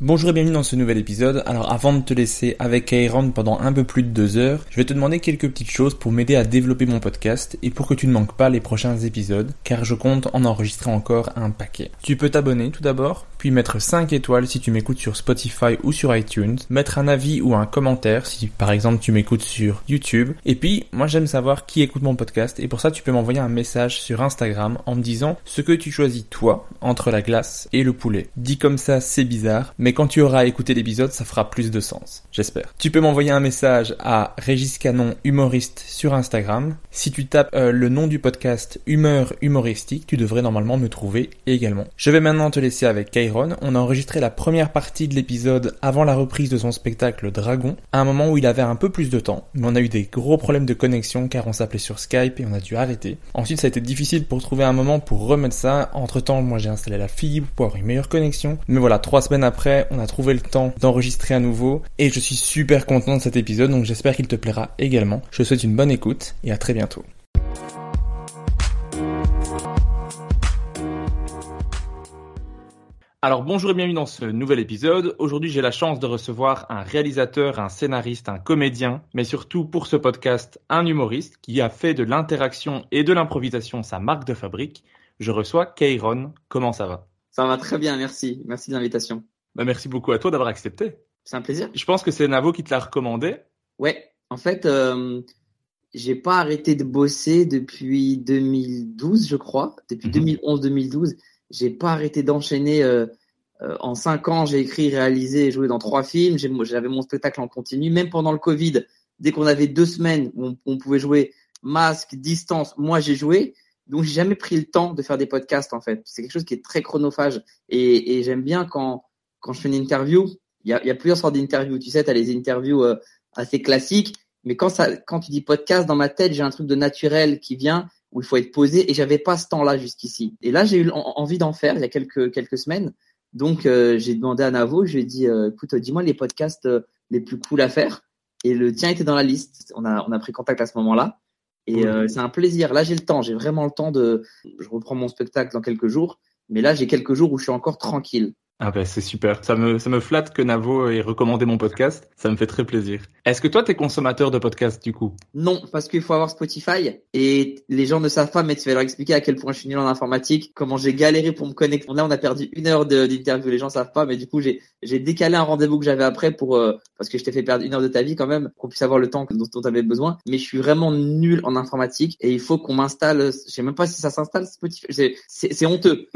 Bonjour et bienvenue dans ce nouvel épisode. Alors avant de te laisser avec Aaron pendant un peu plus de deux heures, je vais te demander quelques petites choses pour m'aider à développer mon podcast et pour que tu ne manques pas les prochains épisodes, car je compte en enregistrer encore un paquet. Tu peux t'abonner tout d'abord, puis mettre 5 étoiles si tu m'écoutes sur Spotify ou sur iTunes, mettre un avis ou un commentaire si par exemple tu m'écoutes sur YouTube, et puis moi j'aime savoir qui écoute mon podcast et pour ça tu peux m'envoyer un message sur Instagram en me disant ce que tu choisis toi entre la glace et le poulet. Dit comme ça c'est bizarre, mais quand tu auras écouté l'épisode, ça fera plus de sens. J'espère. Tu peux m'envoyer un message à Régis Canon humoriste sur Instagram. Si tu tapes euh, le nom du podcast Humeur humoristique, tu devrais normalement me trouver également. Je vais maintenant te laisser avec On a enregistré la première partie de l'épisode avant la reprise de son spectacle Dragon, à un moment où il avait un peu plus de temps, mais on a eu des gros problèmes de connexion car on s'appelait sur Skype et on a dû arrêter. Ensuite, ça a été difficile pour trouver un moment pour remettre ça. Entre temps, moi j'ai installé la fibre pour avoir une meilleure connexion. Mais voilà, trois semaines après, on a trouvé le temps d'enregistrer à nouveau et je suis super content de cet épisode donc j'espère qu'il te plaira également. Je te souhaite une bonne écoute et à très bientôt. Alors bonjour et bienvenue dans ce nouvel épisode. Aujourd'hui j'ai la chance de recevoir un réalisateur, un scénariste, un comédien, mais surtout pour ce podcast un humoriste qui a fait de l'interaction et de l'improvisation sa marque de fabrique. Je reçois Kairon. Comment ça va? Ça va très bien, merci. Merci de l'invitation. Bah, merci beaucoup à toi d'avoir accepté. C'est un plaisir. Je pense que c'est Navo qui te l'a recommandé. Ouais, en fait, euh, j'ai pas arrêté de bosser depuis 2012, je crois. Depuis 2011-2012, j'ai pas arrêté d'enchaîner. Euh, euh, en cinq ans, j'ai écrit, réalisé joué dans trois films. J'avais mon spectacle en continu. Même pendant le Covid, dès qu'on avait deux semaines où on, on pouvait jouer masque, distance, moi j'ai joué. Donc j'ai jamais pris le temps de faire des podcasts en fait. C'est quelque chose qui est très chronophage et, et j'aime bien quand quand je fais une interview, il y a, y a, plusieurs sortes d'interviews. Tu sais, tu as les interviews euh, assez classiques, mais quand, ça, quand tu dis podcast, dans ma tête, j'ai un truc de naturel qui vient où il faut être posé et j'avais pas ce temps-là jusqu'ici. Et là, j'ai eu envie d'en faire il y a quelques, quelques semaines. Donc, euh, j'ai demandé à Navo, je lui ai dit, euh, écoute, dis-moi les podcasts euh, les plus cool à faire. Et le tien était dans la liste. On a, on a pris contact à ce moment-là. Et c'est un plaisir. Là, j'ai le temps. J'ai vraiment le temps de. Je reprends mon spectacle dans quelques jours. Mais là, j'ai quelques jours où je suis encore tranquille. Ah ben c'est super, ça me, ça me flatte que Navo ait recommandé mon podcast, ça me fait très plaisir. Est-ce que toi t'es consommateur de podcasts du coup? Non, parce qu'il faut avoir Spotify et les gens ne savent pas, mais tu vas leur expliquer à quel point je suis nul en informatique, comment j'ai galéré pour me connecter. Là on a perdu une heure d'interview, les gens savent pas, mais du coup j'ai décalé un rendez-vous que j'avais après pour euh, parce que je t'ai fait perdre une heure de ta vie quand même, qu'on puisse avoir le temps dont, dont tu avais besoin. Mais je suis vraiment nul en informatique et il faut qu'on m'installe. Je sais même pas si ça s'installe Spotify, c'est honteux.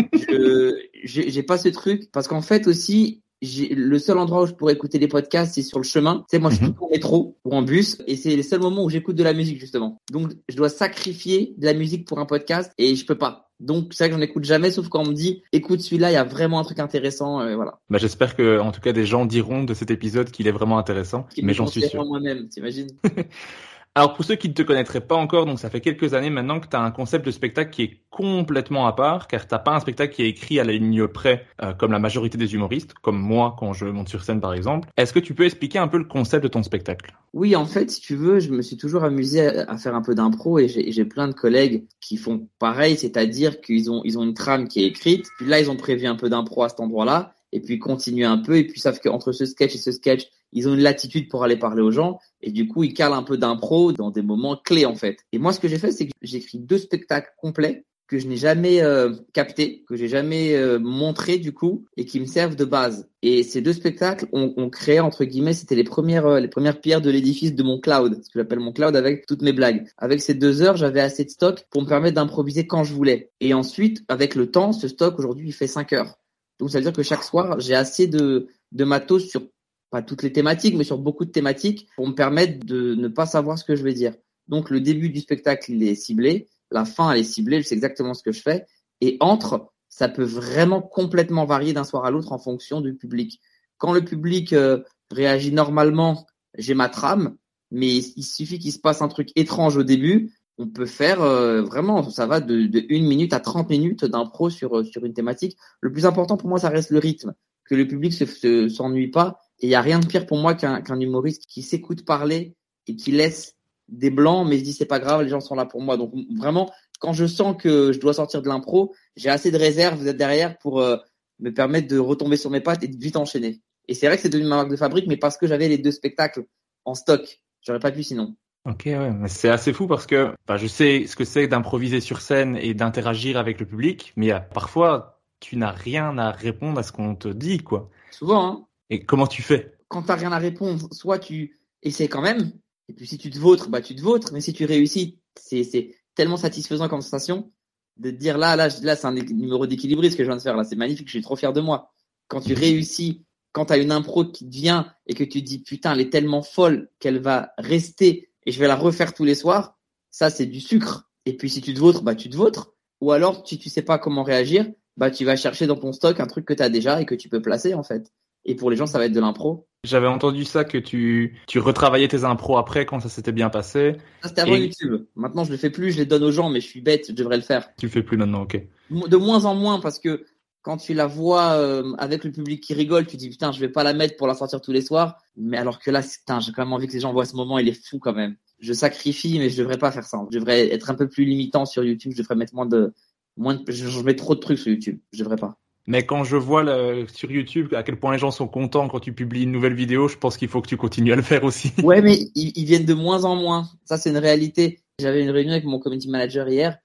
j'ai pas ce truc parce qu'en fait aussi, le seul endroit où je pourrais écouter des podcasts, c'est sur le chemin. Tu sais, moi, je suis tout en métro ou en bus, et c'est les seuls moments où j'écoute de la musique, justement. Donc, je dois sacrifier de la musique pour un podcast, et je peux pas. Donc, c'est vrai que j'en écoute jamais, sauf quand on me dit, écoute celui-là, il y a vraiment un truc intéressant, euh, voilà. Bah, j'espère que, en tout cas, des gens diront de cet épisode qu'il est vraiment intéressant. mais j'en suis sûr. moi-même, t'imagines? Alors pour ceux qui ne te connaîtraient pas encore, donc ça fait quelques années maintenant que tu as un concept de spectacle qui est complètement à part, car t'as pas un spectacle qui est écrit à la ligne près, euh, comme la majorité des humoristes, comme moi quand je monte sur scène par exemple. Est-ce que tu peux expliquer un peu le concept de ton spectacle? Oui, en fait, si tu veux, je me suis toujours amusé à, faire un peu d'impro et j'ai plein de collègues qui font pareil, c'est-à-dire qu'ils ont ils ont une trame qui est écrite, puis là ils ont prévu un peu d'impro à cet endroit-là, et puis continuer un peu, et puis savent qu'entre ce sketch et ce sketch, ils ont une latitude pour aller parler aux gens, et du coup, ils calent un peu d'impro dans des moments clés, en fait. Et moi, ce que j'ai fait, c'est que j'ai écrit deux spectacles complets que je n'ai jamais euh, capté, que j'ai jamais euh, montré du coup, et qui me servent de base. Et ces deux spectacles ont, ont créé entre guillemets, c'était les premières euh, les premières pierres de l'édifice de mon cloud, ce que j'appelle mon cloud avec toutes mes blagues. Avec ces deux heures, j'avais assez de stock pour me permettre d'improviser quand je voulais. Et ensuite, avec le temps, ce stock aujourd'hui, il fait cinq heures. Donc ça veut dire que chaque soir, j'ai assez de de matos sur pas toutes les thématiques, mais sur beaucoup de thématiques pour me permettre de ne pas savoir ce que je vais dire. Donc le début du spectacle, il est ciblé, la fin, elle est ciblée, je sais exactement ce que je fais. Et entre, ça peut vraiment complètement varier d'un soir à l'autre en fonction du public. Quand le public euh, réagit normalement, j'ai ma trame, mais il suffit qu'il se passe un truc étrange au début, on peut faire euh, vraiment, ça va de, de 1 minute à 30 minutes d'impro sur, euh, sur une thématique. Le plus important pour moi, ça reste le rythme, que le public se s'ennuie pas. Et il y a rien de pire pour moi qu'un humoriste qui s'écoute parler et qui laisse des blancs, mais je dis c'est pas grave, les gens sont là pour moi. Donc vraiment, quand je sens que je dois sortir de l'impro, j'ai assez de réserve derrière pour euh, me permettre de retomber sur mes pattes et de vite enchaîner. Et c'est vrai que c'est devenu ma marque de fabrique, mais parce que j'avais les deux spectacles en stock. J'aurais pas pu sinon. Ok, ouais, c'est assez fou parce que bah, je sais ce que c'est d'improviser sur scène et d'interagir avec le public, mais parfois tu n'as rien à répondre à ce qu'on te dit, quoi. Souvent. Hein. Et comment tu fais? Quand t'as rien à répondre, soit tu essaies quand même, et puis si tu te vautres, bah tu te vautres, mais si tu réussis, c'est tellement satisfaisant comme sensation de te dire là, là, là, c'est un numéro d'équilibriste que je viens de faire là, c'est magnifique, je suis trop fier de moi. Quand tu réussis, quand tu as une impro qui te vient et que tu dis putain, elle est tellement folle qu'elle va rester et je vais la refaire tous les soirs, ça c'est du sucre. Et puis si tu te vautres, bah tu te vautres. Ou alors si tu sais pas comment réagir, bah tu vas chercher dans ton stock un truc que tu as déjà et que tu peux placer en fait. Et pour les gens, ça va être de l'impro. J'avais entendu ça que tu tu retravaillais tes impros après quand ça s'était bien passé. Ça c'était avant YouTube. Maintenant je le fais plus, je les donne aux gens, mais je suis bête, je devrais le faire. Tu le fais plus maintenant, ok. De moins en moins parce que quand tu la vois euh, avec le public qui rigole, tu dis putain je vais pas la mettre pour la sortir tous les soirs. Mais alors que là, putain j'ai quand même envie que les gens voient ce moment, il est fou quand même. Je sacrifie, mais je devrais pas faire ça. Je devrais être un peu plus limitant sur YouTube. Je devrais mettre moins de moins de, je, je mets trop de trucs sur YouTube. Je devrais pas. Mais quand je vois sur YouTube à quel point les gens sont contents quand tu publies une nouvelle vidéo, je pense qu'il faut que tu continues à le faire aussi. Ouais, mais ils, ils viennent de moins en moins. Ça, c'est une réalité. J'avais une réunion avec mon community manager hier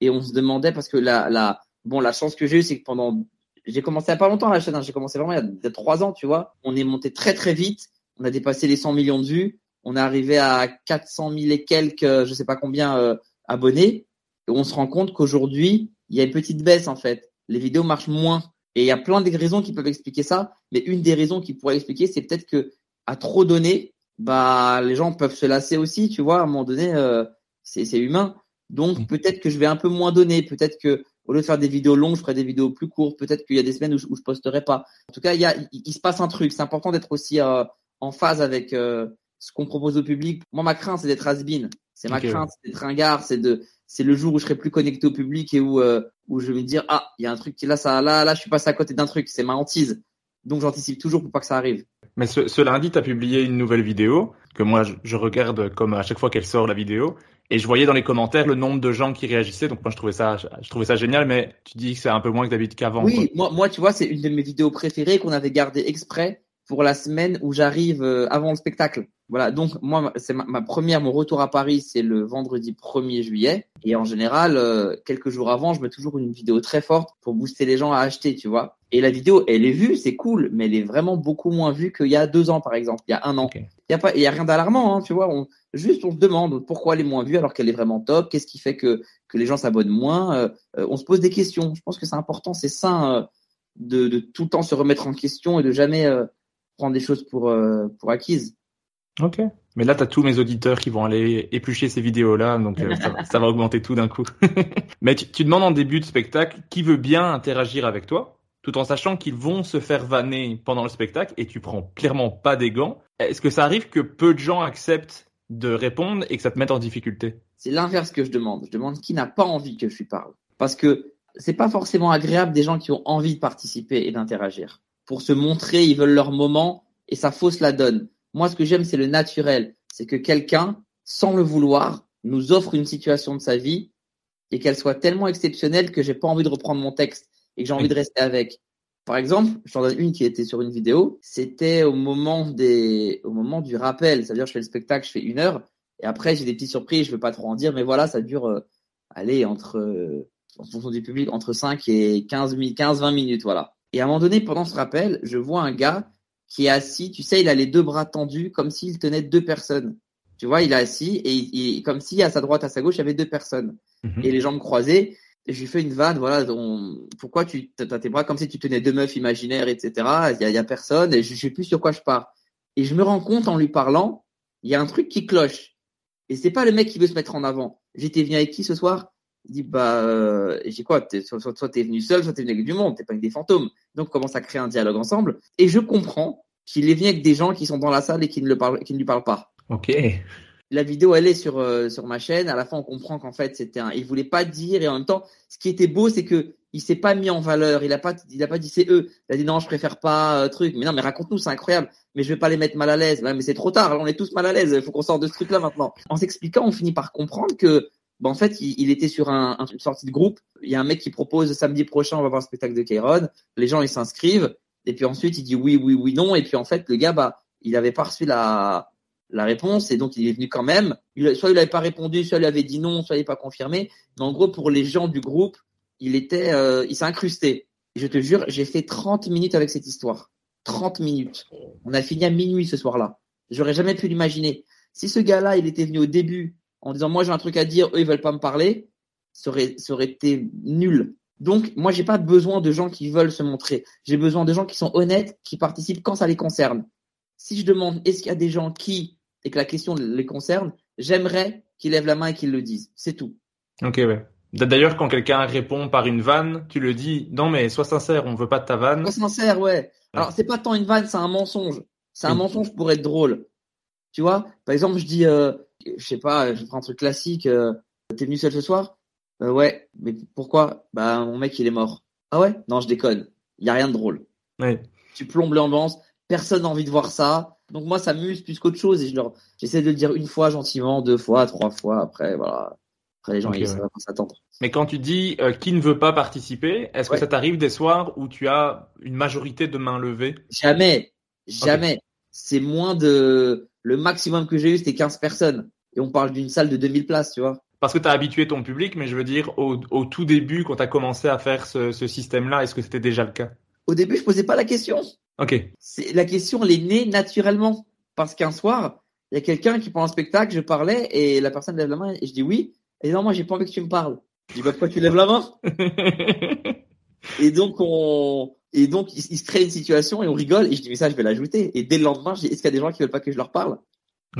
et on se demandait parce que la, la, bon, la chance que j'ai eue, c'est que pendant, j'ai commencé à pas longtemps la chaîne, hein. j'ai commencé vraiment il y a trois ans, tu vois. On est monté très très vite. On a dépassé les 100 millions de vues. On est arrivé à 400 000 et quelques, je sais pas combien, euh, abonnés. Et on se rend compte qu'aujourd'hui, il y a une petite baisse en fait les vidéos marchent moins. Et il y a plein de raisons qui peuvent expliquer ça, mais une des raisons qui pourrait expliquer, c'est peut-être que à trop donner, bah les gens peuvent se lasser aussi, tu vois. À un moment donné, euh, c'est humain. Donc mm. peut-être que je vais un peu moins donner, peut-être que au lieu de faire des vidéos longues, je ferai des vidéos plus courtes. Peut-être qu'il y a des semaines où je, où je posterai pas. En tout cas, il y a, il, se passe un truc. C'est important d'être aussi euh, en phase avec euh, ce qu'on propose au public. Moi, ma crainte, c'est d'être has C'est ma crainte, c'est d'être ringard, c'est de c'est le jour où je serai plus connecté au public et où euh, où je vais me dire ah il y a un truc qui là ça là là je suis passé à côté d'un truc. C'est ma hantise. Donc j'anticipe toujours pour pas que ça arrive. Mais ce, ce lundi tu as publié une nouvelle vidéo que moi je, regarde comme à chaque fois qu'elle sort la vidéo. Et je voyais dans les commentaires le nombre de gens qui réagissaient. Donc moi je trouvais ça je trouvais ça génial. Mais tu dis que c'est un peu moins que d'habitude qu'avant. Oui moi moi tu vois c'est une de mes vidéos préférées qu'on avait gardé exprès pour la semaine où j'arrive euh, avant le spectacle. Voilà, donc moi, c'est ma, première, mon retour à Paris, c'est le vendredi 1er juillet. Et en général, euh, quelques jours avant, je mets toujours une vidéo très forte pour booster les gens à acheter, tu vois. Et la vidéo, elle est vue, c'est cool, mais elle est vraiment beaucoup moins vue qu'il y a deux ans, par exemple, il y a un an. Il y a pas, il y a rien d'alarmant, hein, tu vois. On, juste, on se demande pourquoi elle est moins vue alors qu'elle est vraiment top. Qu'est-ce qui fait que que les gens s'abonnent moins euh, euh, On se pose des questions. Je pense que c'est important, c'est sain de, de tout le temps se remettre en question et de jamais prendre des choses pour pour acquises. Ok. Mais là, tu as tous mes auditeurs qui vont aller éplucher ces vidéos-là, donc euh, ça, va augmenter tout d'un coup. Mais tu, tu, demandes en début de spectacle qui veut bien interagir avec toi, tout en sachant qu'ils vont se faire vanner pendant le spectacle et tu prends clairement pas des gants. Est-ce que ça arrive que peu de gens acceptent de répondre et que ça te mette en difficulté? C'est l'inverse que je demande. Je demande qui n'a pas envie que je lui parle. Parce que c'est pas forcément agréable des gens qui ont envie de participer et d'interagir. Pour se montrer, ils veulent leur moment et ça fausse la donne. Moi, ce que j'aime, c'est le naturel. C'est que quelqu'un, sans le vouloir, nous offre une situation de sa vie et qu'elle soit tellement exceptionnelle que j'ai pas envie de reprendre mon texte et que j'ai envie de rester avec. Par exemple, je t'en donne une qui était sur une vidéo. C'était au moment des, au moment du rappel. C'est-à-dire, je fais le spectacle, je fais une heure et après, j'ai des petites surprises. Je veux pas trop en dire, mais voilà, ça dure, euh, allez, entre, euh, en fonction du public, entre 5 et 15, 15, 20 minutes, voilà. Et à un moment donné, pendant ce rappel, je vois un gars qui est assis, tu sais, il a les deux bras tendus comme s'il tenait deux personnes. Tu vois, il est assis et il, comme si à sa droite, à sa gauche, il y avait deux personnes. Mhm. Et les jambes croisées. Et je lui fais une vanne, voilà, pourquoi tu as tes bras comme si tu tenais deux meufs imaginaires, etc. Il y a, y a, personne et je, je sais plus sur quoi je pars. Et je me rends compte en lui parlant, il y a un truc qui cloche. Et c'est pas le mec qui veut se mettre en avant. J'étais venu avec qui ce soir? Il dit bah, euh, j'ai quoi Soit, soit t'es venu seul, soit t'es venu avec du monde. T'es pas avec des fantômes. Donc on commence à créer un dialogue ensemble. Et je comprends qu'il est venu avec des gens qui sont dans la salle et qui ne le parlent, qui ne lui parlent pas. Ok. La vidéo, elle est sur euh, sur ma chaîne. À la fin, on comprend qu'en fait, c'était un. Il voulait pas dire et en même temps, ce qui était beau, c'est que il s'est pas mis en valeur. Il a pas, il a pas dit c'est eux. Il a dit non, je préfère pas euh, truc. Mais non, mais raconte-nous, c'est incroyable. Mais je vais pas les mettre mal à l'aise. mais c'est trop tard. On est tous mal à l'aise. Il faut qu'on sorte de ce truc-là maintenant. En s'expliquant, on finit par comprendre que, bah, en fait, il, il était sur un, un- une sortie de groupe. Il y a un mec qui propose samedi prochain, on va voir un spectacle de Kairon. Les gens, ils s'inscrivent. Et puis ensuite, il dit oui, oui, oui, non. Et puis en fait, le gars, bah, il avait pas reçu la la réponse et donc il est venu quand même. Il, soit il avait pas répondu, soit il avait dit non, soit il n'avait pas confirmé. Mais en gros, pour les gens du groupe, il était, euh, il s'est incrusté. Et je te jure, j'ai fait 30 minutes avec cette histoire. 30 minutes. On a fini à minuit ce soir-là. J'aurais jamais pu l'imaginer. Si ce gars-là, il était venu au début en disant moi j'ai un truc à dire, eux ils veulent pas me parler, ça aurait, ça aurait été nul. Donc moi j'ai pas besoin de gens qui veulent se montrer. J'ai besoin de gens qui sont honnêtes, qui participent quand ça les concerne. Si je demande est-ce qu'il y a des gens qui et que la question les concerne, j'aimerais qu'ils lèvent la main et qu'ils le disent. C'est tout. Ok, ouais. D'ailleurs, quand quelqu'un répond par une vanne, tu le dis, non mais sois sincère, on veut pas de ta vanne. Sois sincère, ouais. Alors c'est pas tant une vanne, c'est un mensonge. C'est un Oui. mensonge pour être drôle. Tu vois? Par exemple, je dis, euh, je sais pas, je prends un truc classique. Euh, T'es venu seul ce soir? Euh, Ouais. Mais pourquoi? Bah mon mec il est mort. Ah ouais? Non, je déconne. Il y a rien de drôle. Ouais. Tu plombes l'ambiance. Personne n'a envie de voir ça. Donc moi, ça m'amuse plus qu'autre chose et je leur, j'essaie de le dire une fois gentiment, deux fois, trois fois. Après, voilà. Après les gens, ils ouais. savent s'attendre. Mais quand tu dis euh, qui ne veut pas participer, est-ce que ça t'arrive des soirs où tu as une majorité de mains levées? Jamais, jamais. C'est moins de, le maximum que j'ai eu, c'était 15 personnes. Et on parle d'une salle de 2000 places, tu vois. Parce que tu as habitué ton public, mais je veux dire, au, au tout début, quand tu as commencé à faire ce, ce système-là, est-ce que c'était déjà le cas? Au début, je posais pas la question. Ok. La question, elle est née naturellement. Parce qu'un soir, il y a quelqu'un qui prend un spectacle, je parlais, et la personne lève la main, et je dis oui. Et non, moi, j'ai pas envie que tu me parles. Je dis, bah, pourquoi tu lèves la main? Et donc, on, et donc, il, il se crée une situation et on rigole, et je dis, mais ça, je vais l'ajouter. Et dès le lendemain, je dis, est-ce qu'il y a des gens qui veulent pas que je leur parle?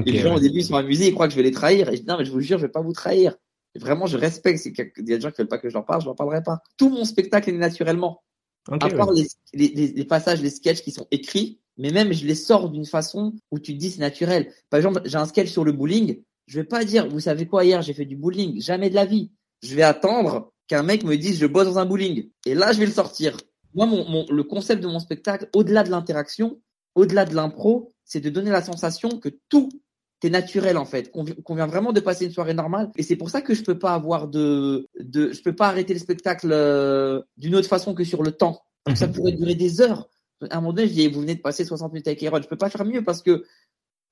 Et les gens ouais. au début ils sont amusés, ils croient que je vais les trahir. Et je dis non mais je vous jure, je vais pas vous trahir. Et vraiment, je respecte. C'est qu'il y a des gens qui veulent pas que je leur parle, je leur parlerai pas. Tout mon spectacle est naturellement. À part les, les, les- les passages, les sketchs qui sont écrits, mais même je les sors d'une façon où tu te dis c'est naturel. Par exemple, j'ai un sketch sur le bowling. Je vais pas dire, vous savez quoi, hier j'ai fait du bowling. Jamais de la vie. Je vais attendre qu'un mec me dise je bosse dans un bowling. Et là, je vais le sortir. Moi, mon, le concept de mon spectacle, au-delà de l'interaction, au-delà de l'impro, c'est de donner la sensation que tout est naturel en fait, qu'on vi- qu'on vient vraiment de passer une soirée normale. Et c'est pour ça que je peux pas avoir de, de, je peux pas arrêter le spectacle euh, d'une autre façon que sur le temps. Ça pourrait durer des heures. À un moment donné, je dis, vous venez de passer 60 minutes avec Aaron, je peux pas faire mieux parce que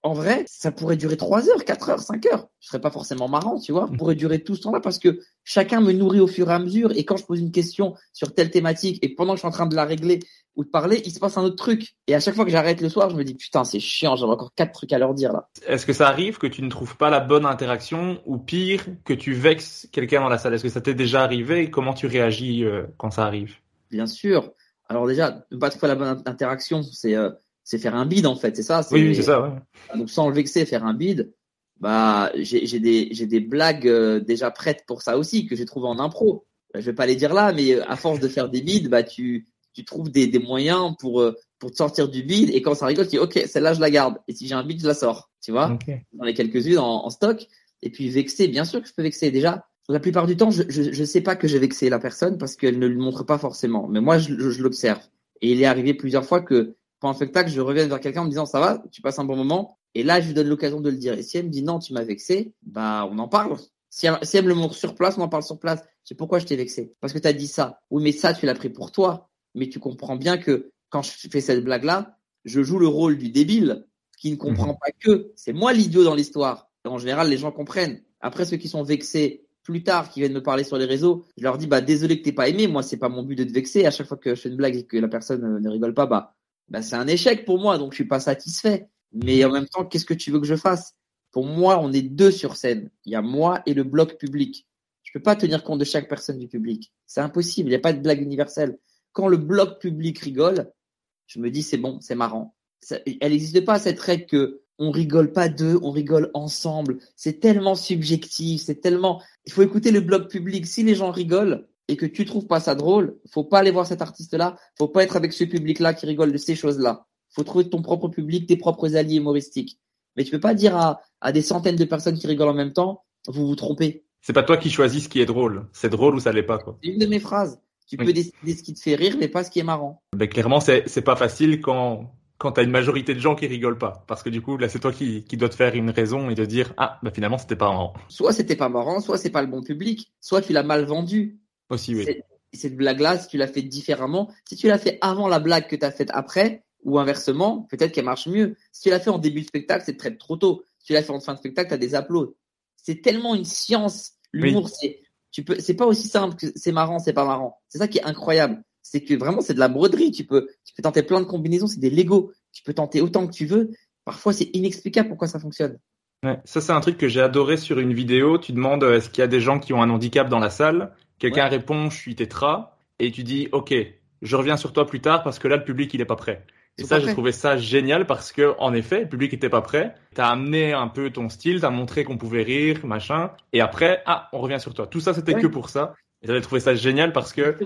en vrai, ça pourrait durer 3 heures, 4 heures, 5 heures. Ce serait pas forcément marrant, tu vois. Ça pourrait durer tout ce temps-là parce que chacun me nourrit au fur et à mesure. Et quand je pose une question sur telle thématique et pendant que je suis en train de la régler ou de parler, il se passe un autre truc. Et à chaque fois que j'arrête le soir, je me dis, putain, c'est chiant, j'avais encore quatre trucs à leur dire là. Est-ce que ça arrive que tu ne trouves pas la bonne interaction ou pire, que tu vexes quelqu'un dans la salle? Est-ce que ça t'est déjà arrivé et comment tu réagis euh, quand ça arrive? Bien sûr. Alors déjà, ne pas trouver la bonne interaction, c'est euh, c'est faire un bide en fait, c'est ça. Oui, oui, c'est ça. Ouais. Donc sans le vexer, faire un bide, bah j'ai j'ai des j'ai des blagues euh, déjà prêtes pour ça aussi que j'ai trouvé en impro. Euh, Je vais pas les dire là, mais euh, à force de faire des bides, bah tu tu trouves des des moyens pour euh, pour te sortir du bide et quand ça rigole, tu dis ok celle-là je la garde et si j'ai un bide je la sors, tu vois. Ok. J'en ai quelques-unes en, en stock. Et puis vexer, bien sûr que je peux vexer. Déjà, la plupart du temps, je je, je sais pas que j'ai vexé la personne parce qu'elle ne le montre pas forcément. Mais moi, je, je, je l'observe. Et il est arrivé plusieurs fois que pendant un spectacle, je reviens vers quelqu'un en me disant ça va, tu passes un bon moment. Et là, je lui donne l'occasion de le dire. Et si elle me dit non, tu m'as vexé, bah on en parle. Si elle, si elle me le montre sur place, on en parle sur place. C'est pourquoi je t'ai vexé. Parce que tu as dit ça. Oui, mais ça, tu l'as pris pour toi. Mais tu comprends bien que quand je fais cette blague-là, je joue le rôle du débile qui ne comprend pas que c'est moi l'idiot dans l'histoire. En général, les gens comprennent. Après, ceux qui sont vexés plus tard, qui viennent me parler sur les réseaux, je leur dis bah désolé que t'es pas aimé. Moi, c'est pas mon but de te vexer. À chaque fois que je fais une blague et que la personne euh, ne rigole pas, bah, bah c'est un échec pour moi. Donc je suis pas satisfait. Mais en même temps, qu'est-ce que tu veux que je fasse? Pour moi, on est deux sur scène. Il y a moi et le bloc public. Je peux pas tenir compte de chaque personne du public. C'est impossible. Il n'y a pas de blague universelle. Quand le bloc public rigole, je me dis c'est bon, c'est marrant. elle n'existe pas cette règle que on rigole pas deux, on rigole ensemble. C'est tellement subjectif, c'est tellement. Il faut écouter le blog public. Si les gens rigolent et que tu trouves pas ça drôle, faut pas aller voir cet artiste-là. Faut pas être avec ce public-là qui rigole de ces choses-là. Faut trouver ton propre public, tes propres alliés humoristiques. Mais tu peux pas dire à, à des centaines de personnes qui rigolent en même temps, vous vous trompez. C'est pas toi qui choisis ce qui est drôle. C'est drôle ou ça l'est pas, quoi. C'est une de mes phrases. Tu peux décider ce qui te fait rire, mais pas ce qui est marrant. Ben, clairement, c'est, c'est pas facile quand, quand t'as une majorité de gens qui rigolent pas. Parce que du coup, là, c'est toi qui, qui dois te faire une raison et de dire, ah, bah, finalement, c'était pas marrant. Soit c'était pas marrant, soit c'est pas le bon public, soit tu l'as mal vendu. Aussi, oui. Cette blague-là, si tu l'as fait différemment, si tu l'as fait avant la blague que tu as faite après, ou inversement, peut-être qu'elle marche mieux. Si tu l'as fait en début de spectacle, c'est très trop tôt. Si tu l'as fait en fin de spectacle, tu as des applaudissements. C'est tellement une science. L'humour, c'est, tu peux, c'est pas aussi simple que c'est marrant, c'est pas marrant. C'est ça qui est incroyable. C'est que vraiment, c'est de la broderie. Tu peux, tu peux tenter plein de combinaisons. C'est des Lego. Tu peux tenter autant que tu veux. Parfois, c'est inexplicable pourquoi ça fonctionne. Ouais, ça, c'est un truc que j'ai adoré sur une vidéo. Tu demandes, est-ce qu'il y a des gens qui ont un handicap dans la salle? Quelqu'un répond, je suis tétra. Et tu dis, OK, je reviens sur toi plus tard parce que là, le public, il est pas prêt. Et ça, j'ai trouvé ça génial parce que, en effet, le public était pas prêt. T'as amené un peu ton style, t'as montré qu'on pouvait rire, machin. Et après, ah, on revient sur toi. Tout ça, c'était que pour ça. Et j'avais trouvé ça génial parce que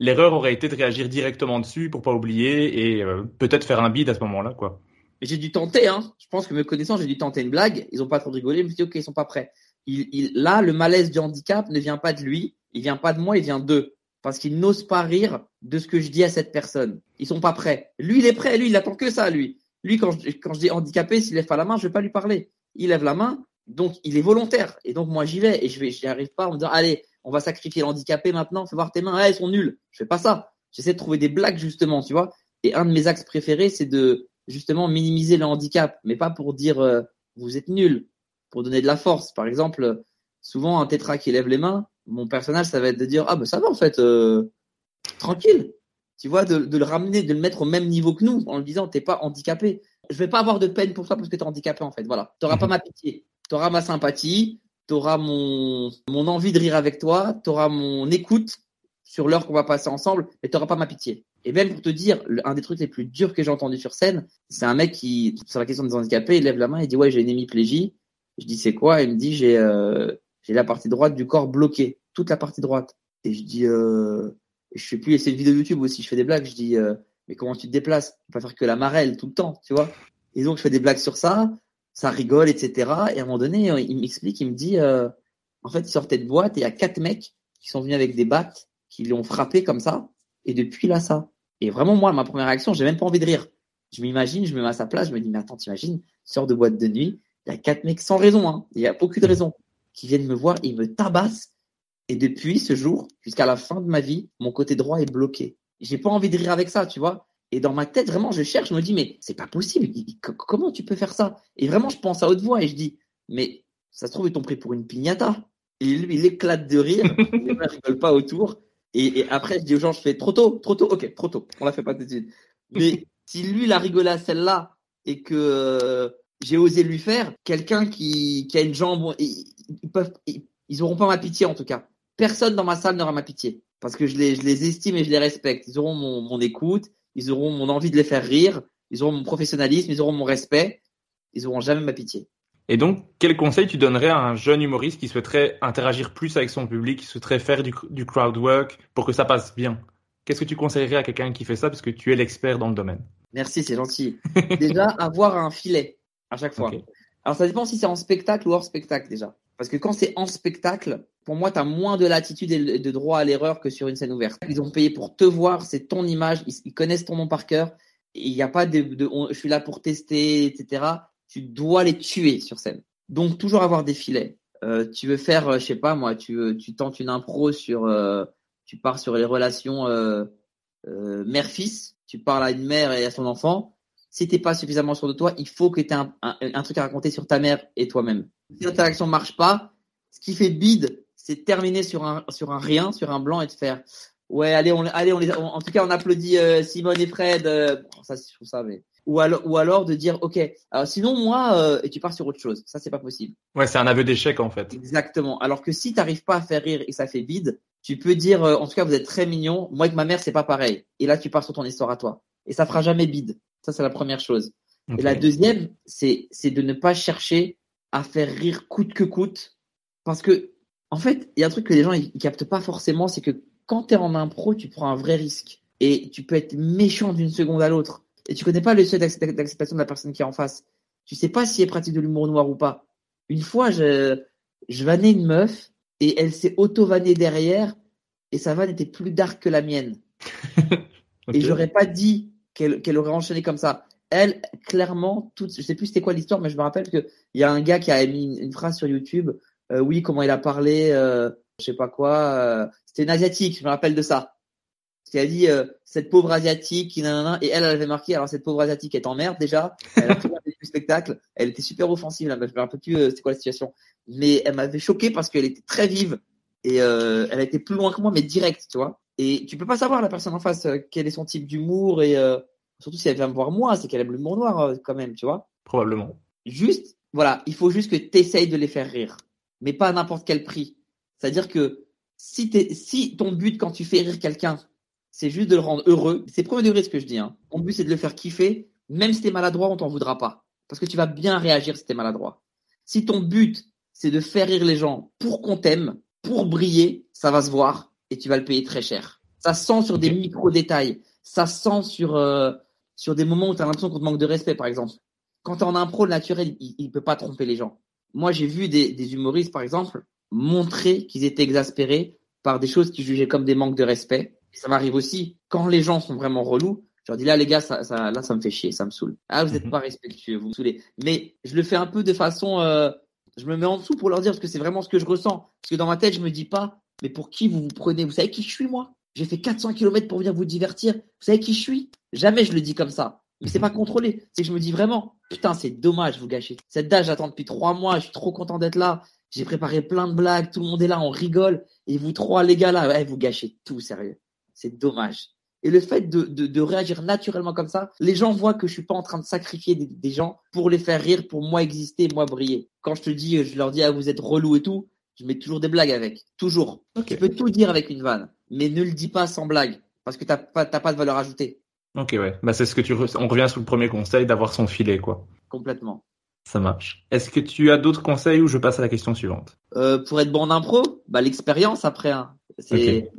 l'erreur aurait été de réagir directement dessus pour pas oublier et euh, peut-être faire un bide à ce moment-là, quoi. J'ai dû tenter, hein. Je pense que me connaissant, j'ai dû tenter une blague. Ils ont pas trop rigolé. Je me suis dit, OK, ils sont pas prêts. Il, là, le malaise du handicap ne vient pas de lui. Il vient pas de moi, il vient d'eux parce qu'ils n'osent pas rire de ce que je dis à cette personne. Ils sont pas prêts. Lui, il est prêt. Lui, il attend que ça, lui. Lui, quand je, quand je dis handicapé, s'il lève pas la main, je vais pas lui parler. Il lève la main, donc il est volontaire. Et donc moi, j'y vais et je vais, j'y arrive pas en me disant, allez, on va sacrifier l'handicapé maintenant. Fais voir tes mains. elles sont nulles. Je fais pas ça. J'essaie de trouver des blagues justement, tu vois. Et un de mes axes préférés, c'est de justement minimiser le handicap, mais pas pour dire euh, vous êtes nul, pour donner de la force. Par exemple, souvent un tétra qui lève les mains, mon personnage, ça va être de dire ah ben ça va en fait, euh, tranquille. Tu vois, de, de, le ramener, de le mettre au même niveau que nous, en lui disant t'es pas handicapé. Je vais pas avoir de peine pour toi parce que t'es handicapé en fait. Voilà, t'auras pas mhm. ma pitié, t'auras ma sympathie, t'auras mon mon envie de rire avec toi, t'auras mon écoute sur l'heure qu'on va passer ensemble, mais t'auras pas ma pitié. Et même pour te dire, un des trucs les plus durs que j'ai entendu sur scène, c'est un mec qui, sur la question des handicapés, il lève la main et dit ouais j'ai une hémiplégie. Je dis c'est quoi? Il me dit j'ai euh, j'ai la partie droite du corps bloquée, toute la partie droite. Et je dis, euh, je fais plus, c'est une vidéo YouTube aussi, je fais des blagues, je dis, euh, mais comment tu te déplaces? On peut pas faire que la marelle tout le temps, tu vois? Et donc je fais des blagues sur ça, ça rigole, etc. Et à un moment donné, euh, il m'explique, il me dit, euh, en fait, il sortait de boîte et il y a quatre mecs qui sont venus avec des battes, qui l'ont frappé comme ça, et depuis là, ça. Et vraiment, moi, ma première réaction, j'ai même pas envie de rire. Je m'imagine, je me mets à sa place, je me dis, mais attends, t'imagines, sors de boîte de nuit, il y a quatre mecs sans raison, hein. Il y a aucune raison qui viennent me voir, ils me tabassent. Et depuis ce jour, jusqu'à la fin de ma vie, mon côté droit est bloqué. J'ai pas envie de rire avec ça, tu vois. Et dans ma tête, vraiment, je cherche, je me dis, mais c'est pas possible. Comment tu peux faire ça? Et vraiment, je pense à haute voix et je dis, mais ça se trouve, ils t'ont pris pour une piñata. Et lui, il éclate de rire. les gens rigolent pas autour. Et, et, après, je dis aux gens, je fais trop tôt, trop tôt. Ok, trop tôt. On la fait pas tout de suite. Mais si lui, il a rigolé à celle-là et que euh, j'ai osé lui faire, quelqu'un qui, qui a une jambe, ils peuvent, ils, auront pas ma pitié en tout cas. Personne dans ma salle n'aura ma pitié parce que je les, je les estime et je les respecte. Ils auront mon, mon écoute, ils auront mon envie de les faire rire, ils auront mon professionnalisme, ils auront mon respect, ils auront jamais ma pitié. Et donc, quel conseil tu donnerais à un jeune humoriste qui souhaiterait interagir plus avec son public, qui souhaiterait faire du, du crowd work pour que ça passe bien? Qu'est-ce que tu conseillerais à quelqu'un qui fait ça parce que tu es l'expert dans le domaine? Merci, c'est gentil. Déjà, avoir un filet à chaque fois. Alors, ça dépend si c'est en spectacle ou hors spectacle déjà. Parce que quand c'est en spectacle, pour moi, tu as moins de latitude et de droit à l'erreur que sur une scène ouverte. Ils ont payé pour te voir, c'est ton image, ils, connaissent ton nom par cœur. Il n'y a pas de, de je suis là pour tester, etc. Tu dois les tuer sur scène. Donc toujours avoir des filets. Euh, tu veux faire, euh, je sais pas moi, tu, tu tentes une impro sur, euh, tu pars sur les relations euh, euh mère-fils. Tu parles à une mère et à son enfant. Si t'es pas suffisamment sûr de toi, il faut que tu aies un, un, truc à raconter sur ta mère et toi-même. Si l'interaction marche pas, ce qui fait bide, c'est terminer sur un sur un rien, sur un blanc et de faire ouais allez on allez on les en tout cas on applaudit euh, Simone et Fred euh, ça c'est trouve ça mais ou alors ou alors de dire ok alors sinon moi euh, et tu pars sur autre chose. Ça c'est pas possible. Ouais c'est un aveu d'échec en fait. Exactement. Alors que si t'arrives pas à faire rire et ça fait bide tu peux dire en tout cas vous êtes très mignon moi avec ma mère c'est pas pareil. Et là tu pars sur ton histoire à toi. Et ça fera jamais bide ça c'est la première chose Et la deuxième, c'est de ne pas chercher à faire rire coûte que coûte, parce que en fait, il y a un truc que les gens ils, captent pas forcément, c'est que quand tu es en impro, tu prends un vrai risque et tu peux être méchant d'une seconde à l'autre et tu connais pas le seuil d'acceptation de la personne qui est en face. Tu sais pas si elle pratique de l'humour noir ou pas. Une fois, je je vannais une meuf et elle s'est auto-vannée derrière et sa vanne était plus dark que la mienne. Et j'aurais pas dit qu'elle aurait enchaîné comme ça. Elle, clairement, toute, je sais plus c'était quoi l'histoire, mais je me rappelle qu'il y a un gars qui a mis une, phrase sur YouTube. Euh, oui, comment il a parlé, euh, je sais pas quoi. Euh, c'était une asiatique, je me rappelle de ça. Qui a dit euh, cette pauvre asiatique, nanana, et elle, elle avait marqué. Alors cette pauvre asiatique est en merde déjà. Elle a pris du spectacle. Elle était super offensive là. Je me rappelle plus euh, c'était quoi la situation, mais elle m'avait choqué parce qu'elle était très vive et euh, elle été plus loin que moi, mais direct, tu vois. Et tu peux pas savoir la personne en face euh, quel est son type d'humour et euh, surtout si elle vient me voir moi, c'est qu'elle aime l'humour noir euh, quand même, tu vois. Probablement. Juste, voilà, il faut juste que tu essayes de les faire rire, mais pas à n'importe quel prix. C'est-à-dire que si, es, si ton but quand tu fais rire quelqu'un, c'est juste de le rendre heureux, c'est premier degré ce que je dis. Hein. Ton but c'est de le faire kiffer, même si t'es maladroit, on t'en voudra pas, parce que tu vas bien réagir si t'es maladroit. Si ton but c'est de faire rire les gens pour qu'on t'aime, pour briller, ça va se voir et tu vas le payer très cher. Ça sent sur des micro-détails. Ça sent sur, euh, sur des moments où tu as l'impression qu'on te manque de respect, par exemple. Quand tu en as un pro naturel, il ne peut pas tromper les gens. Moi, j'ai vu des, des humoristes, par exemple, montrer qu'ils étaient exaspérés par des choses qu'ils jugeaient comme des manques de respect. ça m'arrive aussi quand les gens sont vraiment relous. Je leur dis là, les gars, ça, ça, là, ça me fait chier, ça me saoule. Ah, vous n'êtes mhm. pas respectueux, vous me saoulez. Mais je le fais un peu de façon, euh, je me mets en dessous pour leur dire parce que c'est vraiment ce que je ressens. Parce que dans ma tête, je me dis pas, mais pour qui vous vous prenez? Vous savez qui je suis, moi? J'ai fait 400 km pour venir vous divertir. Vous savez qui je suis? Jamais je le dis comme ça. Mais c'est pas contrôlé. C'est que je me dis vraiment, putain, c'est dommage, vous gâchez. Cette date, j'attends depuis trois mois. Je suis trop content d'être là. J'ai préparé plein de blagues. Tout le monde est là, on rigole. Et vous trois, les gars là, vous gâchez tout, sérieux. C'est dommage. Et le fait de, de, de, réagir naturellement comme ça, les gens voient que je suis pas en train de sacrifier des, des, gens pour les faire rire, pour moi exister, moi briller. Quand je te dis, je leur dis, ah, vous êtes relou et tout, je mets toujours des blagues avec. Toujours. Tu peux tout dire avec une vanne, mais ne le dis pas sans blague, parce que t'as pas, pas de valeur ajoutée. Ok, ouais. Bah, c'est ce que tu, on revient sur le premier conseil d'avoir son filet, quoi. Complètement. Ça marche. Est-ce que tu as d'autres conseils ou je passe à la question suivante? Euh, Pour être bon en impro, bah, l'expérience après. Hein. C'est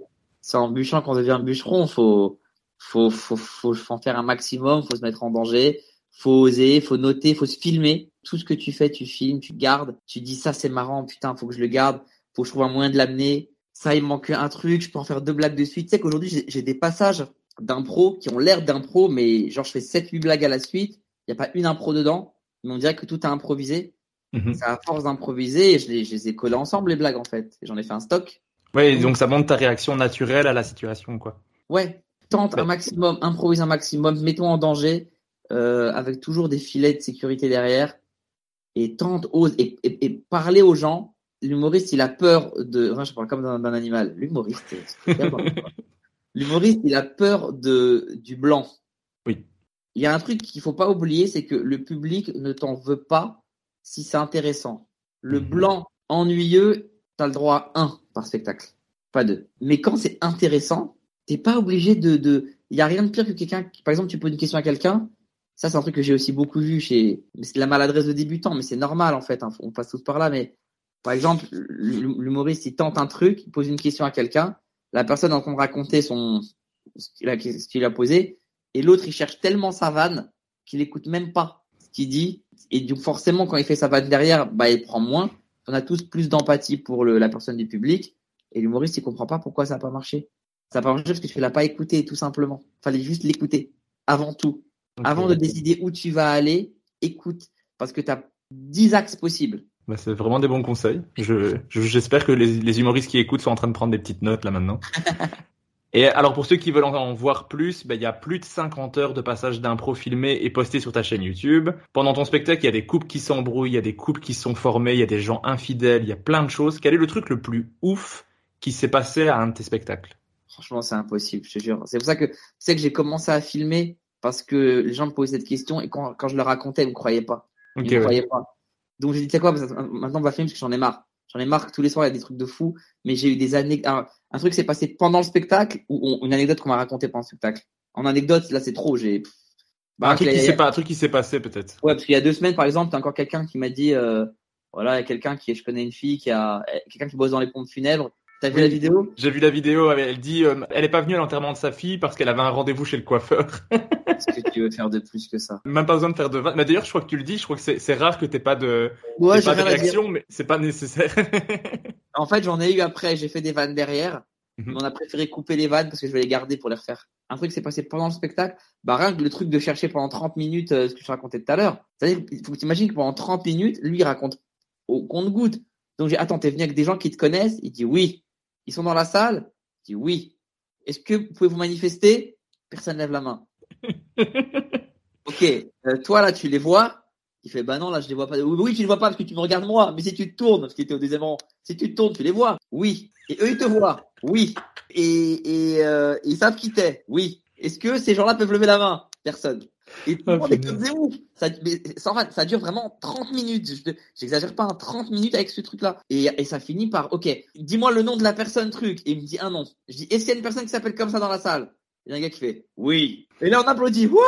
en bûchant qu'on devient bûcheron. Faut, faut, faut, faut, faut en faire un maximum. Faut se mettre en danger. Faut oser. Faut noter. Faut se filmer tout ce que tu fais, tu filmes, tu gardes, tu dis ça c'est marrant, putain, faut que je le garde, faut que je trouve un moyen de l'amener. Ça, il me manque un truc, je peux en faire deux blagues de suite. Tu sais qu'aujourd'hui, j'ai des passages d'impro qui ont l'air d'impro, mais genre je fais 7-8 blagues à la suite, il n'y a pas une impro dedans, mais on dirait que tout est improvisé. Mhm. C'est à force d'improviser, et je les, je les ai collés ensemble les blagues en fait. J'en ai fait un stock. Ouais, donc ça montre ta réaction naturelle à la situation, quoi. Ouais, tente un maximum, improvise un maximum, mets-toi en danger, euh, avec toujours des filets de sécurité derrière et tente, ose et, et, parler aux gens. L'humoriste, il a peur de. Enfin, je parle comme d'un animal. L'humoriste. L'humoriste, il a peur de du blanc. Oui. Il y a un truc qu'il faut pas oublier, c'est que le public ne t'en veut pas si c'est intéressant. Le mhm. blanc ennuyeux, tu as le droit à un par spectacle, pas deux. Mais quand c'est intéressant, t'es pas obligé de. de... Il y a rien de pire que quelqu'un. Par exemple, tu poses une question à quelqu'un, ça, c'est un truc que j'ai aussi beaucoup vu chez. C'est de la maladresse de débutant, mais c'est normal en fait. Hein. On passe tous par là. Mais par exemple, l'humoriste, il tente un truc, il pose une question à quelqu'un. La personne est raconter son ce qu'il a, posé, et l'autre, il cherche tellement sa vanne qu'il écoute même pas ce qu'il dit. Et donc forcément, quand il fait sa vanne derrière, bah, il prend moins. On a tous plus d'empathie pour le, la personne du public. Et l'humoriste, il comprend pas pourquoi ça n'a pas marché. Ça n'a pas marché parce que tu l'as pas écouté, tout simplement. Fallait juste l'écouter avant tout. Avant de décider où tu vas aller, écoute, parce que tu as 10 axes possibles. Bah, c'est vraiment des bons conseils. Je, j'espère que les, les, humoristes qui écoutent sont en train de prendre des petites notes là maintenant. et alors pour ceux qui veulent en voir plus, bah, il y a plus de 50 heures de passages d'impro filmés et postés sur ta chaîne YouTube. Pendant ton spectacle, il y a des couples qui s'embrouillent, il y a des couples qui sont formés, il y a des gens infidèles, il y a plein de choses. Quel est le truc le plus ouf qui s'est passé à un de tes spectacles? Franchement, c'est impossible, je te jure. C'est pour ça que c'est que j'ai commencé à filmer parce que les gens me posaient cette question et quand, quand je leur racontais, ils me croyaient pas. Ils me croyaient pas. Donc j'ai dit, tu sais quoi, maintenant on va filmer parce que j'en ai marre. J'en ai marre que tous les soirs il y a des trucs de fou, mais j'ai eu des années. Un, un truc s'est passé pendant le spectacle ou une anecdote qu'on m'a racontée pendant le spectacle. En anecdote, là c'est trop. J'ai Bah, un, truc qui pas, un truc qui s'est passé peut-être. Ouais, parce qu'il y a deux semaines, par exemple, t'as encore quelqu'un qui m'a dit, euh, voilà, quelqu'un qui, je connais une fille qui a, quelqu'un qui bosse dans les pompes funèbres. T'as vu la vidéo? J'ai vu la vidéo. Elle dit, euh, elle est pas venue à l'enterrement de sa fille parce qu'elle avait un rendez-vous chez le coiffeur. Est-ce que tu veux faire de plus que ça? Même pas besoin de faire de vannes. Mais d'ailleurs, je crois que tu le dis. Je crois que c'est rare que t'aies pas de, ouais, pas de réaction, mais c'est pas nécessaire. en fait, j'en ai eu après. J'ai fait des vannes derrière. Mhm. On a préféré couper les vannes parce que je vais les garder pour les refaire. Un truc qui s'est passé pendant le spectacle, bah rien que le truc de chercher pendant 30 minutes euh, ce que je racontais tout à l'heure. C'est-à-dire il faut que tu imagines que pendant 30 minutes, lui il raconte au compte-goutte. Donc j'ai attends, t'es venu avec des gens qui te connaissent? Il dit oui. Ils sont dans la salle Il dit oui. Est-ce que vous pouvez vous manifester? Personne lève la main. ok, euh, toi là tu les vois il fait, bah non, là, je les vois pas. Oui, tu les vois pas parce que tu me regardes moi. Mais si tu te tournes, parce qu'il était au deuxième rang, si tu te tournes, tu les vois. Oui. Et eux, ils te voient. Oui. Et, et euh, ils savent qui t'es. Oui. Est-ce que ces gens-là peuvent lever la main? Personne. Et tout le monde est comme ouf. Ça, ça, ça dure vraiment 30 minutes. J'exagère pas, 30 hein, minutes avec ce truc-là. Et, et ça finit par, ok, dis-moi le nom de la personne truc. Et il me dit un nom. Je dis, est-ce qu'il y a une personne qui s'appelle comme ça dans la salle? Il y a un gars qui fait, oui. Et là, on applaudit. Wouah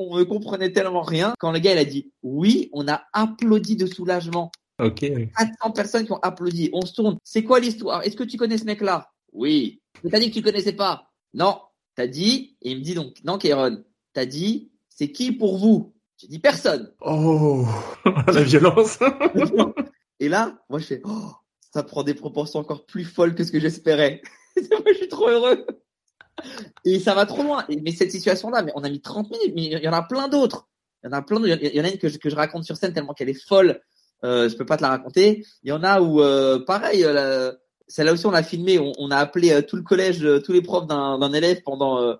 on ne comprenait tellement rien. Quand le gars il a dit oui, on a applaudi de soulagement. Ok. 400 personnes qui ont applaudi. On se tourne. C'est quoi l'histoire? Est-ce que tu connais ce mec-là? Oui. Mais t'as dit que tu connaissais pas Non. T'as dit, et il me dit donc, non, Kéron, t'as dit, c'est qui pour vous? J'ai dit personne. Oh, la violence. et là, moi je fais, oh, ça prend des proportions encore plus folles que ce que j'espérais. moi je suis trop heureux. Et ça va trop loin. Mais cette situation-là, mais on a mis 30 minutes, mais il y en a plein d'autres. Il y en a plein d'autres. Il y en a une que je, que je raconte sur scène tellement qu'elle est folle. Euh, je peux pas te la raconter. Il y en a où, euh, pareil, euh, celle-là aussi on a filmé. On, on a appelé euh, tout le collège, euh, tous les profs d'un élève pendant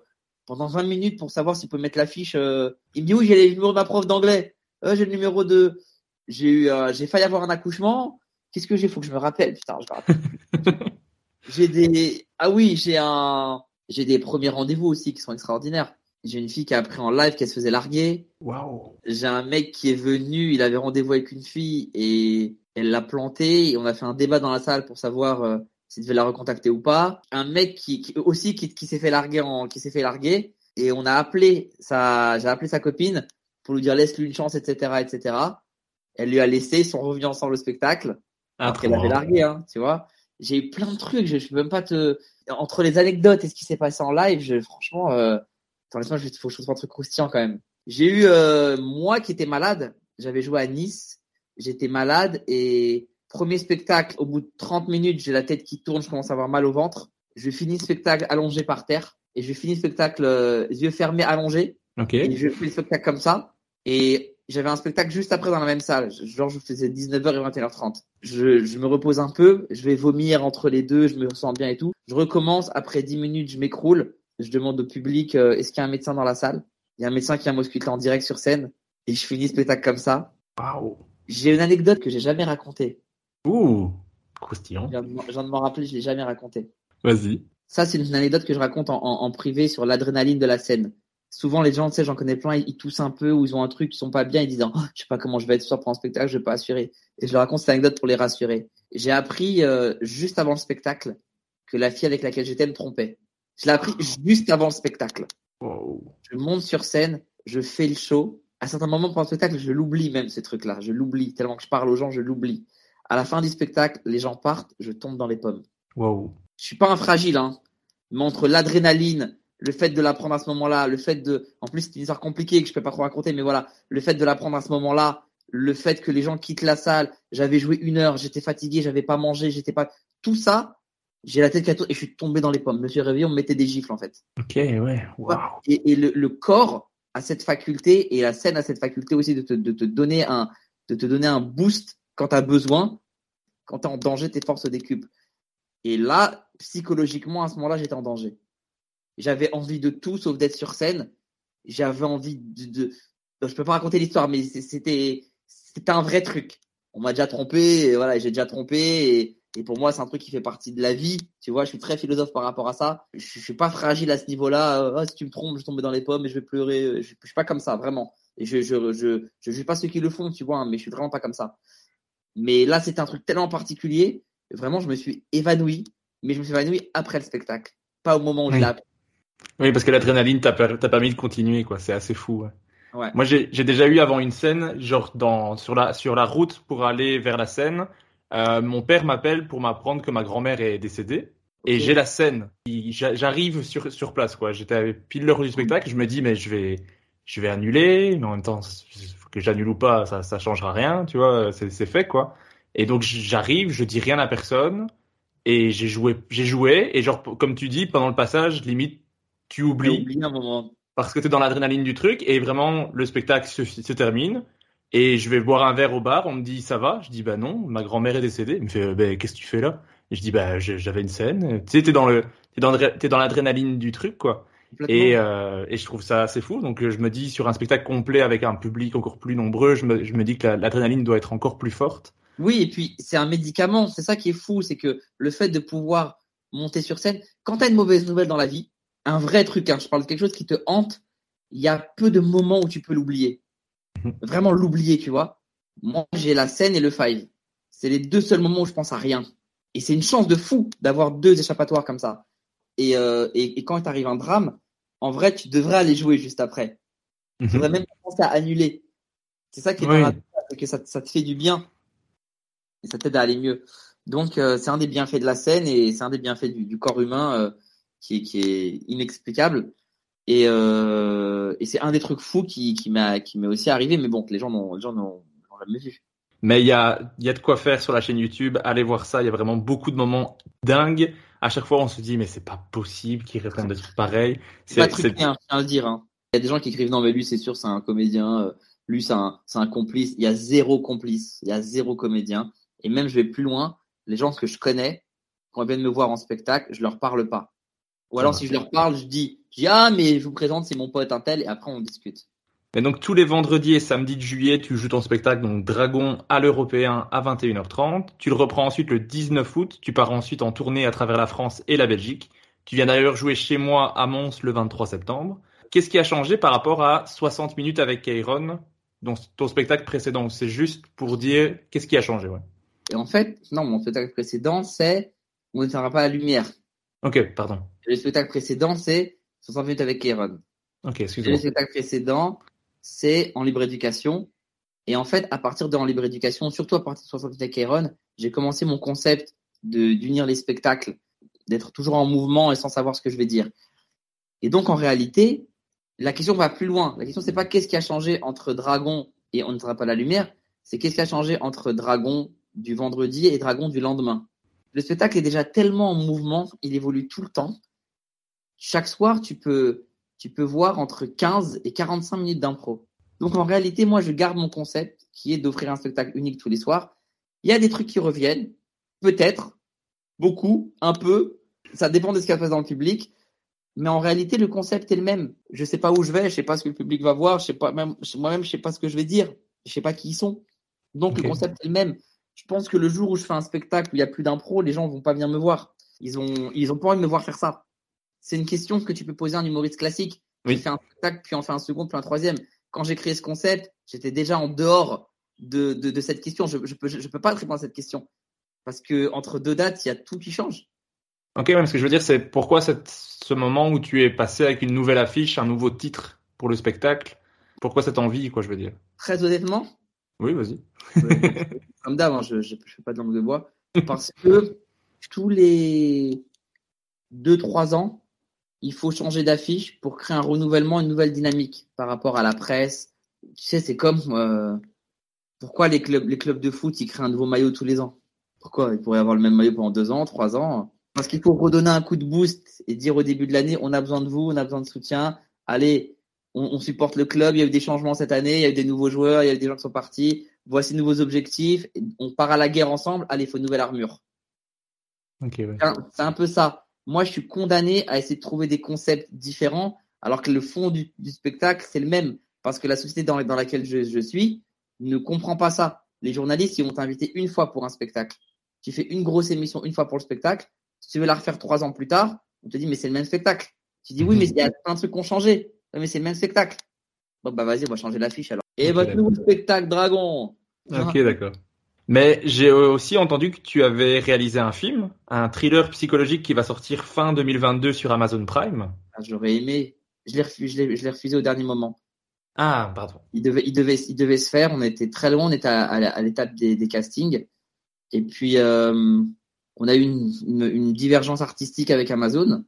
pendant 20 minutes pour savoir s'il peut mettre l'affiche. il me dit oui, j'ai le numéro de ma prof d'anglais. j'ai le numéro de. J'ai eu, j'ai failli avoir un accouchement. Qu'est-ce que j'ai Faut que je me rappelle. Putain, je me rappelle. j'ai des. Ah oui, j'ai un j'ai des premiers rendez-vous aussi qui sont extraordinaires. J'ai une fille qui a appris en live qu'elle se faisait larguer. Waouh. J'ai un mec qui est venu, il avait rendez-vous avec une fille et elle l'a planté et on a fait un débat dans la salle pour savoir euh, s'il devait la recontacter ou pas. Un mec qui, aussi qui, s'est fait larguer en, qui s'est fait larguer et on a appelé sa, j'ai appelé sa copine pour lui dire laisse-lui une chance, etc., etc. Elle lui a laissé, ils sont revenus ensemble au spectacle. Ah, après qu'elle avait largué, hein, tu vois. J'ai eu plein de trucs, je, je peux même pas te, entre les anecdotes et ce qui s'est passé en live, je, franchement, euh, attends, laisse-moi, il faut que je trouve un truc croustillant quand même. J'ai eu, euh, moi qui étais malade, j'avais joué à Nice, j'étais malade et premier spectacle, au bout de 30 minutes, j'ai la tête qui tourne, je commence à avoir mal au ventre. Je finis le spectacle allongé par terre et je finis le spectacle euh, yeux fermés allongés. Ok. Et je fais le spectacle comme ça. Et j'avais un spectacle juste après dans la même salle. Genre, je faisais 19h et 21h30. Je, je me repose un peu, je vais vomir entre les deux, je me sens bien et tout. Je recommence, après 10 minutes, je m'écroule. Je demande au public, euh, est-ce qu'il y a un médecin dans la salle? Il y a un médecin qui a m'ausculté en direct sur scène. Et je finis le spectacle comme ça. Waouh J'ai une anecdote que j'ai jamais racontée. Ouh Croustillant. Je viens de m'en rappeler, je l'ai jamais racontée. Vas-y. Ça, c'est une anecdote que je raconte en, en, en privé sur l'adrénaline de la scène souvent les gens, tu sais, j'en connais plein, ils, toussent un peu ou ils ont un truc, ils sont pas bien, ils disent, oh, je sais pas comment je vais être sûr pour un spectacle, je vais pas assurer. Et je leur raconte cette anecdote pour les rassurer. J'ai appris euh, juste avant le spectacle que la fille avec laquelle j'étais me trompait. Je l'ai appris juste avant le spectacle. Je monte sur scène, je fais le show. À certains moments pendant le spectacle, je l'oublie même ces trucs-là. Je l'oublie tellement que je parle aux gens, je l'oublie. À la fin du spectacle, les gens partent, je tombe dans les pommes. Wow. Je suis pas un fragile, hein. Mais entre l'adrénaline, le fait de l'apprendre à ce moment-là, le fait de, en plus c'est une histoire compliquée que je peux pas trop raconter, mais voilà, le fait de l'apprendre à ce moment-là, le fait que les gens quittent la salle, j'avais joué une heure, j'étais fatigué, j'avais pas mangé, j'étais pas, tout ça, j'ai la tête qui a et je suis tombé dans les pommes. Je me suis réveillé, on me mettait des gifles en fait. Ok, ouais, wow. Et, le, corps a cette faculté et la scène a cette faculté aussi de te, de te donner un, de te donner un boost quand tu as besoin, quand tu es en danger, tes forces décupent. Et là, psychologiquement, à ce moment-là, j'étais en danger. J'avais envie de tout sauf d'être sur scène. J'avais envie de, de... je peux pas raconter l'histoire, mais c'était un vrai truc. On m'a déjà trompé, et voilà, j'ai déjà trompé et, pour moi c'est un truc qui fait partie de la vie. Tu vois, je suis très philosophe par rapport à ça. Je, je suis pas fragile à ce niveau-là. Euh, ah, si tu me trompes, je vais tomber dans les pommes et je vais pleurer. Je, je suis pas comme ça, vraiment. Et je je je je juge pas ceux qui le font, tu vois, hein, mais je suis vraiment pas comme ça. Mais là, c'était un truc tellement particulier. Vraiment, je me suis évanoui, mais je me suis évanoui après le spectacle, pas au moment où je l'ai appris. Oui, parce que l'adrénaline t'a permis de continuer, quoi. C'est assez fou. Ouais. Moi, j'ai déjà eu avant une scène, genre dans sur la sur la route pour aller vers la scène, euh, mon père m'appelle pour m'apprendre que ma grand-mère est décédée. Et j'ai la scène. J'arrive sur sur place, quoi. J'étais pile l'heure du spectacle. Je me dis, mais je vais je vais annuler, mais en même temps, que j'annule ou pas, ça ça changera rien, tu vois. C'est fait, quoi. Et donc j'arrive, je dis rien à personne et j'ai joué, j'ai joué et genre comme tu dis pendant le passage, limite tu oublies un moment. parce que tu es dans l'adrénaline du truc et vraiment le spectacle se, se, termine et je vais boire un verre au bar, on me dit ça va, je dis bah non, ma grand-mère est décédée, il me fait bah, qu'est-ce que tu fais là? Et je dis bah j'avais une scène, tu sais t'es dans le t'es dans t'es dans l'adrénaline du truc quoi. Et, euh, et je trouve ça assez fou. Donc je me dis sur un spectacle complet avec un public encore plus nombreux, je me, je me dis que l'adrénaline doit être encore plus forte. Oui, et puis c'est un médicament. C'est ça qui est fou, c'est que le fait de pouvoir monter sur scène, quand tu as une mauvaise nouvelle dans la vie, un vrai truc, hein, je parle de quelque chose qui te hante, il y a peu de moments où tu peux l'oublier. Mhm. Vraiment l'oublier, tu vois. Moi, j'ai la scène et le five. C'est les deux seuls moments où je pense à rien. Et c'est une chance de fou d'avoir deux échappatoires comme ça. Et, euh, et, quand t'arrive un drame, en vrai, tu devrais aller jouer juste après. Tu mhm. devrais même penser à annuler. C'est ça qui est oui. c'est que ça, ça te fait du bien et ça t'aide à aller mieux. Donc euh, c'est un des bienfaits de la scène et c'est un des bienfaits du, du corps humain euh, qui, est, qui est inexplicable. Et, euh, et c'est un des trucs fous qui, qui m'est aussi arrivé, mais bon, que les gens n'ont jamais vu. Mais il y a il y a de quoi faire sur la chaîne YouTube. Allez voir ça. Il y a vraiment beaucoup de moments dingues. À chaque fois, on se dit mais c'est pas possible qu'ils reprennent des trucs pareils. C'est pas truc bien, à le dire. Hein. Il y a des gens qui écrivent non mais lui c'est sûr c'est un comédien. Euh, lui c'est un c'est un complice. Il y a zéro complice. Il y a zéro comédien. Et même, je vais plus loin, les gens que je connais, quand ils viennent me voir en spectacle, je leur parle pas. Ou alors, si je leur parle, je dis, je dis, ah, mais je vous présente, c'est mon pote un tel, et après, on discute. Et donc, tous les vendredis et samedis de juillet, tu joues ton spectacle, donc Dragon à l'Européen à 21h30. Tu le reprends ensuite le 19 août. Tu pars ensuite en tournée à travers la France et la Belgique. Tu viens d'ailleurs jouer chez moi à Mons le 23 septembre. Qu'est-ce qui a changé par rapport à 60 minutes avec Kairon, donc ton spectacle précédent? C'est juste pour dire qu'est-ce qui a changé, ouais? Et en fait, non, mon spectacle précédent, c'est On ne fera pas la lumière. Ok, pardon. le spectacle précédent, c'est 60 minutes avec Kéron. Ok, excuse-moi. Le spectacle précédent, c'est en libre éducation. Et en fait, à partir de en libre éducation, surtout à partir de 60 minutes avec Kéron, j'ai commencé mon concept d'unir les spectacles, d'être toujours en mouvement et sans savoir ce que je vais dire. Et donc, en réalité, la question va plus loin. La question, c'est pas qu'est-ce qui a changé entre Dragon et On ne fera pas la lumière, c'est qu'est-ce qui a changé entre Dragon du vendredi et Dragon du lendemain. Le spectacle est déjà tellement en mouvement, il évolue tout le temps. Chaque soir, tu peux, tu peux voir entre 15 et 45 minutes d'impro. Donc en réalité, moi, je garde mon concept qui est d'offrir un spectacle unique tous les soirs. Il y a des trucs qui reviennent, peut-être, beaucoup, un peu. Ça dépend de ce qui se passe dans le public. Mais en réalité, le concept est le même. Je sais pas où je vais, je sais pas ce que le public va voir, je sais pas même moi-même, je sais pas ce que je vais dire, je sais pas qui ils sont. Donc le concept est le même je pense que le jour où je fais un spectacle où il y a plus d'impro, les gens vont pas venir me voir. Ils ont, ils ont pas envie de me voir faire ça. C'est une question que tu peux poser à un humoriste classique. Oui. Qui fait un spectacle, puis en fait un second, puis un troisième. Quand j'ai créé ce concept, j'étais déjà en dehors de, de, de cette question. Je, je peux, je, peux pas répondre à cette question. Parce que entre deux dates, il y a tout qui change. Ok, mais ce que je veux dire, c'est pourquoi cette, ce moment où tu es passé avec une nouvelle affiche, un nouveau titre pour le spectacle Pourquoi cette envie, quoi, je veux dire? Très honnêtement, oui, vas-y. Comme d'hab, hein, je ne fais pas de langue de bois. Parce que tous les 2-3 ans, il faut changer d'affiche pour créer un renouvellement, une nouvelle dynamique par rapport à la presse. Tu sais, c'est comme euh, pourquoi les clubs, les clubs de foot, ils créent un nouveau maillot tous les ans? Pourquoi Ils pourraient avoir le même maillot pendant 2 ans, 3 ans? Parce qu'il faut redonner un coup de boost et dire au début de l'année, on a besoin de vous, on a besoin de soutien. Allez, on, on, supporte le club, il y a eu des changements cette année, il y a eu des nouveaux joueurs, il y a eu des gens qui sont partis. Voici de nouveaux objectifs, on part à la guerre ensemble, allez, il faut une nouvelle armure. Okay, ouais. C'est un peu ça. Moi, je suis condamné à essayer de trouver des concepts différents, alors que le fond du, du spectacle, c'est le même. Parce que la société dans, dans laquelle je, je, suis ne comprend pas ça. Les journalistes, ils vont t'inviter une fois pour un spectacle. Tu fais une grosse émission une fois pour le spectacle. Si tu veux la refaire trois ans plus tard, on te dit, mais c'est le même spectacle. Tu dis, oui, mais il y a plein de trucs qui ont changé mais c'est le même spectacle. Bon, bah vas-y, on va changer l'affiche alors. Et votre nouveau spectacle, Dragon Ok, d'accord. Mais j'ai aussi entendu que tu avais réalisé un film, un thriller psychologique qui va sortir fin 2022 sur Amazon Prime. Ah, J'aurais aimé. Je l'ai refusé, je l'ai refusé au dernier moment. Ah, pardon. Il devait, il devait, il devait se faire. On était très loin. On était à, à l'étape des, des, castings. Et puis, euh, on a eu une, une, une, divergence artistique avec Amazon.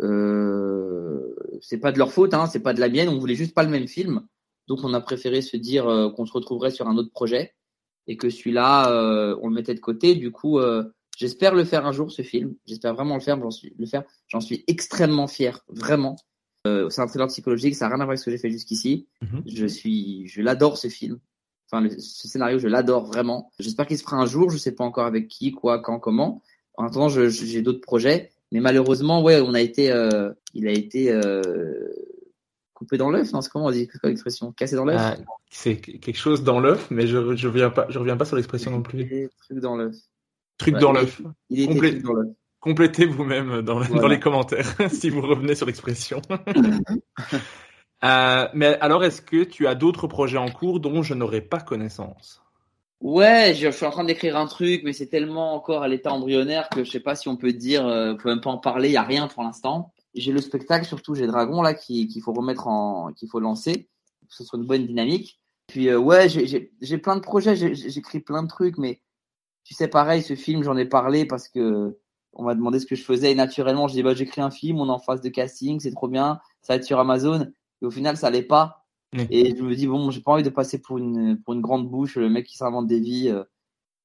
Euh, c'est pas de leur faute, hein, c'est pas de la mienne. On voulait juste pas le même film. Donc, on a préféré se dire euh, qu'on se retrouverait sur un autre projet et que celui-là, euh, on le mettait de côté. Du coup, euh, j'espère le faire un jour, ce film. J'espère vraiment le faire. J'en suis, le faire. J'en suis extrêmement fier, vraiment. Euh, c'est un thriller psychologique, ça n'a rien à voir avec ce que j'ai fait jusqu'ici. Mhm. Je suis, je l'adore ce film. Enfin, le, ce scénario, je l'adore vraiment. J'espère qu'il se fera un jour. Je sais pas encore avec qui, quoi, quand, comment. En attendant, je- je- j'ai d'autres projets. Mais malheureusement, ouais, on a été, euh, il a été euh, coupé dans l'œuf. Non, c'est comment on dit l'expression Cassé dans l'œuf? Ah, c'est quelque chose dans l'œuf, mais je je reviens pas, je reviens pas sur l'expression non plus. Des trucs dans l'œuf. Truc Ouais, dans il l'œuf. Il était Complé- truc dans l'œuf. Complétez vous-même dans, Voilà. dans les commentaires si vous revenez sur l'expression. Euh, mais alors, est-ce que tu as d'autres projets en cours dont je n'aurais pas connaissance? Ouais, je, je suis en train d'écrire un truc, mais c'est tellement encore à l'état embryonnaire que je sais pas si on peut dire, euh, on peut même pas en parler, il y a rien pour l'instant. J'ai le spectacle, surtout j'ai Dragon là qui- qu'il faut remettre en, qu'il faut lancer, que ce soit une bonne dynamique. Puis euh, ouais, j'ai- j'ai j'ai plein de projets, j'écris plein de trucs, mais tu sais pareil, ce film j'en ai parlé parce que on m'a demandé ce que je faisais et naturellement je dis bah j'écris un film, on est en phase de casting, c'est trop bien, ça va être sur Amazon. Et au final ça l'est pas. Et je me dis bon, j'ai pas envie de passer pour une pour une grande bouche, le mec qui s'invente des vies. euh,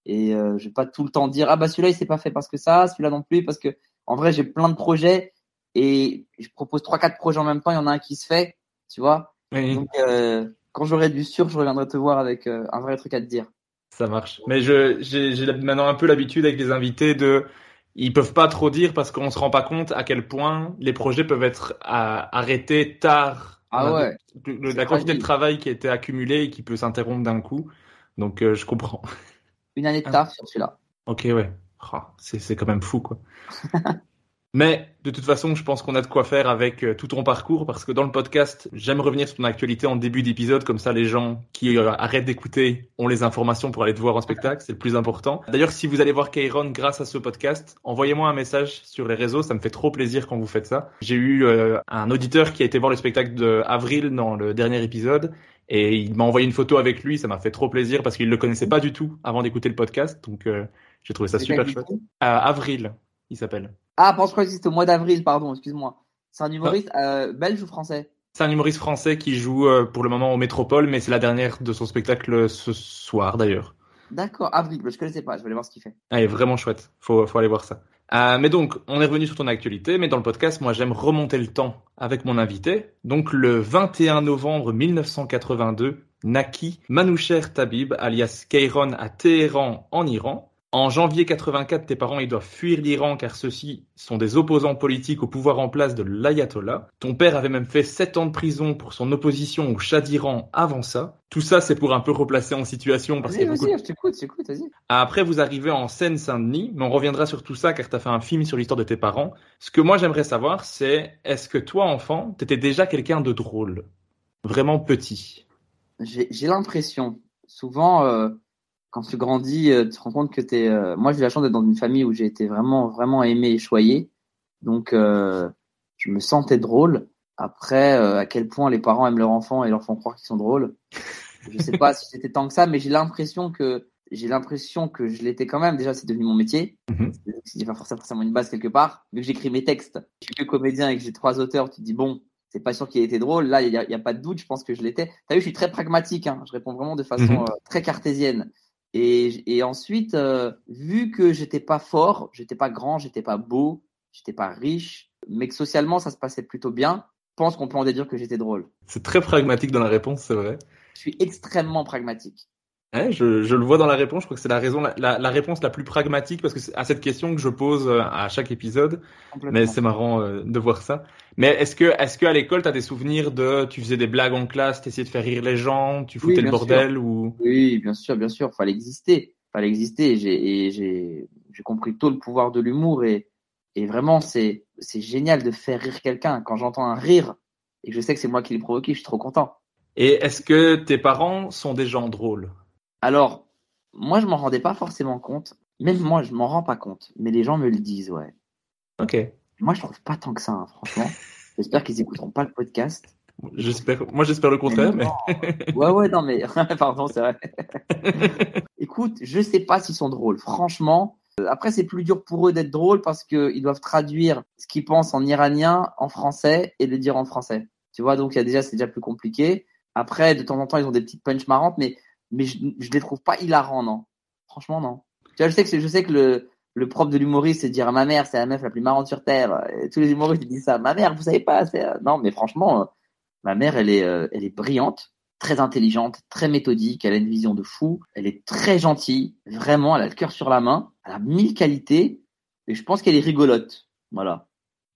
et euh, je vais pas tout le temps dire ah bah celui-là il s'est pas fait parce que ça, celui-là non plus parce que en vrai j'ai plein de projets et je propose trois quatre projets en même temps, il y en a un qui se fait, tu vois. Oui, Donc euh, quand j'aurai du sûr, je reviendrai te voir avec euh, un vrai truc à te dire. ça marche. Mais je j'ai maintenant un peu l'habitude avec les invités de ils peuvent pas trop dire parce qu'on se rend pas compte à quel point les projets peuvent être à- arrêtés tard. Ah ouais. de- la quantité de travail qui a été accumulée et qui peut s'interrompre d'un coup. Donc euh, je comprends. Une année de Ah. taf sur celui-là. Ok, ouais. C'est c'est quand même fou, quoi. Mais de toute façon, je pense qu'on a de quoi faire avec euh, tout ton parcours parce que dans le podcast, j'aime revenir sur ton actualité en début d'épisode, comme ça les gens qui euh, arrêtent d'écouter ont les informations pour aller te voir en spectacle, c'est le plus important. D'ailleurs, si vous allez voir Kairon grâce à ce podcast, envoyez-moi un message sur les réseaux, ça me fait trop plaisir quand vous faites ça. J'ai eu euh, un auditeur qui a été voir le spectacle de Avril dans le dernier épisode et il m'a envoyé une photo avec lui, ça m'a fait trop plaisir parce qu'il le connaissait pas du tout avant d'écouter le podcast, donc euh, j'ai trouvé ça super quel chouette. Euh, Avril, il s'appelle. Ah, pense que c'était au mois d'avril, pardon, excuse-moi. C'est un humoriste euh, belge ou français? C'est un humoriste français qui joue euh, pour le moment au Métropole, mais c'est la dernière de son spectacle ce soir d'ailleurs. D'accord, avril, je connaissais pas, je vais aller voir ce qu'il fait. Elle est vraiment chouette. Faut, faut aller voir ça. Euh, mais donc, on est revenu sur ton actualité, mais dans le podcast, moi, j'aime remonter le temps avec mon invité. Donc, le 21 novembre 1982, naquit Manoucher Tabib, alias Kairon, à Téhéran, en Iran. En janvier 84, tes parents ils doivent fuir l'Iran car ceux-ci sont des opposants politiques au pouvoir en place de l'ayatollah. Ton père avait même fait 7 ans de prison pour son opposition au Shah d'Iran avant ça. Tout ça, c'est pour un peu replacer en situation parce qu'il Vas-y, y a beaucoup de je après, vous arrivez en Seine-Saint-Denis, mais on reviendra sur tout ça car tu as fait un film sur l'histoire de tes parents. Ce que moi j'aimerais savoir, c'est est-ce que toi, enfant, t'étais déjà quelqu'un de drôle? Vraiment petit? J'ai j'ai l'impression, souvent, euh, quand tu grandis, euh, tu te rends compte que t'es. Euh... Moi, j'ai eu la chance d'être dans une famille où j'ai été vraiment, vraiment aimé et choyé. Donc, euh, je me sentais drôle. Après, euh, à quel point les parents aiment leur enfant et leur font croire qu'ils sont drôles, je sais pas si c'était tant que ça, mais j'ai l'impression que j'ai l'impression que je l'étais quand même. Déjà, c'est devenu mon métier. Mhm. C'est pas forcément une base quelque part. Vu que j'écris mes textes, je suis que comédien et que j'ai trois auteurs, tu te dis bon, c'est pas sûr qu'il ait été drôle. Là, il y a, il y a pas de doute. Je pense que je l'étais. T'as vu, je suis très pragmatique. Hein. Je réponds vraiment de façon Mhm. euh, très cartésienne. Et, et ensuite, euh, vu que j'étais pas fort, j'étais pas grand, j'étais pas beau, j'étais pas riche, mais que socialement ça se passait plutôt bien, je pense qu'on peut en déduire que j'étais drôle. C'est très pragmatique dans la réponse, c'est vrai. Je suis extrêmement pragmatique. Ouais, je, je le vois dans la réponse, je crois que c'est la raison, la, la, la réponse la plus pragmatique parce que c'est à cette question que je pose euh, à chaque épisode. Mais c'est marrant euh, de voir ça. Mais est-ce que, est-ce que à l'école, t'as des souvenirs de, tu faisais des blagues en classe, t'essayais de faire rire les gens, tu foutais Oui, le bordel ou? Oui, bien sûr, bien sûr. Fallait exister. Fallait exister. Et j'ai, et j'ai, j'ai compris tôt le pouvoir de l'humour et, et vraiment, c'est, c'est génial de faire rire quelqu'un. Quand j'entends un rire et que je sais que c'est moi qui l'ai provoqué, je suis trop content. Et est-ce que tes parents sont des gens drôles? Alors, Moi, je m'en rendais pas forcément compte. Même moi, je m'en rends pas compte. Mais les gens me le disent, ouais. Ok. Moi, je trouve pas tant que ça, hein, franchement. J'espère qu'ils écouteront pas le podcast. J'espère, moi j'espère le contraire, mais. ouais, ouais, non, mais pardon, c'est vrai. Écoute, je sais pas s'ils sont drôles. Franchement, euh, après c'est plus dur pour eux d'être drôles parce qu'ils doivent traduire ce qu'ils pensent en iranien, en français et le dire en français. Tu vois, donc il y a déjà c'est déjà plus compliqué. Après, de temps en temps, ils ont des petites punches marrantes, mais mais je, je les trouve pas hilarants, non. Franchement, non. Tu vois, je sais que je sais que le le propre de l'humoriste, c'est de dire à ma mère, c'est la meuf la plus marrante sur terre. Et tous les humoristes ils disent ça. Ma mère, vous savez pas. C'est... Non, mais franchement, euh, ma mère, elle est, euh, elle est brillante, très intelligente, très méthodique. Elle a une vision de fou. Elle est très gentille. Vraiment, elle a le cœur sur la main. Elle a mille qualités. Et je pense qu'elle est rigolote. Voilà.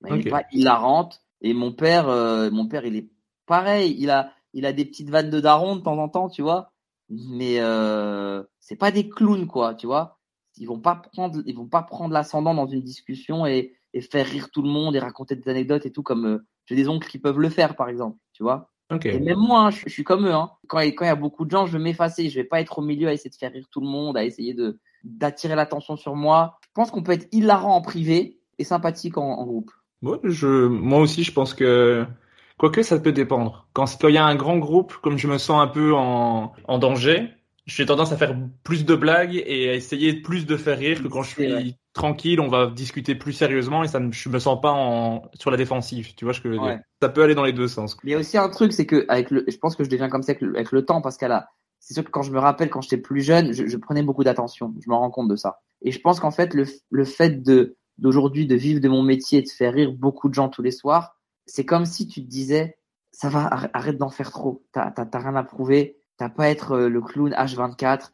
Elle Ok. est pas hilarante. Et mon père, euh, mon père, il est pareil. Il a, il a des petites vannes de daron de temps en temps, tu vois. Mais euh, c'est pas des clowns, quoi, tu vois ils vont pas prendre ils vont pas prendre l'ascendant dans une discussion et, et faire rire tout le monde et raconter des anecdotes et tout comme euh, j'ai des oncles qui peuvent le faire par exemple tu vois Ok. et même moi hein, je, je suis comme eux hein. quand il quand y a beaucoup de gens je vais m'effacer je vais pas être au milieu à essayer de faire rire tout le monde à essayer de d'attirer l'attention sur moi je pense qu'on peut être hilarant en privé et sympathique en, en groupe Ouais, je, moi aussi, je pense que, quoique ça peut dépendre. Quand, il y a un grand groupe, comme je me sens un peu en, en danger, j'ai tendance à faire plus de blagues et à essayer plus de faire rire que quand je suis tranquille, on va discuter plus sérieusement et ça ne, je me sens pas en, sur la défensive. Tu vois ce que je veux Ouais. dire? Ça peut aller dans les deux sens. Mais il y a aussi un truc, c'est que avec le, je pense que je deviens comme ça avec le, avec le temps, parce qu'à la, c'est sûr que quand je me rappelle quand j'étais plus jeune, je, je prenais beaucoup d'attention. Je me rends compte de ça. Et je pense qu'en fait, le, le fait de d'aujourd'hui de vivre de mon métier et de faire rire beaucoup de gens tous les soirs, c'est comme si tu te disais, ça va, arr- arrête d'en faire trop. T'as rien à prouver. T'as pas à être euh, le clown H24.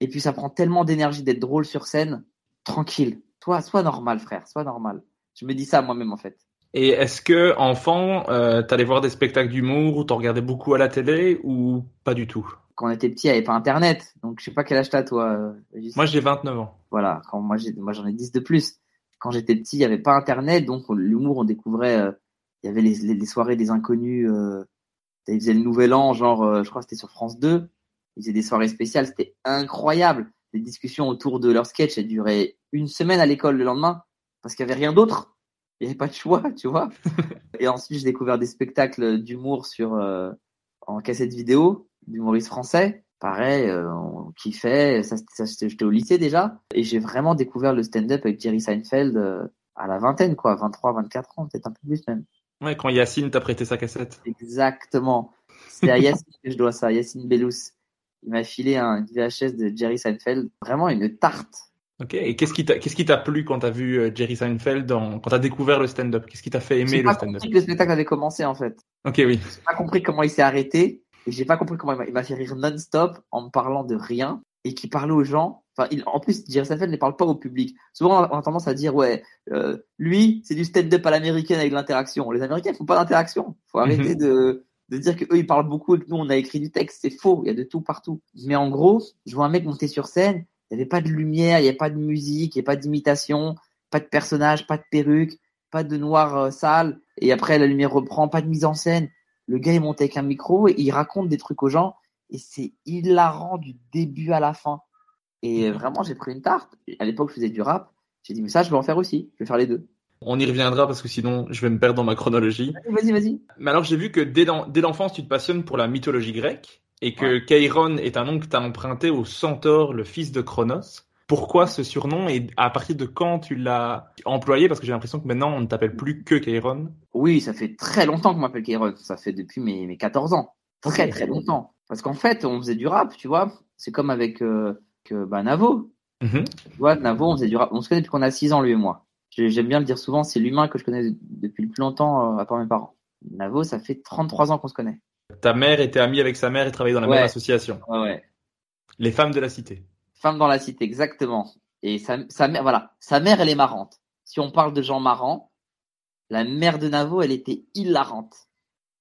Et puis ça prend tellement d'énergie d'être drôle sur scène. Tranquille. Toi, sois normal, frère. Sois normal. Je me dis ça moi-même en fait. Et est-ce que, enfant, euh, t'allais voir des spectacles d'humour ou t'en regardais beaucoup à la télé ou pas du tout? quand on était petit, il n'y avait pas Internet. Donc, je sais pas quel âge t'as, toi. euh. Moi, j'ai 29 ans. Voilà. Quand moi, j'en ai 10 de plus. Quand j'étais petit, il n'y avait pas Internet. Donc, on- l'humour, on découvrait, euh, il y avait les, les, les soirées des inconnus, euh, ils faisaient le nouvel an, genre, euh, je crois que c'était sur France 2. Ils faisaient des soirées spéciales. C'était incroyable. Les discussions autour de leur sketch, elles duraient une semaine à l'école le lendemain. Parce qu'il n'y avait rien d'autre. Il n'y avait pas de choix, tu vois. Et ensuite, j'ai découvert des spectacles d'humour sur, euh, en cassette vidéo d'humoristes français. Pareil, euh, on kiffait. Ça, j'étais au lycée déjà. Et j'ai vraiment découvert le stand-up avec Jerry Seinfeld à la vingtaine, quoi. 23, 24 ans, peut-être un peu plus même. Ouais, quand Yacine t'a prêté sa cassette. Exactement. C'est à Yacine que je dois ça, Yacine Bellous. Il m'a filé un VHS de Jerry Seinfeld. Vraiment une tarte. Ok. Et qu'est-ce qui t'a, qu'est-ce qui t'a plu quand t'as vu euh, Jerry Seinfeld dans, quand t'as découvert le stand-up? Qu'est-ce qui t'a fait aimer J'ai le pas stand-up? compris que le spectacle avait commencé, en fait. Ok, oui. J'ai pas compris comment il s'est arrêté. Et j'ai pas compris comment il m'a- il m'a fait rire non-stop en me parlant de rien et qui parlait aux gens. Enfin, il, en plus, Jerry Seinfeld ne parle pas au public. Souvent, on a, tendance à dire, ouais, euh, lui, c'est du stand-up à l'américaine avec de l'interaction. Les Américains font pas d'interaction. Faut arrêter Mhm. de, de dire que eux, ils parlent beaucoup et que nous, on a écrit du texte. C'est faux. Il y a de tout partout. Mais en gros, je vois un mec monter sur scène. Il n'y avait pas de lumière, il n'y avait pas de musique, il n'y avait pas d'imitation, pas de personnage, pas de perruque, pas de noir euh, sale. Et après, la lumière reprend, pas de mise en scène. Le gars, il monte avec un micro et il raconte des trucs aux gens et c'est hilarant du début à la fin. Et euh, vraiment, j'ai pris une tarte. À l'époque, je faisais du rap. J'ai dit, mais ça, je vais en faire aussi. Je vais faire les deux. On y reviendra parce que sinon, je vais me perdre dans ma chronologie. Vas-y, vas-y. Mais alors, j'ai vu que dès l'en- dès l'enfance, tu te passionnes pour la mythologie grecque et que Chiron est un nom que tu as emprunté au centaure, le fils de Cronos. Pourquoi ce surnom et à partir de quand tu l'as employé? Parce que j'ai l'impression que maintenant, on ne t'appelle plus que Chiron. Oui, ça fait très longtemps qu'on m'appelle Kéron. Ça fait depuis mes, mes 14 ans. Très, très longtemps. Parce qu'en fait, on faisait du rap, tu vois. C'est comme avec euh, que, bah, Navo. Mhm. Tu vois, Navo, on du rap. On se connaît depuis qu'on a 6 ans, lui et moi. J'ai- J'aime bien le dire souvent, c'est l'humain que je connais depuis le plus longtemps, euh, à part mes parents. Navo, ça fait 33 ans qu'on se connaît. Ta mère était amie avec sa mère et travaillait dans la Ouais. même association. Ouais, ouais. Les femmes de la cité. Femme dans la cité, exactement. Et sa, sa mère, voilà, sa mère, elle est marrante. Si on parle de gens marrants, la mère de Navo, elle était hilarante.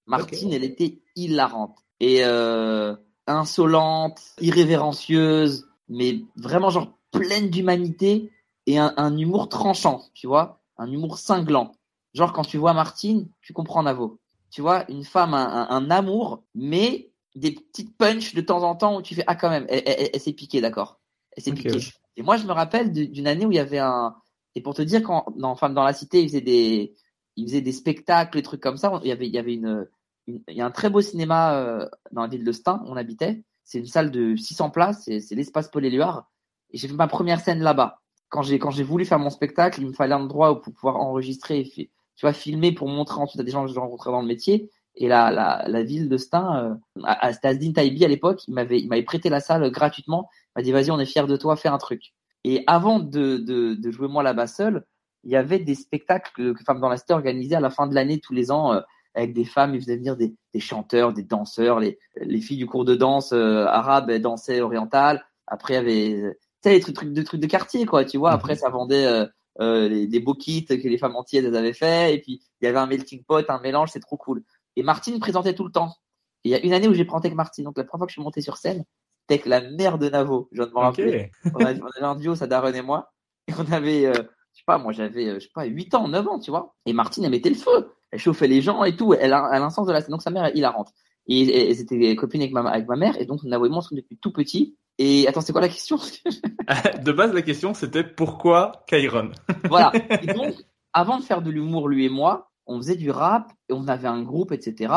Martine, elle était hilarante. Et euh, insolente, irrévérencieuse, mais vraiment genre pleine d'humanité et un, un humour tranchant, tu vois, un humour cinglant. Genre quand tu vois Martine, tu comprends Navo. Tu vois, une femme, un, un- un amour, mais des petites punches de temps en temps où tu fais ah quand même, elle, elle- elle s'est piquée, d'accord. Elle s'est piquée. Et moi, je me rappelle d'une année où il y avait un. Et pour te dire, quand dans Femme dans la Cité, ils faisaient des, ils faisaient des spectacles, des trucs comme ça. Il y avait, il y avait une, il y a un très beau cinéma euh, dans la ville de Stein, où on habitait. C'est une salle de 600 places, c'est l'espace Paul Éluard. Et j'ai fait ma première scène là-bas. Quand j'ai quand j'ai voulu faire mon spectacle, il me fallait un endroit pour pouvoir enregistrer, et, tu vois, filmer pour montrer ensuite à des gens que j'ai rencontrés dans le métier. Et la, la, ville de Stein, euh, Asdin Taibi à l'époque, il m'avait il m'avait prêté la salle gratuitement. Il m'a dit vas-y, on est fiers de toi, fais un truc. Et avant de, de, jouer moi là-bas seul, il y avait des spectacles que, que Femmes dans la Cité organisait à la fin de l'année tous les ans euh, avec des femmes. Ils faisaient venir des, des, chanteurs, des danseurs. Les, les filles du cours de danse euh, arabe elles dansaient oriental. Après, il y avait tu sais, les trucs, trucs, de, trucs de quartier, quoi. Tu vois, après, mhm. ça vendait euh, euh, les, des beaux kits que les femmes entières elles avaient fait. Et puis, il y avait un melting pot, un mélange, c'est trop cool. Et Martine présentait tout le temps. Il y a une année où j'ai présenté avec Martine. Donc, la première fois que je suis monté sur scène, c'était avec la mère de Navo. Je viens de me rappeler. On, avait, un duo, ça Darren et moi. Et on avait, euh, je sais pas, moi j'avais, euh, je sais pas, 8 ans, 9 ans, tu vois. Et Martine, elle mettait le feu. Elle chauffait les gens et tout. Elle a, elle a un sens de la scène. Donc sa mère, il la rentre. Et, et c'était copine avec ma, avec ma mère. Et donc et on se depuis tout petit. Et attends, c'est quoi la question? De base, la question, c'était pourquoi Kairon? Voilà. Et donc, avant de faire de l'humour, lui et moi, on faisait du rap et on avait un groupe, etc.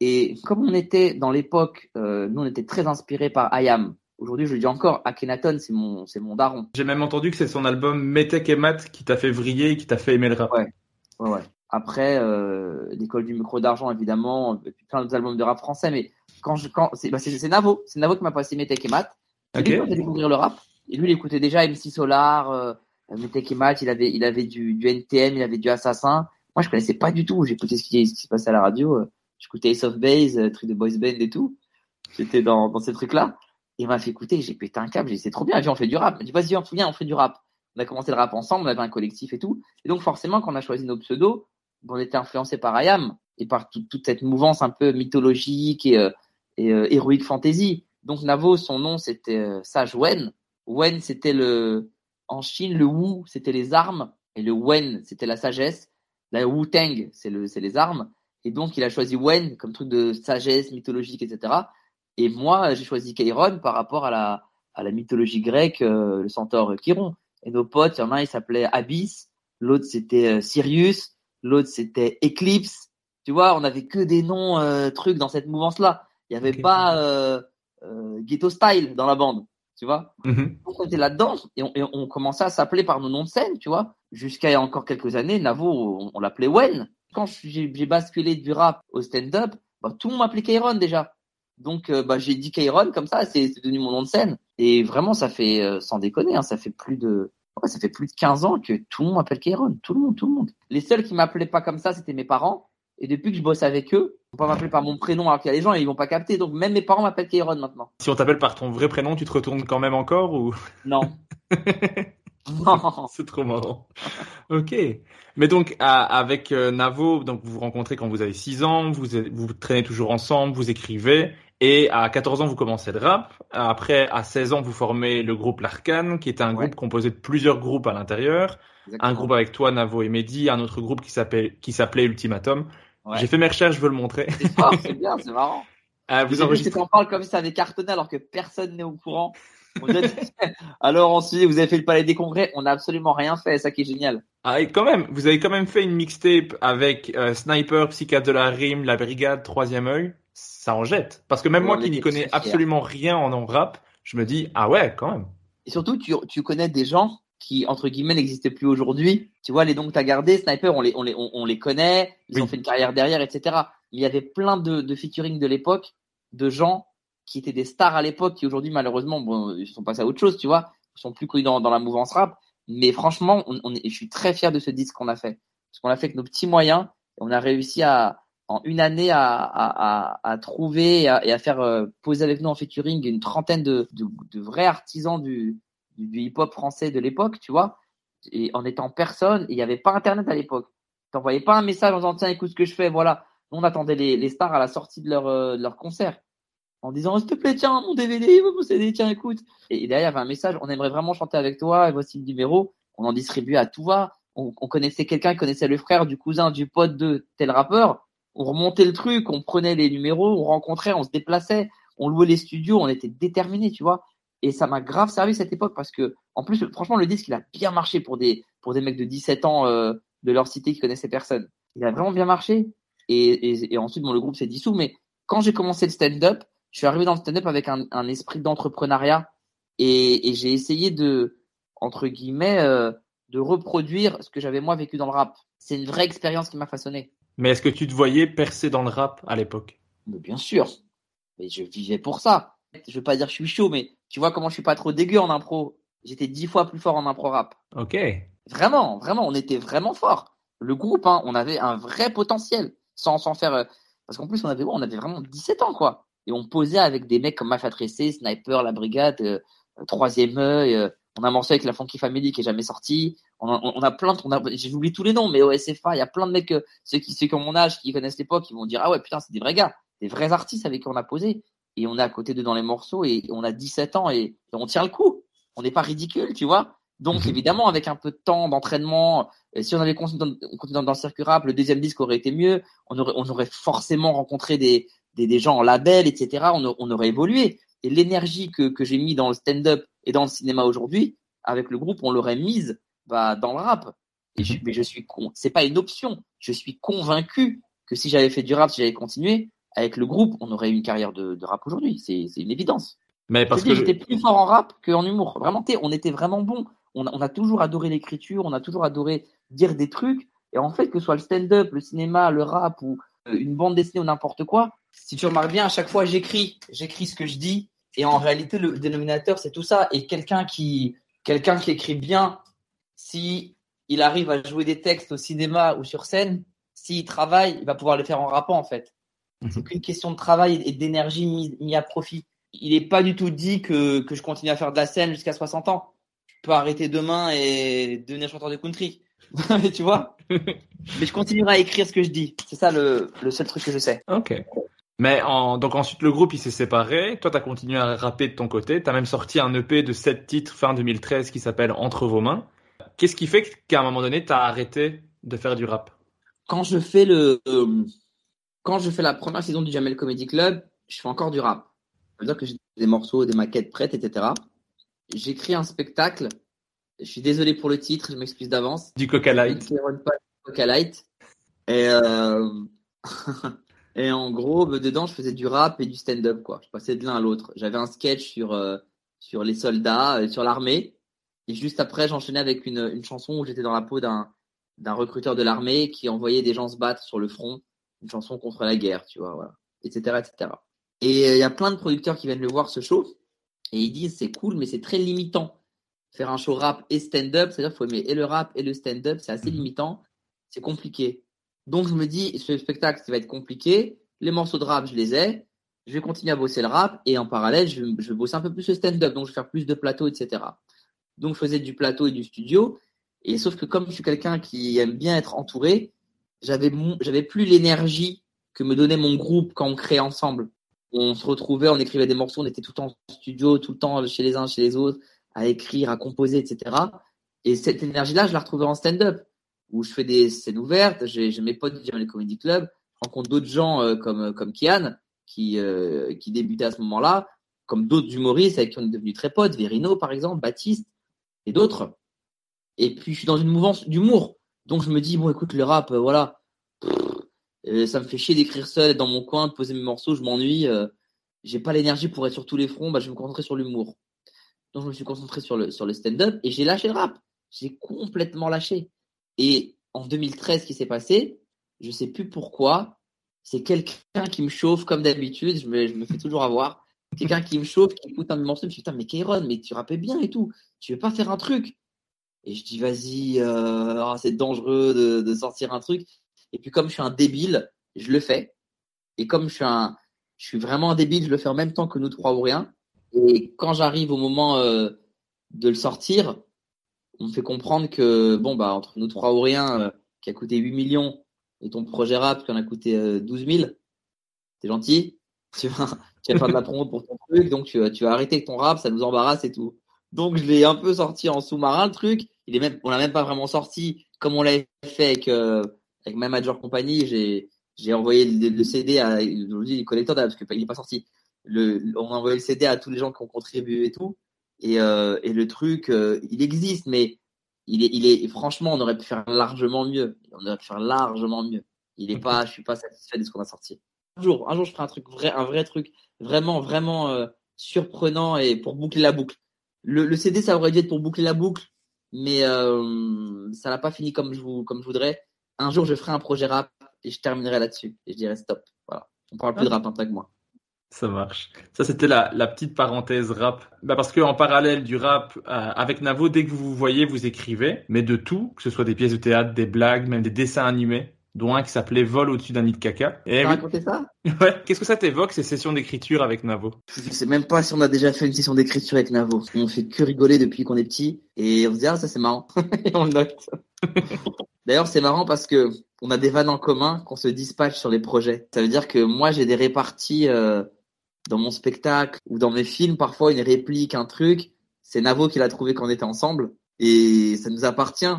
Et comme on était dans l'époque, euh, nous on était très inspirés par Ayam. Aujourd'hui, je le dis encore, Akhenaton, c'est mon, c'est mon daron. J'ai même entendu que c'est son album Metek et Mat qui t'a fait vriller et qui t'a fait aimer le rap. Ouais, ouais, ouais. Après, euh, l'école du micro d'argent, évidemment, plein d'autres albums de rap français, mais quand je, quand, c'est, bah c'est, Navo, c'est Navo qui m'a passé Metek et Mat. C'est lui découvrir le rap. Et lui, il écoutait déjà MC Solar, euh, et Mat, il avait, il avait du, du NTM, il avait du Assassin. Moi, je connaissais pas du tout. J'écoutais ce qui, ce qui se passait à la radio. Euh j'écoutais Ace of Base, euh, truc de boys band et tout. J'étais dans, dans ces trucs-là. Il m'a fait écouter, j'ai pété un câble, j'ai dit c'est trop bien, viens on fait du rap. Il dit vas-y, viens on fait du rap. On a commencé le rap ensemble, on avait un collectif et tout. Et donc forcément, quand on a choisi nos pseudos, on était influencé par Ayam et par toute cette mouvance un peu mythologique et, euh, euh, héroïque fantasy. Donc Navo, son nom c'était euh, Sage Wen. Wen c'était le en Chine le Wu c'était les armes et le Wen c'était la sagesse. La Wu Tang c'est le c'est les armes. Et donc, il a choisi Wen comme truc de sagesse mythologique, etc. Et moi, j'ai choisi Chiron par rapport à la, à la mythologie grecque, le centaure Chiron. Et nos potes, il y en a un, il s'appelait Abyss, l'autre c'était Sirius, l'autre c'était Eclipse. Tu vois, on n'avait que des noms euh, trucs dans cette mouvance-là. Il n'y avait pas euh, Ghetto Style dans la bande, tu vois. Mm-hmm. Donc on était là-dedans et on, on commençait à s'appeler par nos noms de scène, tu vois. Jusqu'à il y a encore quelques années, Navo, on, on l'appelait Wen quand j'ai basculé du rap au stand-up, bah, tout le monde m'appelait Kairon déjà. Donc euh, bah, j'ai dit Kairon comme ça, c'est devenu mon nom de scène. Et vraiment, ça fait, euh, sans déconner, hein, ça fait plus de ouais, ça fait plus de 15 ans que tout le monde m'appelle Kairon. Tout le monde, tout le monde. Les seuls qui m'appelaient pas comme ça, c'était mes parents. Et depuis que je bosse avec eux, ils vont pas m'appeler par mon prénom alors qu'il y a des gens et ils vont pas capter. Donc même mes parents m'appellent Kairon maintenant. Si on t'appelle par ton vrai prénom, tu te retournes quand même encore ou? Non. c'est trop marrant. Ok. Mais donc, avec euh, Navo, donc vous vous rencontrez quand vous avez 6 ans, vous, vous traînez toujours ensemble, vous écrivez, et à 14 ans, vous commencez le rap. Après, à 16 ans, vous formez le groupe L'Arcane, qui est un groupe composé de plusieurs groupes à l'intérieur. Un groupe avec toi, Navo et Mehdi, un autre groupe qui s'appelait, qui s'appelait Ultimatum. J'ai fait mes recherches, je veux le montrer. C'est bien, c'est marrant. Euh, vous enregistrez. On parle comme si ça avait cartonné alors que personne n'est au courant. Alors ensuite, vous avez fait le Palais des Congrès, on n'a absolument rien fait, ça qui est génial. Ah, et quand même, vous avez quand même fait une mixtape avec euh, Sniper, Psychiatre de la Rime, La Brigade, Troisième œil. Ça en jette. Parce que même moi qui n'y connais absolument rien en rap, je me dis, ah ouais, quand même. Et surtout, tu, tu connais des gens qui, entre guillemets, n'existaient plus aujourd'hui. Tu vois, les dons que tu as gardés, Sniper, on les, on les, on, les connaît, ils ont fait une carrière derrière, etc. Il y avait plein de, de featuring de l'époque de gens qui étaient des stars à l'époque, qui aujourd'hui malheureusement bon, ils sont passés à autre chose, tu vois, ils sont plus connus dans, dans la mouvance rap. Mais franchement, on, on est, je suis très fier de ce disque qu'on a fait, parce qu'on a fait avec nos petits moyens, on a réussi à en une année à, à, à, à trouver et à, faire euh, poser avec nous en featuring une trentaine de, de, de vrais artisans du, du, hip-hop français de l'époque, tu vois, et en étant personne, il n'y avait pas Internet à l'époque. T'envoyais pas un message en disant tiens écoute ce que je fais, voilà. On attendait les, les stars à la sortie de leur, euh, de leur concert. En disant s'il te plaît tiens mon DVD mon CD tiens écoute. Et, derrière il y avait un message on aimerait vraiment chanter avec toi et voici le numéro. On en distribuait à tout va. On, connaissait quelqu'un connaissait le frère du cousin du pote de tel rappeur on remontait le truc on prenait les numéros on rencontrait on se déplaçait on louait les studios on était déterminés tu vois Et ça m'a grave servi cette époque parce que, en plus, franchement, le disque, il a bien marché pour des, pour des mecs de 17 ans euh, de leur cité qui connaissaient personne. Il a vraiment bien marché. Et, et, et ensuite, bon, le groupe s'est dissous. Mais quand j'ai commencé le stand-up, je suis arrivé dans le stand-up avec un, un esprit d'entrepreneuriat et, et j'ai essayé de, entre guillemets, euh, de reproduire ce que j'avais moi vécu dans le rap. C'est une vraie expérience qui m'a façonné. Mais est-ce que tu te voyais percer dans le rap à l'époque? Bien sûr. Mais je vivais pour ça. Je veux pas dire que je suis chaud, mais tu vois comment je suis pas trop dégueu en impro. J'étais dix fois plus fort en impro rap. Ok. Vraiment, vraiment, on était vraiment fort. Le groupe, hein, on avait un vrai potentiel, sans sans faire. Euh, parce qu'en plus, on avait on avait vraiment 17 ans, quoi. Et on posait avec des mecs comme Mafia Tressé, Sniper, La Brigade, euh, Troisième œil. Euh, on a un morceau avec la Funky Family qui est jamais sorti. On a, on a plein de, on a, j'ai oublié tous les noms, mais au SFA, il y a plein de mecs, ceux qui, ceux qui ont mon âge, qui connaissent l'époque, ils vont dire, ah ouais, putain, c'est des vrais gars, des vrais artistes avec qui on a posé. Et on est à côté d'eux dans les morceaux et on a 17 ans et, on tient le coup. On n'est pas ridicule, tu vois. Donc, évidemment, avec un peu de temps d'entraînement, si on avait continué dans, dans, le circuit rap, le deuxième disque aurait été mieux. On aurait, on aurait forcément rencontré des, des, des gens en label, etc. On, on aurait évolué. Et l'énergie que, que j'ai mis dans le stand-up et dans le cinéma aujourd'hui, avec le groupe, on l'aurait mise bah, dans le rap. Et je, mais je suis con. C'est pas une option. Je suis convaincu que si j'avais fait du rap, si j'avais continué avec le groupe, on aurait eu une carrière de, de rap aujourd'hui. C'est, une évidence. Mais parce que j'étais plus fort en rap qu'en humour. Vraiment, on était vraiment bon. On a, on a toujours adoré l'écriture, on a toujours adoré dire des trucs. Et en fait, que ce soit le stand-up, le cinéma, le rap ou euh, une bande dessinée ou n'importe quoi, si tu remarques bien, à chaque fois j'écris, j'écris ce que je dis. Et en réalité, le dénominateur, c'est tout ça. Et quelqu'un qui, quelqu'un qui écrit bien, si il arrive à jouer des textes au cinéma ou sur scène, s'il travaille, il va pouvoir le faire en rappant en fait. Mhm. C'est qu'une question de travail et d'énergie mis, à profit. Il n'est pas du tout dit que, que je continue à faire de la scène jusqu'à 60 ans. Je peux arrêter demain et devenir chanteur de country. Mais tu vois? Mais je continuerai à écrire ce que je dis. C'est ça le, le seul truc que je sais. Ok. Mais en, donc ensuite le groupe il s'est séparé, toi tu as continué à rapper de ton côté, tu as même sorti un EP de 7 titres fin 2013 qui s'appelle Entre vos mains. Qu'est-ce qui fait qu'à un moment donné tu as arrêté de faire du rap? Quand je fais le euh, quand je fais la première saison du Jamel Comedy Club, je fais encore du rap. C'est-à-dire que j'ai des morceaux, des maquettes prêtes, etc. J'écris un spectacle. Je suis désolé pour le titre, je m'excuse d'avance. Du Coca Light. Coca Light. Et euh... Et en gros, bah, dedans, je faisais du rap et du stand-up, quoi. Je passais de l'un à l'autre. J'avais un sketch sur euh, sur les soldats, euh, sur l'armée, et juste après, j'enchaînais avec une, une chanson où j'étais dans la peau d'un d'un recruteur de l'armée qui envoyait des gens se battre sur le front, une chanson contre la guerre, tu vois, voilà, etc., etc. Et euh, il y a plein de producteurs qui viennent le voir ce show et ils disent c'est cool, mais c'est très limitant. Faire un show rap et stand-up, c'est-à-dire qu'il faut aimer et le rap et le stand-up, c'est assez mhm. limitant, c'est compliqué. Donc je me dis, ce spectacle, ça va être compliqué. Les morceaux de rap, je les ai. Je vais continuer à bosser le rap et en parallèle, je, vais bosser un peu plus le stand-up. Donc je vais faire plus de plateaux, etc. Donc je faisais du plateau et du studio. Et sauf que comme je suis quelqu'un qui aime bien être entouré, j'avais j'avais plus l'énergie que me donnait mon groupe quand on créait ensemble. On se retrouvait, on écrivait des morceaux, on était tout le temps en studio, tout le temps chez les uns, chez les autres, à écrire, à composer, etc. Et cette énergie-là, je la retrouvais en stand-up où je fais des scènes ouvertes. J'ai mes potes du le Comedy Club. Je rencontre d'autres gens euh, comme comme Kian qui euh, qui débutait à ce moment-là, comme d'autres humoristes avec qui on est devenus très potes, Verino par exemple, Baptiste et d'autres. Et puis je suis dans une mouvance d'humour. Donc je me dis bon écoute le rap euh, voilà, ça me fait chier d'écrire seul dans mon coin, de poser mes morceaux, je m'ennuie, j'ai pas l'énergie pour être sur tous les fronts, bah je vais me concentrer sur l'humour. Donc je me suis concentré sur le sur le stand-up et j'ai lâché le rap. J'ai complètement lâché. Et en 2013, ce qui s'est passé, je sais plus pourquoi, c'est quelqu'un qui me chauffe comme d'habitude, je me, fais toujours avoir. Quelqu'un qui me chauffe, qui écoute un morceau, je me dis putain, mais Kairon, mais tu rappelles bien et tout, tu veux pas faire un truc? Et je dis vas-y, euh, ah, c'est dangereux de, de sortir un truc. Et puis comme je suis un débile, je le fais. Et comme je suis un, vraiment un débile, je le fais en même temps que nous trois ou rien. Et quand j'arrive au moment euh, de le sortir, on me fait comprendre que, bon, bah, entre nous trois ou rien, euh, qui a coûté 8 millions, et ton projet rap qui en a coûté euh, 12 000, t'es gentil, tu vas, tu vas faire de la promo pour ton truc, donc tu, tu vas arrêter ton rap, ça nous embarrasse et tout. Donc je l'ai un peu sorti en sous-marin le truc. Il est même, on l'a même pas vraiment sorti comme on l'avait fait avec euh, avec ma major compagnie. J'ai j'ai envoyé le, CD à aujourd'hui les collecteurs parce que il est pas sorti. Le, on a envoyé le CD à tous les gens qui ont contribué et tout. Et, euh, et le truc, euh, il existe, mais il est, il est, franchement, on aurait pu faire largement mieux. On aurait pu faire largement mieux. Il est pas, je suis pas satisfait de ce qu'on a sorti. Un jour, un jour, je ferai un truc vrai, un vrai truc, vraiment, vraiment euh, surprenant et pour boucler la boucle. Le, le, CD, ça aurait dû être pour boucler la boucle, mais euh, ça n'a pas fini comme je, vous, comme je voudrais. Un jour, je ferai un projet rap et je terminerai là-dessus. Et je dirai stop. Voilà. On parle plus de rap en tant que moi. Ça marche. Ça, c'était la, la, petite parenthèse rap. Bah parce que en parallèle du rap, euh, avec Navo, dès que vous vous voyez, vous écrivez, mais de tout, que ce soit des pièces de théâtre, des blagues, même des dessins animés, dont un qui s'appelait Vol au-dessus d'un nid de caca. Et oui. raconté ça? Ouais. Qu'est-ce que ça t'évoque, ces sessions d'écriture avec Navo? Je sais même pas si on a déjà fait une session d'écriture avec Navo. On fait que rigoler depuis qu'on est petit, et on se dit, ah, ça c'est marrant. et on le note. D'ailleurs, c'est marrant parce que on a des vannes en commun qu'on se dispatche sur les projets. Ça veut dire que moi, j'ai des réparties euh, dans mon spectacle ou dans mes films, parfois une réplique, un truc, c'est Navo qui l'a trouvé quand on était ensemble et ça nous appartient.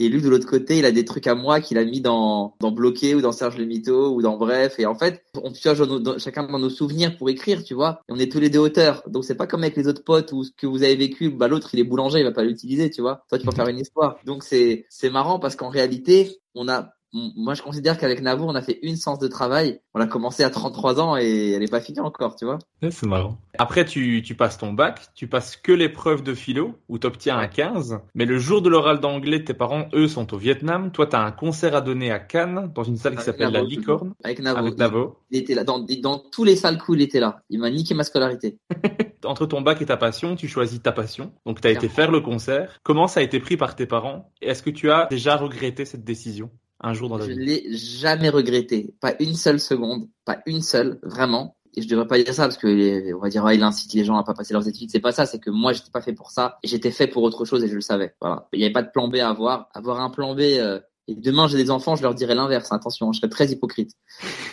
Et lui de l'autre côté, il a des trucs à moi qu'il a mis dans dans Bloqué ou dans Serge le Mito ou dans Bref. Et en fait, on pioche chacun dans nos souvenirs pour écrire, tu vois. Et on est tous les deux auteurs. Donc c'est pas comme avec les autres potes où ce que vous avez vécu, bah l'autre il est boulanger, il va pas l'utiliser, tu vois. Toi tu vas faire une histoire. Donc c'est c'est marrant parce qu'en réalité, on a moi, je considère qu'avec Navo, on a fait une séance de travail. On a commencé à 33 ans et elle est pas finie encore, tu vois. c'est marrant. Après, tu, tu passes ton bac, tu passes que l'épreuve de philo où tu obtiens un 15. Mais le jour de l'oral d'anglais, tes parents, eux, sont au Vietnam. Toi, tu as un concert à donner à Cannes dans une salle qui s'appelle La Licorne. Avec Navo. Avec Navo. Il, était là. Dans, dans tous les salles cool, il était là. Il m'a niqué ma scolarité. Entre ton bac et ta passion, tu choisis ta passion. Donc, tu as été faire le concert. Comment ça a été pris par tes parents? Est-ce que tu as déjà regretté cette décision? Un jour dans la je vie Je l'ai jamais regretté, pas une seule seconde, pas une seule, vraiment. Et je devrais pas dire ça parce que on va dire il incite les gens à pas passer leurs études. C'est pas ça, c'est que moi j'étais pas fait pour ça. J'étais fait pour autre chose et je le savais. Voilà, il n'y avait pas de plan B à avoir. Avoir un plan B. Euh, et demain j'ai des enfants, je leur dirais l'inverse. Attention, je serais très hypocrite.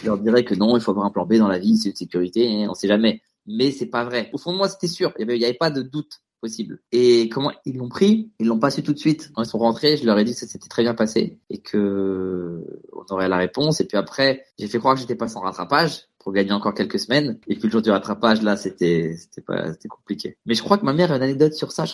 Je leur dirais que non, il faut avoir un plan B dans la vie, c'est une sécurité. Hein, on sait jamais. Mais c'est pas vrai. Au fond de moi, c'était sûr. Il y avait, il y avait pas de doute Et comment ils l'ont pris? Ils l'ont pas su tout de suite. Quand ils sont rentrés, je leur ai dit que ça s'était très bien passé et que on aurait la réponse. Et puis après, j'ai fait croire que j'étais pas sans rattrapage pour gagner encore quelques semaines. Et puis le jour du rattrapage, là, c'était c'était compliqué. Mais je crois que ma mère a une anecdote sur ça.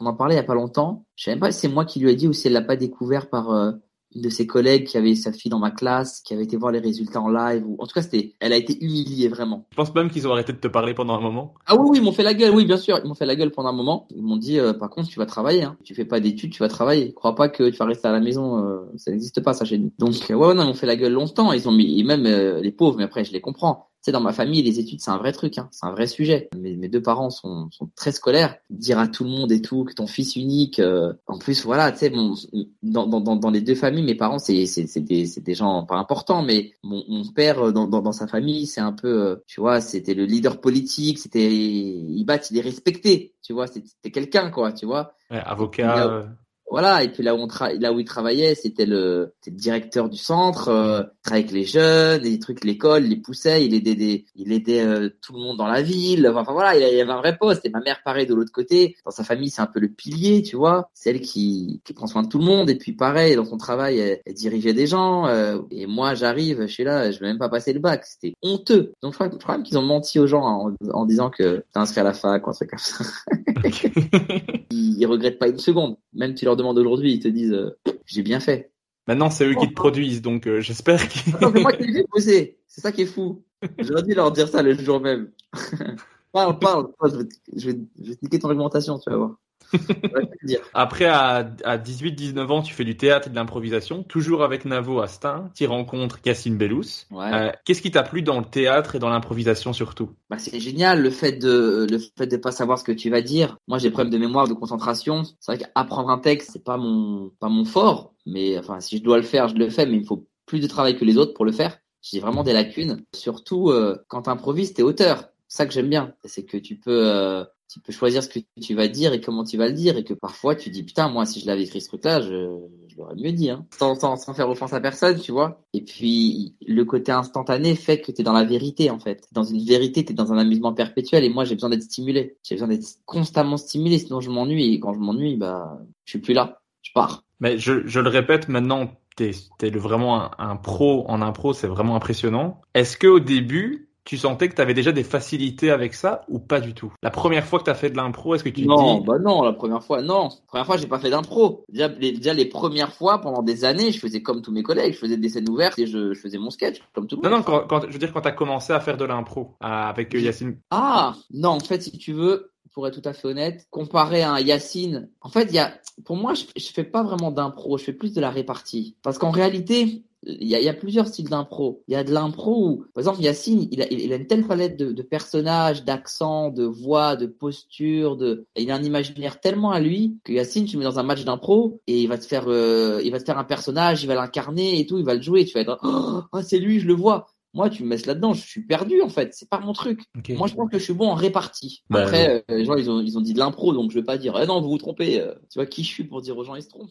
On en parlait il y a pas longtemps. Je sais même pas si c'est moi qui lui ai dit ou si elle l'a pas découvert par euh, une de ses collègues qui avait sa fille dans ma classe, qui avait été voir les résultats en live. Ou... En tout cas, c'était, elle a été humiliée vraiment. Je pense même qu'ils ont arrêté de te parler pendant un moment. Ah oui, oui, ils m'ont fait la gueule. Oui, bien sûr, ils m'ont fait la gueule pendant un moment. Ils m'ont dit, euh, par contre, tu vas travailler. Hein. Tu fais pas d'études, tu vas travailler. Crois pas que tu vas rester à la maison. Euh, ça n'existe pas ça chez nous. Donc ouais, ouais, non, ils m'ont fait la gueule longtemps. Ils ont mis, et même euh, les pauvres, mais après, je les comprends sais, dans ma famille, les études, c'est un vrai truc, hein, c'est un vrai sujet. Mes, mes deux parents sont, sont, très scolaires. Dire à tout le monde et tout que ton fils unique, euh, en plus, voilà, tu sais, bon, dans, dans, dans les deux familles, mes parents, c'est des, des gens pas importants, mais mon, mon père, euh, dans, dans, dans sa famille, c'est un peu, euh, tu vois, c'était le leader politique, c'était, il bat, il est respecté, tu vois, c'était quelqu'un, quoi, tu vois. Ouais, avocat. Voilà, et puis là où, on là où il travaillait, c'était le, le, directeur du centre, euh, il travaillait avec les jeunes, des trucs, l'école, les poussait, il aidait, des, il aidait euh, tout le monde dans la ville. Enfin voilà, il y avait un vrai poste. Et ma mère, pareil, de l'autre côté, dans sa famille, c'est un peu le pilier, tu vois. C'est elle qui, qui prend soin de tout le monde. Et puis pareil, dans son travail, elle, dirigeait des gens. Euh, et moi, j'arrive, je suis là, je vais même pas passer le bac. C'était honteux. Donc je crois, crois même qu'ils ont menti aux gens en, en disant que t'es inscrit à la fac ou un truc comme ça. ils, ils regrettent pas une seconde. Même tu leur demandes aujourd'hui, ils te disent euh, j'ai bien fait. Maintenant, c'est eux qui te produisent, donc euh, j'espère qu'ils. c'est moi qui les poser. C'est ça qui est fou. J'aurais dû leur dire ça le jour même. parle, parle. Je vais, je, vais, je vais niquer ton argumentation, tu vas voir. Après, à, à 18-19 ans, tu fais du théâtre et de l'improvisation, toujours avec Navo Astin. Tu rencontres Cassine Bellous. Ouais. Euh, Qu'est-ce qui t'a plu dans le théâtre et dans l'improvisation surtout? Bah, C'est génial le fait de le fait de pas savoir ce que tu vas dire. Moi, j'ai problème de mémoire, de concentration. C'est vrai qu'apprendre un texte, c'est pas mon pas mon fort. Mais enfin, si je dois le faire, je le fais. Mais il me faut plus de travail que les autres pour le faire. J'ai vraiment des lacunes. Surtout euh, quand tu improvises, t'es auteur. Ça que j'aime bien. C'est que tu peux euh, tu peux choisir ce que tu vas dire et comment tu vas le dire. Et que parfois tu dis putain moi si je l'avais écrit ce truc-là je, je l'aurais mieux dit hein. sans, sans, sans, faire offense à personne tu vois. Et puis le côté instantané fait que tu es dans la vérité en fait. Dans une vérité tu es dans un amusement perpétuel et moi j'ai besoin d'être stimulé. J'ai besoin d'être constamment stimulé sinon je m'ennuie. Et quand je m'ennuie bah je suis plus là. Je pars. Mais je, je le répète maintenant t'es es vraiment un, un pro en impro c'est vraiment impressionnant. Est-ce que au début tu sentais que tu avais déjà des facilités avec ça ou pas du tout? La première fois que tu as fait de l'impro, est-ce que tu non, dis bah non, la première fois, non. La première fois, j'ai pas fait d'impro. Déjà les, déjà, les premières fois, pendant des années, je faisais comme tous mes collègues. Je faisais des scènes ouvertes et je, je faisais mon sketch, comme tout le monde. Non, non, quand, quand- je veux dire, quand tu as commencé à faire de l'impro avec euh, Yacine. Ah, non, en fait, si tu veux, pour être tout à fait honnête, comparé à un Yacine, en fait, il y a, pour moi, je, je fais pas vraiment d'impro, je fais plus de la répartie. Parce qu'en réalité, il y a, il y a plusieurs styles d'impro. Il y a de l'impro où, par exemple, Yacine, il a, il a une telle palette de, de personnages, d'accents, de voix, de postures, de, il a un imaginaire tellement à lui que Yacine, tu le mets dans un match d'impro et il va te faire, euh, il va te faire un personnage, il va l'incarner et tout, il va le jouer. Tu vas être, oh, c'est lui, je le vois. Moi, tu me mets là-dedans, je suis perdu en fait. C'est pas mon truc. Moi, je pense que je suis bon en répartie. Bah, Après, euh, les gens, ils ont, ils ont dit de l'impro, donc je vais pas dire, eh non, vous vous trompez. euh, tu vois qui je suis pour dire aux gens, ils se trompent.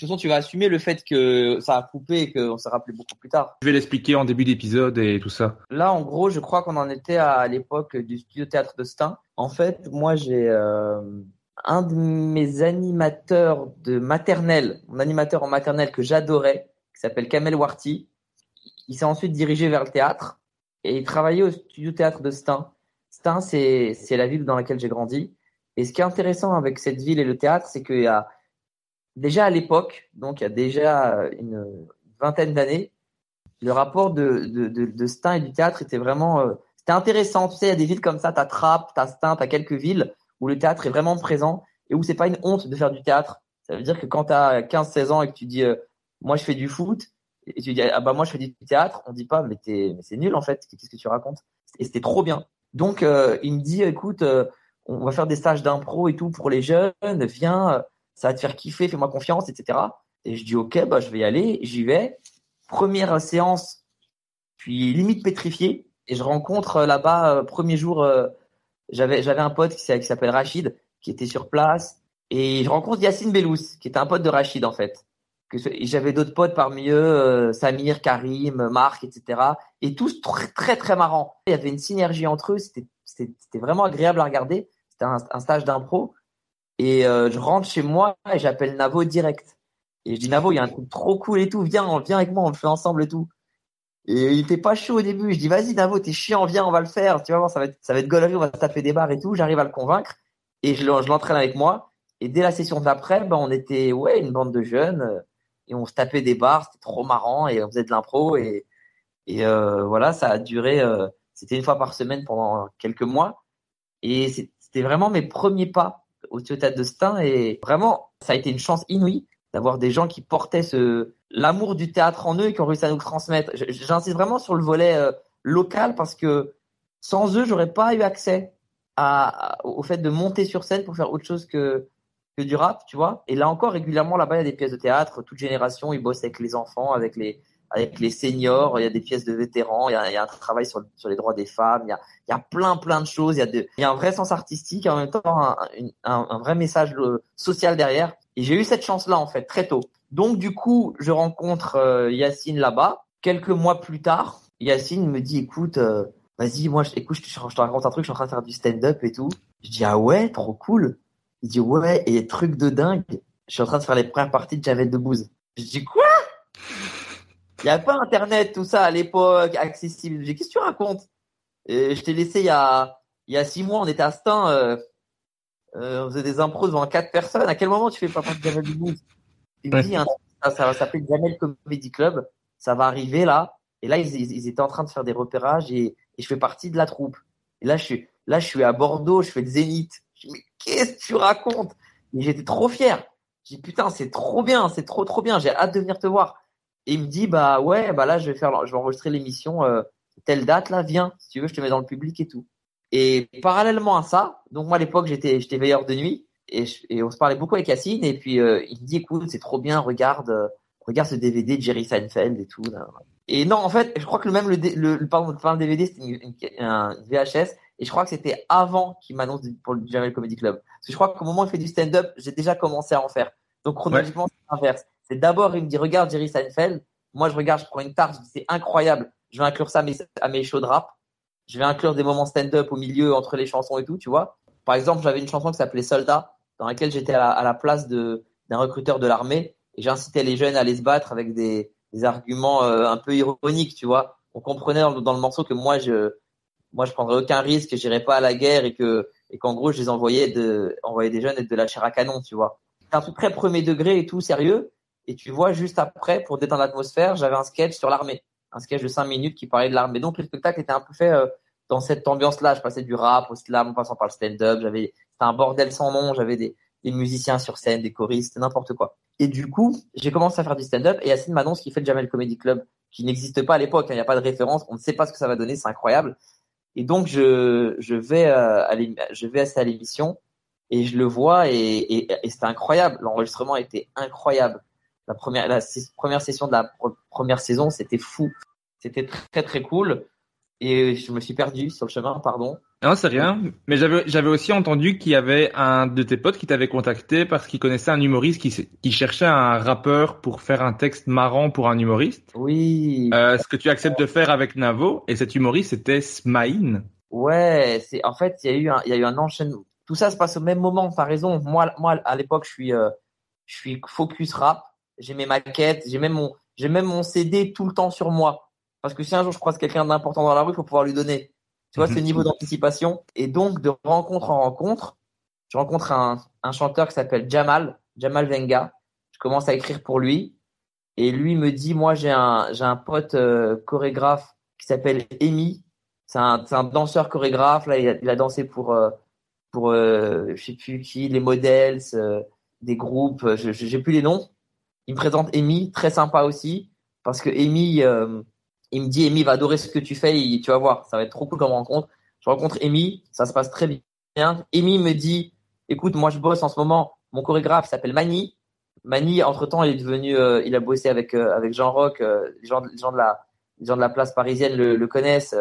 Toute façon, tu vas assumer le fait que ça a coupé et qu'on s'est rappelé beaucoup plus tard. Je vais l'expliquer en début d'épisode et tout ça. Là, en gros, je crois qu'on en était à l'époque du studio théâtre de Stein. En fait, moi, j'ai euh, un de mes animateurs de maternelle, mon animateur en maternelle que j'adorais, qui s'appelle Kamel Warty. Il s'est ensuite dirigé vers le théâtre et il travaillait au studio théâtre de Stein. Stein, c'est c'est la ville dans laquelle j'ai grandi. Et ce qui est intéressant avec cette ville et le théâtre, c'est qu'il y a déjà à l'époque, donc il y a déjà une vingtaine d'années, le rapport de, de, de, de Stein et du théâtre était vraiment euh, c'était intéressant. Tu sais, il y a des villes comme ça, t'as Trappes, t'as Stein, t'as quelques villes où le théâtre est vraiment présent et où c'est pas une honte de faire du théâtre. Ça veut dire que quand t'as 15-16 ans et que tu dis euh, moi je fais du foot et tu dis ah bah moi je fais du théâtre, on dit pas mais t'es mais c'est nul en fait. Qu'est-ce que tu racontes? Et c'était trop bien. Donc euh, il me dit écoute, euh, on va faire des stages d'impro et tout pour les jeunes. Viens, euh, ça va te faire kiffer, fais-moi confiance, etc. Et je dis ok bah je vais y aller, j'y vais. Première séance, puis limite pétrifié et je rencontre euh, là-bas euh, premier jour euh, j'avais un pote qui s'appelle Rachid qui était sur place. Et je rencontre Yacine Bellous qui était un pote de Rachid en fait. J'avais d'autres potes parmi eux euh, Samir Karim Marc etc et tous très très très marrants. Il y avait une synergie entre eux. C'était c'était vraiment agréable à regarder. C'était un stage d'impro et euh, je rentre chez moi et j'appelle Navo direct et je dis Navo il y a un truc trop cool et tout viens viens avec moi on le fait ensemble et tout et il était pas chaud au début. Je dis, vas-y, Navo, t'es chiant, viens, on va le faire. Tu vas voir, ça va être, ça va être on va se taper des barres et tout. J'arrive à le convaincre. Et je, le- je l'entraîne avec moi. Et dès la session d'après, ben, on était, ouais, une bande de jeunes. euh, Et on se tapait des barres. C'était trop marrant. Et on faisait de l'impro. Et, euh, voilà, ça a duré, c'était une fois par semaine pendant quelques mois. Et c'était vraiment mes premiers pas au théâtre de Stein. Et vraiment, ça a été une chance inouïe d'avoir des gens qui portaient ce l'amour du théâtre en eux et qui ont réussi à nous transmettre. J'insiste vraiment sur le volet euh, local parce que sans eux, j'aurais pas eu accès au fait de monter sur scène pour faire autre chose que que du rap, tu vois. Et là encore, régulièrement, là-bas, il y a des pièces de théâtre, toute génération, ils bossent avec les enfants, avec les avec les seniors, il y a des pièces de vétérans, il y a, il y a un travail sur, sur les droits des femmes, il y a, il y a plein plein de choses, il y a, de, il y a un vrai sens artistique et en même temps un, un, un vrai message euh, social derrière. Et j'ai eu cette chance-là en fait très tôt. Donc du coup, je rencontre euh, Yacine là-bas. Quelques mois plus tard, Yacine me dit écoute, euh, vas-y, moi, je, écoute, je, te- raconte un truc, je suis en train de faire du stand-up et tout. Je dis ah ouais, trop cool. Il dit ouais, et truc de dingue, je suis en train de faire les premières parties de Javel Debbouze. Je dis quoi? Il n'y a pas Internet, tout ça à l'époque, accessible. Je dis qu'est-ce que tu racontes? Et je t'ai laissé il y a il y a six mois, on était à Stein, euh, euh, on faisait des impros devant quatre personnes. À quel moment tu fais pas partie de Jamel Debbouze Il me dit un- ça, ça va s'appeler Jamel Comedy Club, ça va arriver là. Et là, ils, étaient en train de faire des repérages et, et je fais partie de la troupe. Et là, je suis là, je suis à Bordeaux, je fais le Zénith. Je dis mais qu'est-ce que tu racontes? Et j'étais trop fier. Je dis putain, c'est trop bien, c'est trop trop bien. J'ai hâte de venir te voir. Et il me dit bah ouais, bah là je vais faire, je vais enregistrer l'émission euh, telle date là, viens si tu veux, je te mets dans le public et tout. Et parallèlement à ça, donc moi à l'époque j'étais j'étais veilleur de nuit et, et, on se parlait beaucoup avec Yacine et puis euh, il me dit écoute c'est trop bien regarde euh, regarde ce DVD de Jerry Seinfeld et tout là. Et non en fait je crois que le même le le, le pardon le DVD c'était une, un VHS et je crois que c'était avant qu'il m'annonce pour le Jamel Comedy Club parce que je crois qu'au moment où il fait du stand-up j'ai déjà commencé à en faire donc chronologiquement c'est l'inverse c'est d'abord il me dit regarde Jerry Seinfeld moi je regarde je prends une tarte c'est incroyable je vais inclure ça à mes, shows de rap je vais inclure des moments stand-up au milieu entre les chansons et tout, tu vois. Par exemple, j'avais une chanson qui s'appelait Soldat, dans laquelle j'étais à, la place d'un recruteur de l'armée et j'incitais les jeunes à aller se battre avec des, arguments euh, un peu ironiques, tu vois. On comprenait dans, le morceau que moi je moi je prendrais aucun risque, j'irais pas à la guerre et que et qu'en gros je les envoyais de des jeunes être de la chair à canon, tu vois. C'est un truc très premier degré et tout sérieux. Et tu vois juste après pour détendre l'atmosphère, j'avais un sketch sur l'armée un sketch de 5 minutes qui parlait de l'armée. Donc le spectacle était un peu fait euh, dans cette ambiance-là. Je passais du rap au slam en passant par le stand-up. J'avais c'était un bordel sans nom. J'avais des, musiciens sur scène, des choristes, n'importe quoi. Et du coup, j'ai commencé à faire du stand-up et Yacine m'annonce qu'il fait le Jamel Comedy Club, qui n'existe pas à l'époque. Hein. Il n'y a pas de référence. On ne sait pas ce que ça va donner. C'est incroyable. Et donc je je vais euh, aller je vais à l'émission et je le vois et c'était incroyable. L'enregistrement était incroyable la première, la première session de la première saison, c'était fou. C'était très, très cool. Et je me suis perdu sur le chemin, pardon. Non, c'est rien. Mais j'avais, j'avais aussi entendu qu'il y avait un de tes potes qui t'avait contacté parce qu'il connaissait un humoriste qui, qui cherchait un rappeur pour faire un texte marrant pour un humoriste. Oui. Euh, ce que tu acceptes de faire avec Navo. Et cet humoriste, c'était Smaïn. Ouais, c'est, en fait, il y a eu un, il y a eu un enchaînement. Tout ça se passe au même moment. T'as raison. Moi, moi, à l'époque, je suis, euh, je suis focus rap j'ai mes maquettes, j'ai même mon, j'ai même mon CD tout le temps sur moi. Parce que si un jour je croise quelqu'un d'important dans la rue, il faut pouvoir lui donner. Tu vois, ce mhm. niveau d'anticipation. Et donc, de rencontre en rencontre, je rencontre un, un chanteur qui s'appelle Jamal, Jamal Venga. Je commence à écrire pour lui. Et lui me dit, moi, j'ai un, j'ai un pote euh, chorégraphe qui s'appelle Amy. C'est un, c'est un danseur chorégraphe. Là, il a, il a dansé pour, euh, pour, euh, je sais plus qui, les modèles, euh, des groupes. Je, j'ai plus les noms. Il me présente Amy, très sympa aussi, parce que Amy, euh, il me dit Amy va adorer ce que tu fais, et tu vas voir, ça va être trop cool comme rencontre. Je rencontre Amy, ça se passe très bien. Amy me dit, écoute, moi je bosse en ce moment, mon chorégraphe s'appelle Mani. Mani, entre temps, il est devenu, euh, il a bossé avec euh, avec Jean Rock, les gens, les gens de la, les gens de la place parisienne le, le connaissent.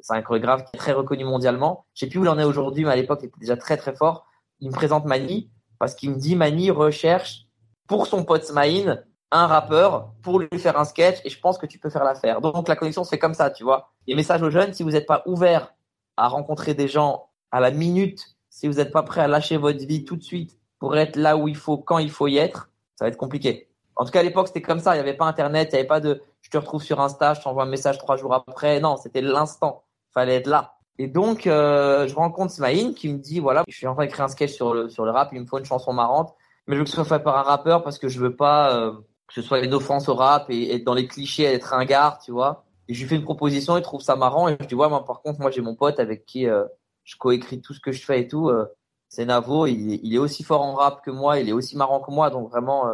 c'est un chorégraphe qui est très reconnu mondialement. Je sais plus où il en est aujourd'hui, mais à l'époque, il était déjà très très fort. Il me présente Mani parce qu'il me dit Mani recherche pour son pote Smaïn un rappeur pour lui faire un sketch et je pense que tu peux faire l'affaire. Donc la connexion se fait comme ça, tu vois. Et message aux jeunes, si vous n'êtes pas ouvert à rencontrer des gens à la minute, si vous n'êtes pas prêt à lâcher votre vie tout de suite pour être là où il faut, quand il faut y être, ça va être compliqué. En tout cas, à l'époque, c'était comme ça. Il n'y avait pas Internet, il n'y avait pas de je te retrouve sur Insta, je t'envoie un message trois jours après. Non, c'était l'instant. Fallait être là. Et donc, euh, je rencontre Smaïn qui me dit, voilà, je suis en train d'écrire un sketch sur le, sur le rap, il me faut une chanson marrante mais je veux que ce soit fait par un rappeur parce que je veux pas euh, que ce soit une offense au rap et être dans les clichés, être un gars, tu vois. Et je lui fais une proposition, il trouve ça marrant et je dis ouais, moi par contre, moi j'ai mon pote avec qui euh, je coécris tout ce que je fais et tout. Euh, c'est Navo, il, il, est aussi fort en rap que moi, il est aussi marrant que moi, donc vraiment,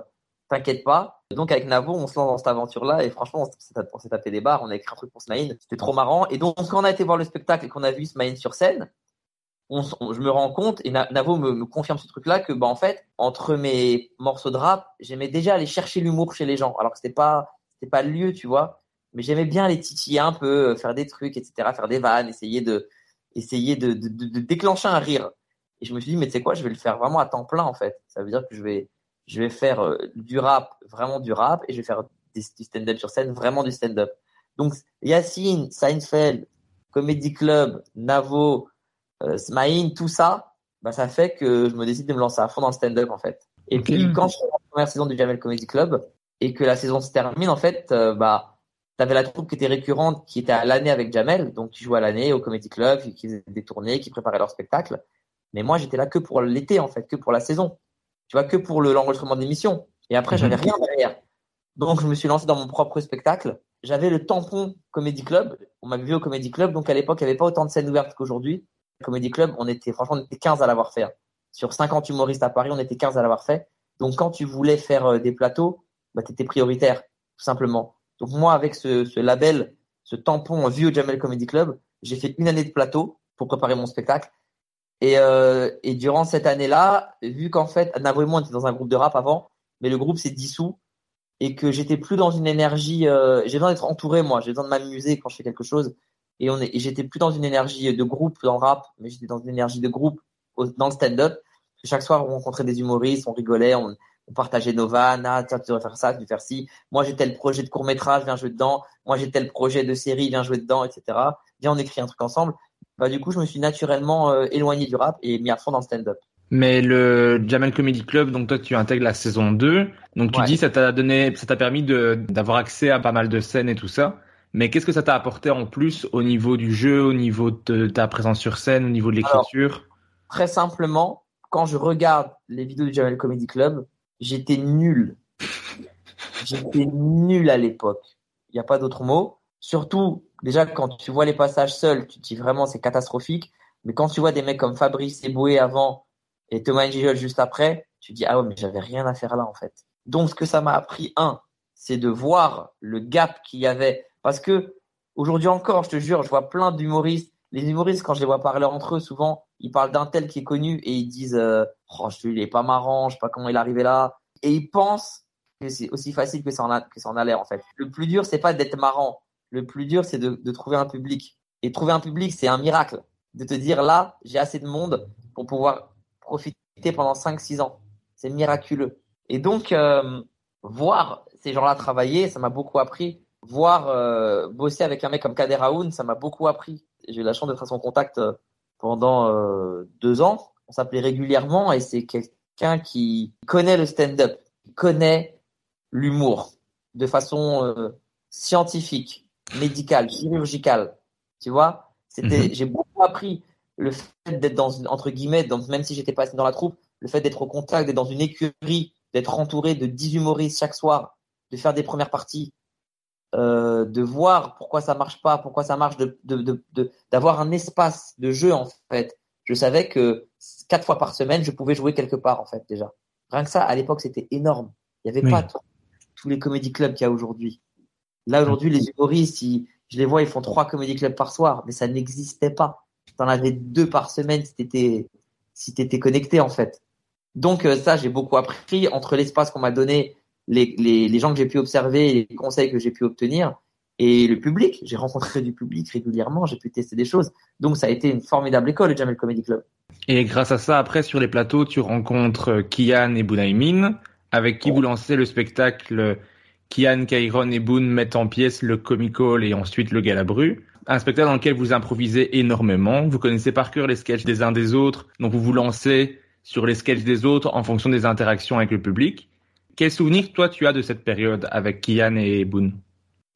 t'inquiète pas. Donc avec Navo, on se lance dans cette aventure-là et franchement, on s'est tapé des barres, on a écrit un truc pour Smaïn, c'était trop marrant. Et donc quand on a été voir le spectacle et qu'on a vu Smaïn sur scène, je me rends compte, et Navo me, confirme ce truc-là, que bah, en fait, entre mes morceaux de rap, j'aimais déjà aller chercher l'humour chez les gens. Alors que c'était pas, c'était pas le lieu, tu vois. Mais j'aimais bien les titiller un peu, euh, faire des trucs, etc., faire des vannes, essayer de, essayer de, de, de, déclencher un rire. Et je me suis dit, mais tu sais quoi, je vais le faire vraiment à temps plein, en fait. Ça veut dire que je vais, je vais faire euh, du rap, vraiment du rap, et je vais faire du stand-up sur scène, vraiment du stand-up. Donc, Yacine, Seinfeld, Comedy Club, Navo, euh, Smaïn, tout ça, bah, ça fait que je me décide de me lancer à fond dans le stand-up en fait. Et puis quand je suis la première saison du Jamel Comedy Club et que la saison se termine en fait, euh, bah t'avais la troupe qui était récurrente, qui était à l'année avec Jamel, donc qui jouait à l'année au Comedy Club, qui faisait des tournées, qui préparait leur spectacle. Mais moi j'étais là que pour l'été en fait, que pour la saison. Tu vois, que pour l'enregistrement d'émissions. Et après j'avais mhm. rien derrière. Donc je me suis lancé dans mon propre spectacle. J'avais le tampon Comedy Club. On m'avait vu au Comedy Club, donc à l'époque il n'y avait pas autant de scènes ouvertes qu'aujourd'hui. Comedy Club, on était, franchement, on était 15 à l'avoir fait. Hein. Sur 50 humoristes à Paris, on était 15 à l'avoir fait. Donc, quand tu voulais faire euh, des plateaux, bah, tu étais prioritaire, tout simplement. Donc, moi, avec ce, label, ce tampon au Jamel Comedy Club, j'ai fait une année de plateau pour préparer mon spectacle. Et, euh, durant cette année-là, vu qu'en fait, on était dans un groupe de rap avant, mais le groupe s'est dissous et que j'étais plus dans une énergie, euh, j'ai besoin d'être entouré, moi, j'ai besoin de m'amuser quand je fais quelque chose. Et on est, et j'étais plus dans une énergie de groupe dans le rap, mais j'étais dans une énergie de groupe dans le stand-up. Chaque soir, on rencontrait des humoristes, on rigolait, on, on partageait nos vannes, ah, tiens, tu devrais faire ça, tu devrais faire ci. Moi, j'ai tel projet de court métrage, viens jouer dedans. Moi, j'ai tel projet de série, viens jouer dedans, etc. Viens, on écrit un truc ensemble. Bah, du coup, je me suis naturellement euh, éloigné du rap et mis à fond dans le stand-up. Mais le Jamel Comedy Club, donc toi, tu intègres la saison 2. Donc, tu dis, ça t'a donné, ça t'a permis d'avoir accès à pas mal de scènes et tout ça. Mais qu'est-ce que ça t'a apporté en plus au niveau du jeu, au niveau de ta présence sur scène, au niveau de l'écriture? très simplement, quand je regarde les vidéos du Jamel Comedy Club, j'étais nul. J'étais nul à l'époque. Il n'y a pas d'autre mot. Surtout, déjà, quand tu vois les passages seuls, tu te dis vraiment c'est catastrophique. Mais quand tu vois des mecs comme Fabrice Eboué avant et Thomas Njijol juste après, tu te dis ah ouais, mais j'avais rien à faire là en fait. Donc, ce que ça m'a appris, un, c'est de voir le gap qu'il y avait. Parce que aujourd'hui encore, je te jure, je vois plein d'humoristes. Les humoristes, quand je les vois parler entre eux, souvent, ils parlent d'un tel qui est connu et ils disent euh, oh, il est pas marrant, je sais pas comment il est arrivé là. Et ils pensent que c'est aussi facile que ça en a, que ça en a l'air en fait. Le plus dur, c'est pas d'être marrant. Le plus dur, c'est de, de trouver un public. Et trouver un public, c'est un miracle. De te dire là, j'ai assez de monde pour pouvoir profiter pendant 5-6 ans. C'est miraculeux. Et donc, euh, voir ces gens-là travailler, ça m'a beaucoup appris. Voir euh, bosser avec un mec comme Kader Aoun, ça m'a beaucoup appris. J'ai eu la chance d'être à son contact euh, pendant euh, deux ans. On s'appelait régulièrement et c'est quelqu'un qui connaît le stand-up, connaît l'humour de façon euh, scientifique, médicale, chirurgicale. Tu vois, c'était, mhm. j'ai beaucoup appris le fait d'être dans une, entre guillemets, même si j'étais pas dans la troupe, le fait d'être au contact, d'être dans une écurie, d'être entouré de dix humoristes chaque soir, de faire des premières parties, euh, de voir pourquoi ça marche pas, pourquoi ça marche, de, d'avoir un espace de jeu en fait. Je savais que quatre fois par semaine, je pouvais jouer quelque part en fait déjà. Rien que ça, à l'époque, c'était énorme. Il n'y avait pas tous les comédie clubs qu'il y a aujourd'hui. Là aujourd'hui, les humoristes, je les vois, ils font trois comédie clubs par soir, mais ça n'existait pas. T'en avais deux par semaine si t'étais si t'étais connecté en fait. Donc euh, ça, j'ai beaucoup appris entre l'espace qu'on m'a donné les, les, les gens que j'ai pu observer, les conseils que j'ai pu obtenir et le public. J'ai rencontré du public régulièrement, j'ai pu tester des choses. Donc ça a été une formidable école, le Jamel Comedy Club. Et grâce à ça, après, sur les plateaux, tu rencontres Kian et Bounaimin, avec qui vous lancez le spectacle Kian, Kairon et Boone mettent en pièces le comical et ensuite le galabru. Un spectacle dans lequel vous improvisez énormément. Vous connaissez par cœur les sketchs des uns des autres, donc vous vous lancez sur les sketchs des autres en fonction des interactions avec le public. Quel souvenir, toi, tu as de cette période avec Kian et Boone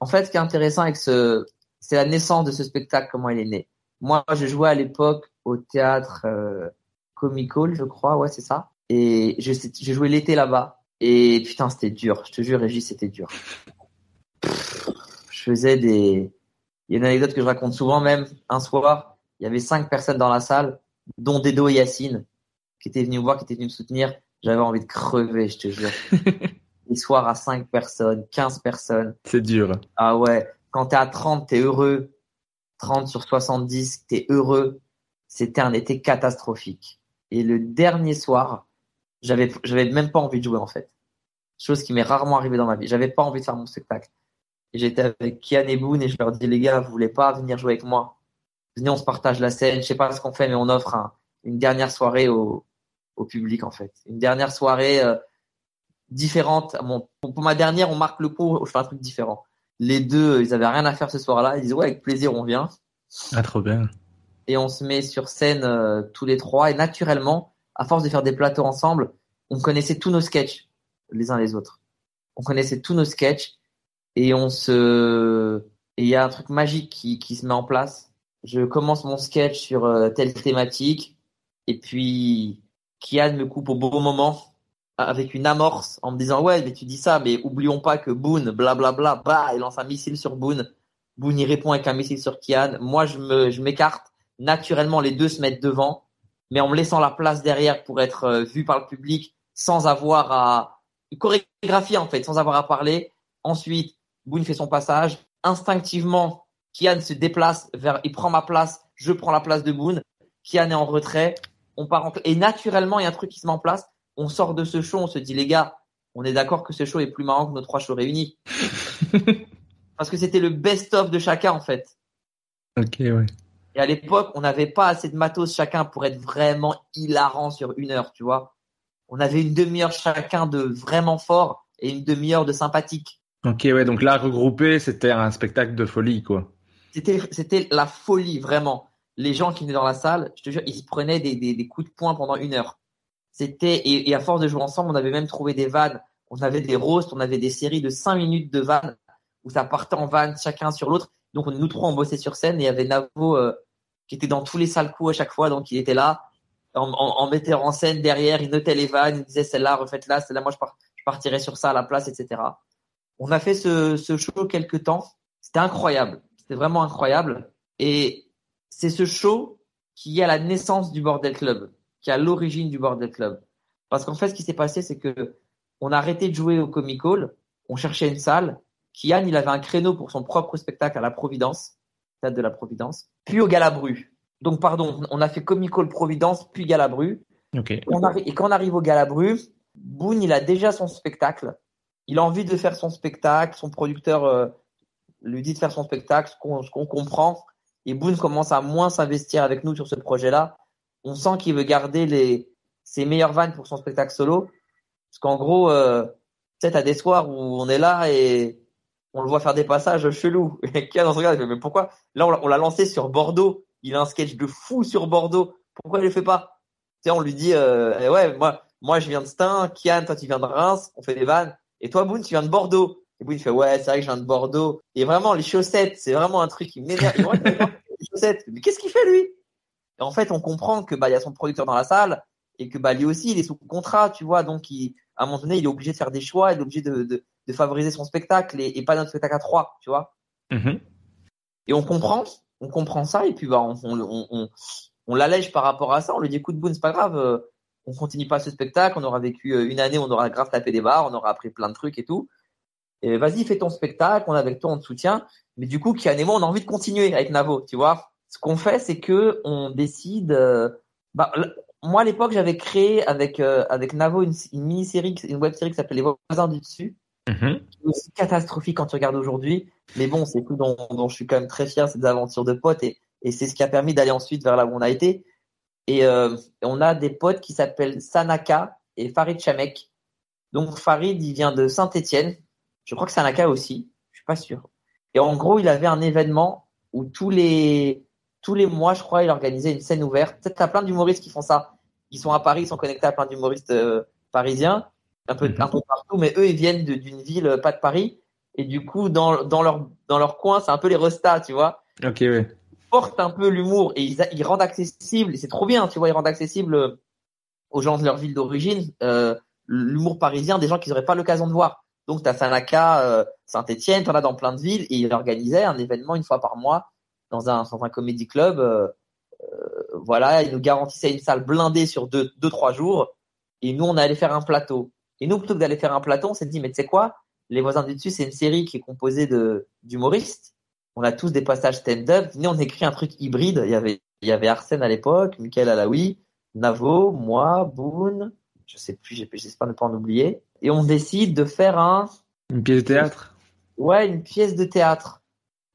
En fait, ce qui est intéressant avec ce, c'est la naissance de ce spectacle, comment il est né. Moi, je jouais à l'époque au théâtre euh, Comic je crois, ouais, c'est ça. Et j'ai joué l'été là-bas. Et putain, c'était dur. Je te jure, Régis, c'était dur. Je faisais des. Il y a une anecdote que je raconte souvent même. Un soir, il y avait cinq personnes dans la salle, dont Dedo et Yacine, qui étaient venus me voir, qui étaient venus me soutenir. J'avais envie de crever, je te jure. Les soirs à 5 personnes, 15 personnes. C'est dur. Ah ouais. Quand t'es à 30, t'es heureux. 30 sur 70, t'es heureux. C'était un été catastrophique. Et le dernier soir, j'avais, j'avais même pas envie de jouer, en fait. Chose qui m'est rarement arrivée dans ma vie. J'avais pas envie de faire mon spectacle. J'étais avec Kian et Boone et je leur dis, les gars, vous voulez pas venir jouer avec moi? Venez, on se partage la scène. Je sais pas ce qu'on fait, mais on offre une dernière soirée au, au public en fait. Une dernière soirée euh, différente. Bon, pour, ma dernière, on marque le coup, je fais un truc différent. Les deux, ils avaient rien à faire ce soir-là. Ils disent ouais, avec plaisir, on vient. Ah, trop bien. Et on se met sur scène euh, tous les trois. Et naturellement, à force de faire des plateaux ensemble, on connaissait tous nos sketchs les uns les autres. On connaissait tous nos sketchs et on se et il y a un truc magique qui, qui se met en place. Je commence mon sketch sur euh, telle thématique et puis Kian me coupe au bon moment avec une amorce en me disant ouais mais tu dis ça mais oublions pas que Boone blablabla bah il lance un missile sur Boone. Boone y répond avec un missile sur Kian. Moi je je m'écarte naturellement les deux se mettent devant mais en me laissant la place derrière pour être euh, vu par le public sans avoir à chorégraphier en fait sans avoir à parler. Ensuite Boone fait son passage. Instinctivement Kian se déplace vers, il prend ma place, je prends la place de Boone. Kian est en retrait, on part en, et naturellement, il y a un truc qui se met en place. On sort de ce show, on se dit, les gars, on est d'accord que ce show est plus marrant que nos trois shows réunis. Parce que c'était le best-of de chacun, en fait. Ok, ouais. Et à l'époque, on n'avait pas assez de matos chacun pour être vraiment hilarant sur une heure, tu vois. On avait une demi-heure chacun de vraiment fort et une demi-heure de sympathique. Ok, ouais, donc là, regroupé, c'était un spectacle de folie, quoi. C'était, c'était la folie, vraiment. Les gens qui venaient dans la salle, je te jure, ils prenaient des, des, des coups de poing pendant une heure. C'était, et, à force de jouer ensemble, on avait même trouvé des vannes. On avait des roasts, on avait des séries de cinq minutes de vannes où ça partait en vannes chacun sur l'autre. Donc, nous trois, on bossait sur scène et il y avait Navo, euh, qui était dans tous les sales coups à chaque fois. Donc, il était là, en, en, en mettant en scène derrière, il notait les vannes, il disait celle-là, refaites-la, celle-là, moi, je, par, je partirais sur ça à la place, etc. On a fait ce, ce show quelques temps. C'était incroyable. C'était vraiment incroyable. Et c'est ce show qui est à la naissance du Bordel Club, qui est à l'origine du Bordel Club. Parce qu'en fait, ce qui s'est passé, c'est que on a arrêté de jouer au Comic Hall, on cherchait une salle. Kian, il avait un créneau pour son propre spectacle à la Providence, stade de la Providence, puis au Galabru. Donc, pardon, on a fait Comic Hall Providence, puis Galabru. Okay. On et quand on arrive au Galabru, Boone, il a déjà son spectacle. Il a envie de faire son spectacle. Son producteur euh, lui dit de faire son spectacle, ce qu'on qu comprend. Et Boone commence à moins s'investir avec nous sur ce projet-là. On sent qu'il veut garder ses meilleures vannes pour son spectacle solo. Parce qu'en gros, euh, sais, t'as des soirs où on est là et on le voit faire des passages chelous. Et qui a dans ce regard, mais pourquoi? Là, on l'a lancé sur Bordeaux. Il a un sketch de fou sur Bordeaux. Pourquoi il le fait pas? Tu sais, on lui dit, euh, eh ouais, moi, moi, je viens de Stein. Kian, toi, tu viens de Reims. On fait des vannes. Et toi, Boone, tu viens de Bordeaux. Et Boone, il fait, ouais, c'est vrai que je viens de Bordeaux. Et vraiment, les chaussettes, c'est vraiment un truc qui m'énerve. les chaussettes. Mais qu'est-ce qu'il fait, lui? Et en fait, on comprend que, bah, il y a son producteur dans la salle et que, bah, lui aussi, il est sous contrat, tu vois. Donc, il, à un moment donné, il est obligé de faire des choix, il est obligé de, de, de favoriser son spectacle et, et pas d'un spectacle à trois, tu vois. Mm -hmm. Et on comprend, on comprend ça et puis bah on, on, on, on l'allège par rapport à ça. On lui dit écoute Boone, c'est pas grave, euh, on continue pas ce spectacle, on aura vécu euh, une année, on aura grave tapé des barres, on aura appris plein de trucs et tout. Et vas-y, fais ton spectacle, on est avec toi, on te soutient. Mais du coup, Kian et moi, on a envie de continuer avec Navo, tu vois. Ce qu'on fait, c'est que on décide. Euh, bah, moi, à l'époque, j'avais créé avec euh, avec Navo une, une mini-série, une web-série qui s'appelle Les voisins du dessus. Mm -hmm. aussi catastrophique quand tu regardes aujourd'hui. Mais bon, c'est tout dont, dont, je suis quand même très fier, c'est des aventures de potes et, et c'est ce qui a permis d'aller ensuite vers là où on a été. Et euh, on a des potes qui s'appellent Sanaka et Farid Chamek. Donc Farid, il vient de Saint-Étienne. Je crois que Sanaka aussi. Je suis pas sûr. Et en gros, il avait un événement où tous les tous les mois, je crois, il organisait une scène ouverte. Peut-être t'as plein d'humoristes qui font ça. Ils sont à Paris, ils sont connectés à plein d'humoristes euh, parisiens, un peu, un peu partout, mais eux, ils viennent d'une ville, euh, pas de Paris. Et du coup, dans, dans leur, dans leur coin, c'est un peu les restats, tu vois. Ok, ouais. Ils portent un peu l'humour et ils, ils rendent accessible, c'est trop bien, tu vois, ils rendent accessible aux gens de leur ville d'origine, euh, l'humour parisien des gens qu'ils n'auraient pas l'occasion de voir. Donc, tu Sanaka, euh, Saint-Etienne, tu en as dans plein de villes, et ils organisaient un événement une fois par mois dans un, dans un comédie club. Euh, voilà, ils nous garantissaient une salle blindée sur deux, deux, trois jours, et nous, on allait faire un plateau. Et nous, plutôt que d'aller faire un plateau, on s'est dit, mais tu sais quoi, Les Voisins du Dessus, c'est une série qui est composée d'humoristes. On a tous des passages stand-up. Venez, on écrit un truc hybride. Il y avait, il y avait Arsène à l'époque, Michael Alaoui, Navo, moi, Boone, je sais plus, j'espère ne pas en oublier. Et on décide de faire un... Une pièce de théâtre Ouais, une pièce de théâtre.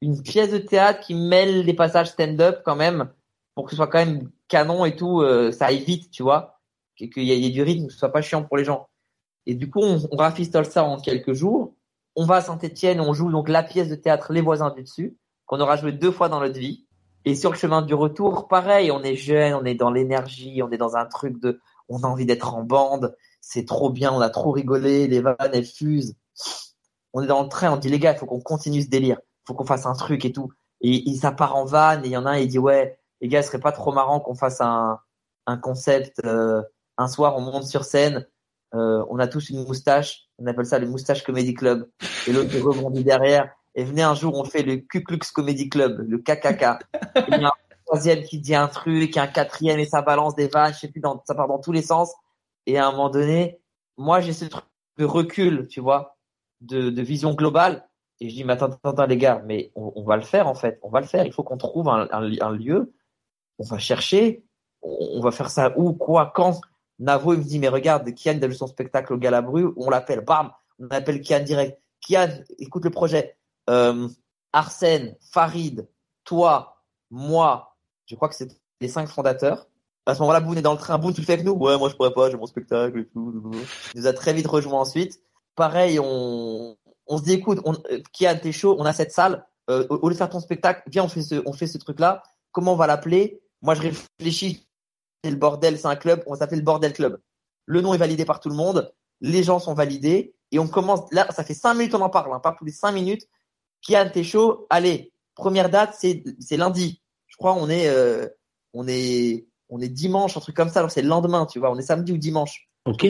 Une pièce de théâtre qui mêle des passages stand-up quand même, pour que ce soit quand même canon et tout, euh, ça aille vite, tu vois. Qu'il y, ait du rythme, que ce soit pas chiant pour les gens. Et du coup, on, on rafistole ça en quelques jours. On va à Saint-Etienne, on joue donc la pièce de théâtre Les voisins du dessus, qu'on aura joué deux fois dans notre vie. Et sur le chemin du retour, pareil, on est jeune, on est dans l'énergie, on est dans un truc de, on a envie d'être en bande, c'est trop bien, on a trop rigolé, les vannes elles fusent. On est dans le train, on dit les gars, il faut qu'on continue ce délire, faut qu'on fasse un truc et tout. Et, et, ça part en vanne, et il y en a un, il dit ouais, les gars, ce serait pas trop marrant qu'on fasse un, un concept, euh, un soir on monte sur scène, euh, on a tous une moustache, on appelle ça le moustache comedy club. Et l'autre rebondit derrière. Et venez un jour, on fait le Ku Klux Comedy Club, le KKK. Il troisième qui dit un truc, un quatrième et ça balance des vannes, je sais plus, ça part dans tous les sens. Et à un moment donné, moi j'ai ce truc de recul, tu vois, de, vision globale. Et je dis, mais attends, attends, les gars, mais on, va le faire en fait, on va le faire. Il faut qu'on trouve un, lieu, on va chercher, on, va faire ça où, quoi, quand. Navo, il me dit, mais regarde, Kian a son spectacle au Galabru, on l'appelle, bam, on appelle Kian direct. Kian, écoute le projet. Euh, Arsène, Farid, toi, moi, je crois que c'est les cinq fondateurs. À ce moment-là, Boone est dans le train. Boone, tu le fais avec nous? Ouais, moi je pourrais pas, j'ai mon spectacle et tout. Il nous a très vite rejoint ensuite. Pareil, on, on se dit, écoute, on, euh, Kian, t'es chaud, on a cette salle. Euh, au lieu de faire ton spectacle, viens, on fait ce, on fait ce truc-là. Comment on va l'appeler? Moi, je réfléchis. C'est le bordel, c'est un club. On s'appelle le Bordel Club. Le nom est validé par tout le monde. Les gens sont validés. Et on commence. Là, ça fait cinq minutes, on en parle. Hein, par tous les cinq minutes. Kian, t'es chaud Allez, première date, c'est lundi. Crois on est euh, on est on est dimanche, un truc comme ça. Alors c'est le lendemain, tu vois. On est samedi ou dimanche. Ok.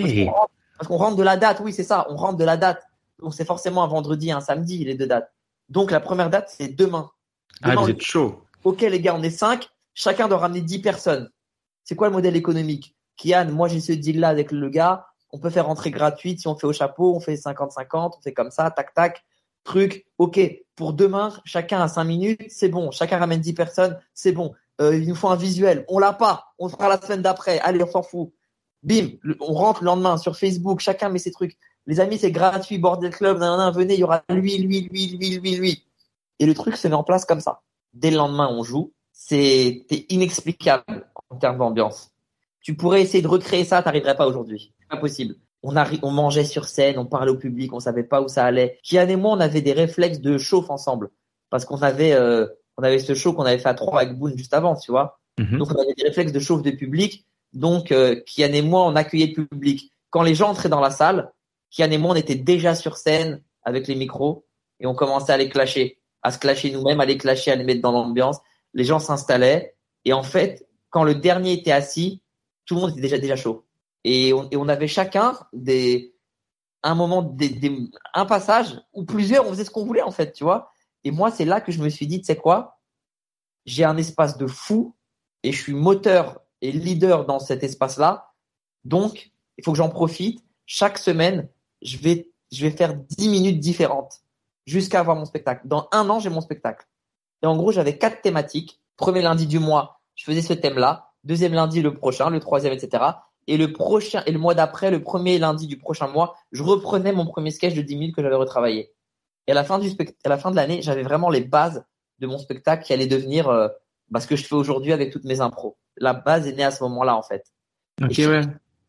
Parce qu'on rentre de la date. Oui, c'est ça. On rentre de la date. Donc c'est forcément un vendredi, un samedi, les deux dates. Donc la première date, c'est demain. ah, vous êtes chaud. Ok, les gars, on est cinq. Chacun doit ramener dix personnes. C'est quoi le modèle économique? Kian, moi j'ai ce deal-là avec le gars. On peut faire rentrer gratuite si on fait au chapeau, on fait 50-50, on fait comme ça, tac, tac, truc. Ok, pour demain, chacun a cinq minutes, c'est bon. Chacun ramène dix personnes, c'est bon. Euh, il nous faut un visuel. On l'a pas. On fera la semaine d'après. Allez, on s'en fout. Bim, on rentre le lendemain sur Facebook. Chacun met ses trucs. Les amis, c'est gratuit, bordel club, venez, il y aura lui, lui, lui, lui, lui, lui. Et le truc se met en place comme ça. Dès le lendemain, on joue. C'était inexplicable en termes d'ambiance. Tu pourrais essayer de recréer ça, t'arriverais pas aujourd'hui. C'est pas. On, on mangeait sur scène, on parlait au public, on savait pas où ça allait. Kian et moi, on avait des réflexes de chauffe ensemble. Parce qu'on avait, euh, on avait ce show qu'on avait fait à trois avec Boone juste avant, tu vois. Mhm. Donc, on avait des réflexes de chauffe de public. Donc, euh, Kian et moi, on accueillait le public. Quand les gens entraient dans la salle, Kian et moi, on était déjà sur scène avec les micros et on commençait à les clasher, à se clasher nous-mêmes, à les clasher, à les mettre dans l'ambiance. Les gens s'installaient et en fait, quand le dernier était assis, tout le monde était déjà déjà chaud. Et on, et on avait chacun des un moment, des, des, un passage ou plusieurs, on faisait ce qu'on voulait en fait, tu vois. Et moi, c'est là que je me suis dit, tu sais quoi, j'ai un espace de fou et je suis moteur et leader dans cet espace-là. Donc, il faut que j'en profite. Chaque semaine, je vais, je vais faire 10 minutes différentes jusqu'à avoir mon spectacle. Dans un an, j'ai mon spectacle. Et en gros, j'avais quatre thématiques. Premier lundi du mois, je faisais ce thème-là. Deuxième lundi, le prochain. Le troisième, etc. Et le prochain, et le mois d'après, le premier lundi du prochain mois, je reprenais mon premier sketch de 10 minutes que j'avais retravaillé. Et à la fin du à la fin de l'année, j'avais vraiment les bases de mon spectacle qui allait devenir euh, bah, ce que je fais aujourd'hui avec toutes mes impros. La base est née à ce moment-là, en fait. Ok, ouais.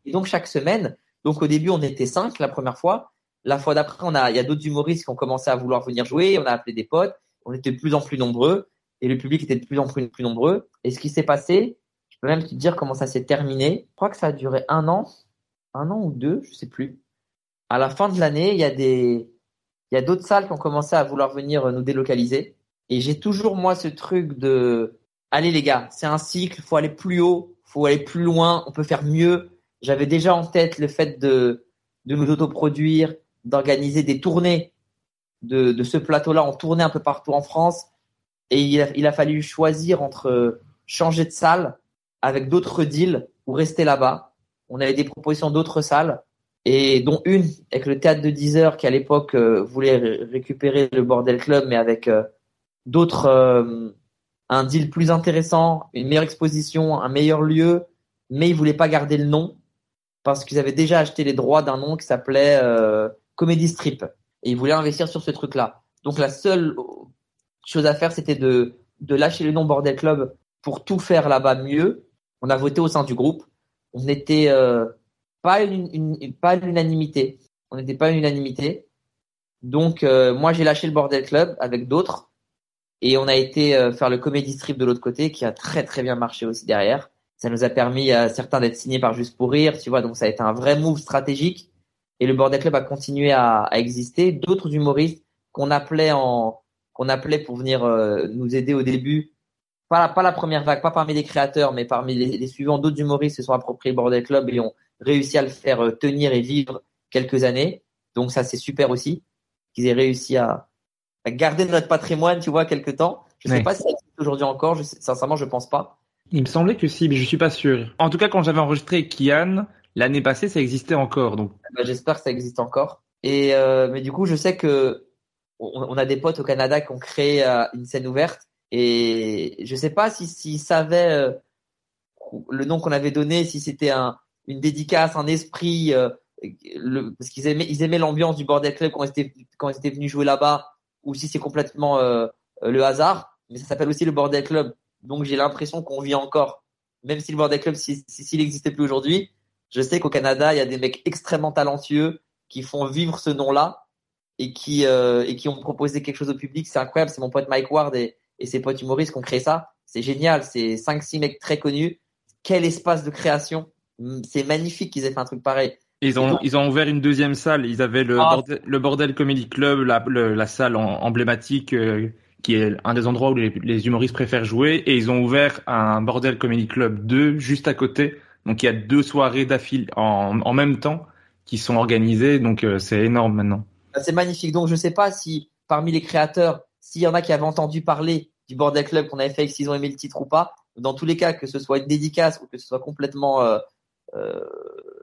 Et donc, chaque semaine, donc au début, on était cinq la première fois. La fois d'après, on a, il y a d'autres humoristes qui ont commencé à vouloir venir jouer. On a appelé des potes. On était de plus en plus nombreux et le public était de plus en plus, plus nombreux. Et ce qui s'est passé, peux même te dire comment ça s'est terminé. Je crois que ça a duré un an, un an ou deux, je sais plus. À la fin de l'année, il y a des, il y a d'autres salles qui ont commencé à vouloir venir nous délocaliser. Et j'ai toujours moi ce truc de, allez les gars, c'est un cycle, faut aller plus haut, faut aller plus loin, on peut faire mieux. J'avais déjà en tête le fait de, de nous autoproduire, d'organiser des tournées de, de ce plateau-là en tournée un peu partout en France. Et il a, il a fallu choisir entre changer de salle avec d'autres deals ou rester là-bas. On avait des propositions d'autres salles et dont une avec le théâtre de 10 heures qui à l'époque euh, voulait récupérer le bordel club mais avec euh, d'autres euh, un deal plus intéressant, une meilleure exposition, un meilleur lieu, mais ils voulaient pas garder le nom parce qu'ils avaient déjà acheté les droits d'un nom qui s'appelait Comedy Strip et ils voulaient investir sur ce truc-là. Donc la seule chose à faire, c'était de, de lâcher le nom Bordel Club pour tout faire là-bas mieux. On a voté au sein du groupe. On n'était euh, pas une, une. On n'était pas une unanimité. Donc euh, moi j'ai lâché le Bordel Club avec d'autres et on a été euh, faire le Comedy Strip de l'autre côté qui a très très bien marché aussi derrière. Ça nous a permis à certains d'être signés par Juste pour Rire, tu vois, donc ça a été un vrai move stratégique. Et le Bordel Club a continué à, à exister. D'autres humoristes qu'on appelait en qu'on appelait pour venir euh, nous aider au début, pas la, pas la première vague, pas parmi les créateurs, mais parmi les, les suivants, d'autres humoristes se sont appropriés le Bordel Club et ont réussi à le faire euh, tenir et vivre quelques années. Donc ça c'est super aussi qu'ils aient réussi à, à garder notre patrimoine, tu vois, quelque temps. Je sais pas si ça existe aujourd'hui encore. Je sais, sincèrement, je pense pas. Il me semblait que si, mais je suis pas sûr. En tout cas, quand j'avais enregistré Kian, l'année passée, ça existait encore. Donc, bah, j'espère que ça existe encore. Et euh, mais du coup, je sais que on, a des potes au Canada qui ont créé euh, une scène ouverte et je sais pas si s'ils savaient euh, le nom qu'on avait donné, si c'était un, une dédicace, un esprit, euh, parce qu'ils aimaient, ils aimaient l'ambiance du bordel club quand ils étaient, quand ils étaient venus jouer là-bas, ou si c'est complètement le hasard. Mais ça s'appelle aussi le bordel club. Donc j'ai l'impression qu'on vit encore, même si le bordel club, s'il si, n'existait plus aujourd'hui, je sais qu'au Canada, il y a des mecs extrêmement talentueux qui font vivre ce nom-là et qui euh, et qui ont proposé quelque chose au public. C'est incroyable. C'est mon pote Mike Ward et, et ses potes humoristes qui ont créé ça. C'est génial. C'est cinq six mecs très connus. Quel espace de création. C'est magnifique qu'ils aient fait un truc pareil. Ils ont, ils ont ouvert une deuxième salle. Ils avaient le, ah. bordel, le Bordel Comedy Club, la, la salle emblématique euh, qui est un des endroits où les, les, humoristes préfèrent jouer. Et ils ont ouvert un Bordel Comedy Club 2 juste à côté. Donc il y a deux soirées d'affilée en, en même temps qui sont organisées. Donc euh, c'est énorme maintenant. Bah, c'est magnifique. Donc, je ne sais pas si parmi les créateurs, s'il y en a qui avaient entendu parler du Bordel Club qu'on avait fait, s'ils ont aimé le titre ou pas. Dans tous les cas, que ce soit une dédicace ou que ce soit complètement euh, euh,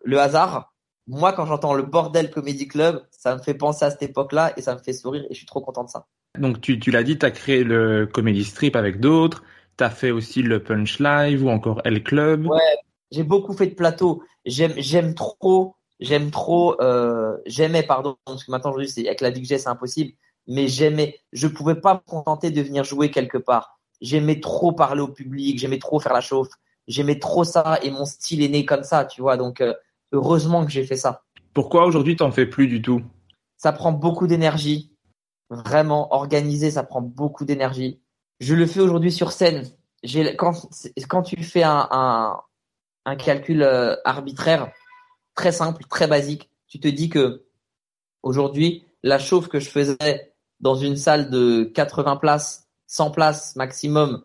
le hasard, moi, quand j'entends le Bordel Comedy Club, ça me fait penser à cette époque-là et ça me fait sourire et je suis trop content de ça. Donc, tu, tu l'as dit, tu as créé le Comedy Strip avec d'autres. Tu as fait aussi le Punch Live ou encore L Club. Ouais, j'ai beaucoup fait de plateaux. J'aime, j'aime trop j'aime trop, euh, j'aimais, pardon, parce que maintenant aujourd'hui, c'est avec la vie que j'ai, c'est impossible, mais j'aimais, je pouvais pas me contenter de venir jouer quelque part. J'aimais trop parler au public, j'aimais trop faire la chauffe, j'aimais trop ça et mon style est né comme ça, tu vois. Donc euh, heureusement que j'ai fait ça. Pourquoi aujourd'hui t'en fais plus du tout? Ça prend beaucoup d'énergie, vraiment organisé, ça prend beaucoup d'énergie. Je le fais aujourd'hui sur scène. Quand, quand tu fais un, un, un calcul euh, arbitraire, très simple, très basique. Tu te dis que aujourd'hui, la chauffe que je faisais dans une salle de 80 places, 100 places maximum,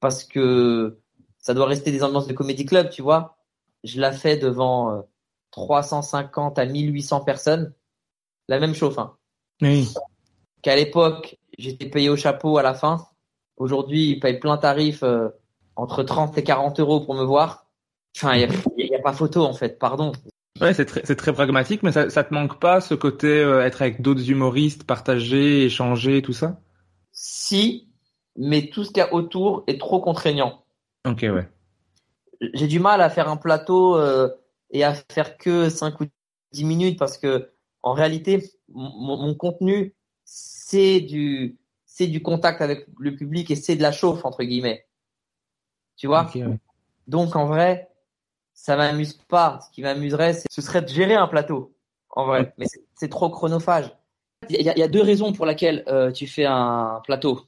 parce que ça doit rester des ambiances de comédie club, tu vois. Je la fais devant 350 euh, à 1800 personnes. La même chauffe. Hein. Oui. Qu'à l'époque, j'étais payé au chapeau à la fin. Aujourd'hui, ils payent plein tarif euh, entre 30 et 40 euros pour me voir. Enfin, il n'y a, a, pas photo en fait, pardon. Ouais, c'est très, c'est très pragmatique, mais ça, ça te manque pas ce côté euh, être avec d'autres humoristes, partager, échanger, tout ça? Si, mais tout ce qu'il y a autour est trop contraignant. Ok, ouais. J'ai du mal à faire un plateau euh, et à faire que 5 ou 10 minutes parce que en réalité, mon, mon contenu, c'est du, c'est du contact avec le public et c'est de la chauffe, entre guillemets. Tu vois? Okay, ouais. Donc, en vrai, ça m'amuse pas. Ce qui m'amuserait, ce serait de gérer un plateau, en vrai. Mais c'est trop chronophage. Il y, a, deux raisons pour lesquelles euh, tu fais un plateau.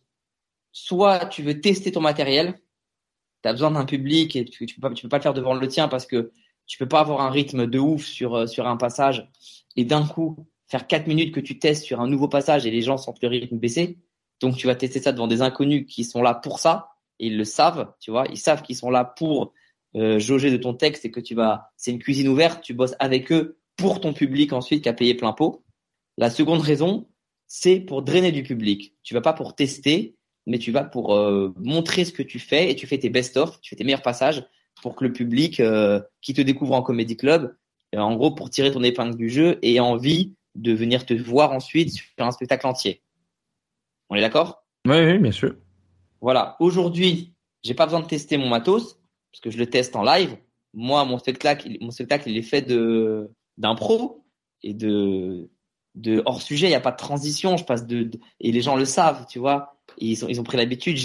Soit tu veux tester ton matériel, tu as besoin d'un public et tu, tu, peux pas, tu peux pas le faire devant le tien parce que tu peux pas avoir un rythme de ouf sur, euh, sur un passage et d'un coup faire quatre minutes que tu testes sur un nouveau passage et les gens sentent le rythme baisser. Donc tu vas tester ça devant des inconnus qui sont là pour ça et ils le savent, tu vois, ils savent qu'ils sont là pour euh, jauger de ton texte et que tu vas, c'est une cuisine ouverte, tu bosses avec eux pour ton public ensuite qui a payé plein pot. La seconde raison, c'est pour drainer du public. Tu vas pas pour tester, mais tu vas pour euh, montrer ce que tu fais et tu fais tes best-of, tu fais tes meilleurs passages pour que le public euh, qui te découvre en comédie club, euh, en gros pour tirer ton épingle du jeu, ait envie de venir te voir ensuite sur un spectacle entier. On est d'accord? Oui, oui, bien sûr. Voilà. Aujourd'hui, j'ai pas besoin de tester mon matos parce que je le teste en live. Moi, mon spectacle, mon spectacle, il est fait de d'impro et de de hors sujet. Il n'y a pas de transition. Je passe de, et les gens le savent, tu vois. ils ils ont pris l'habitude.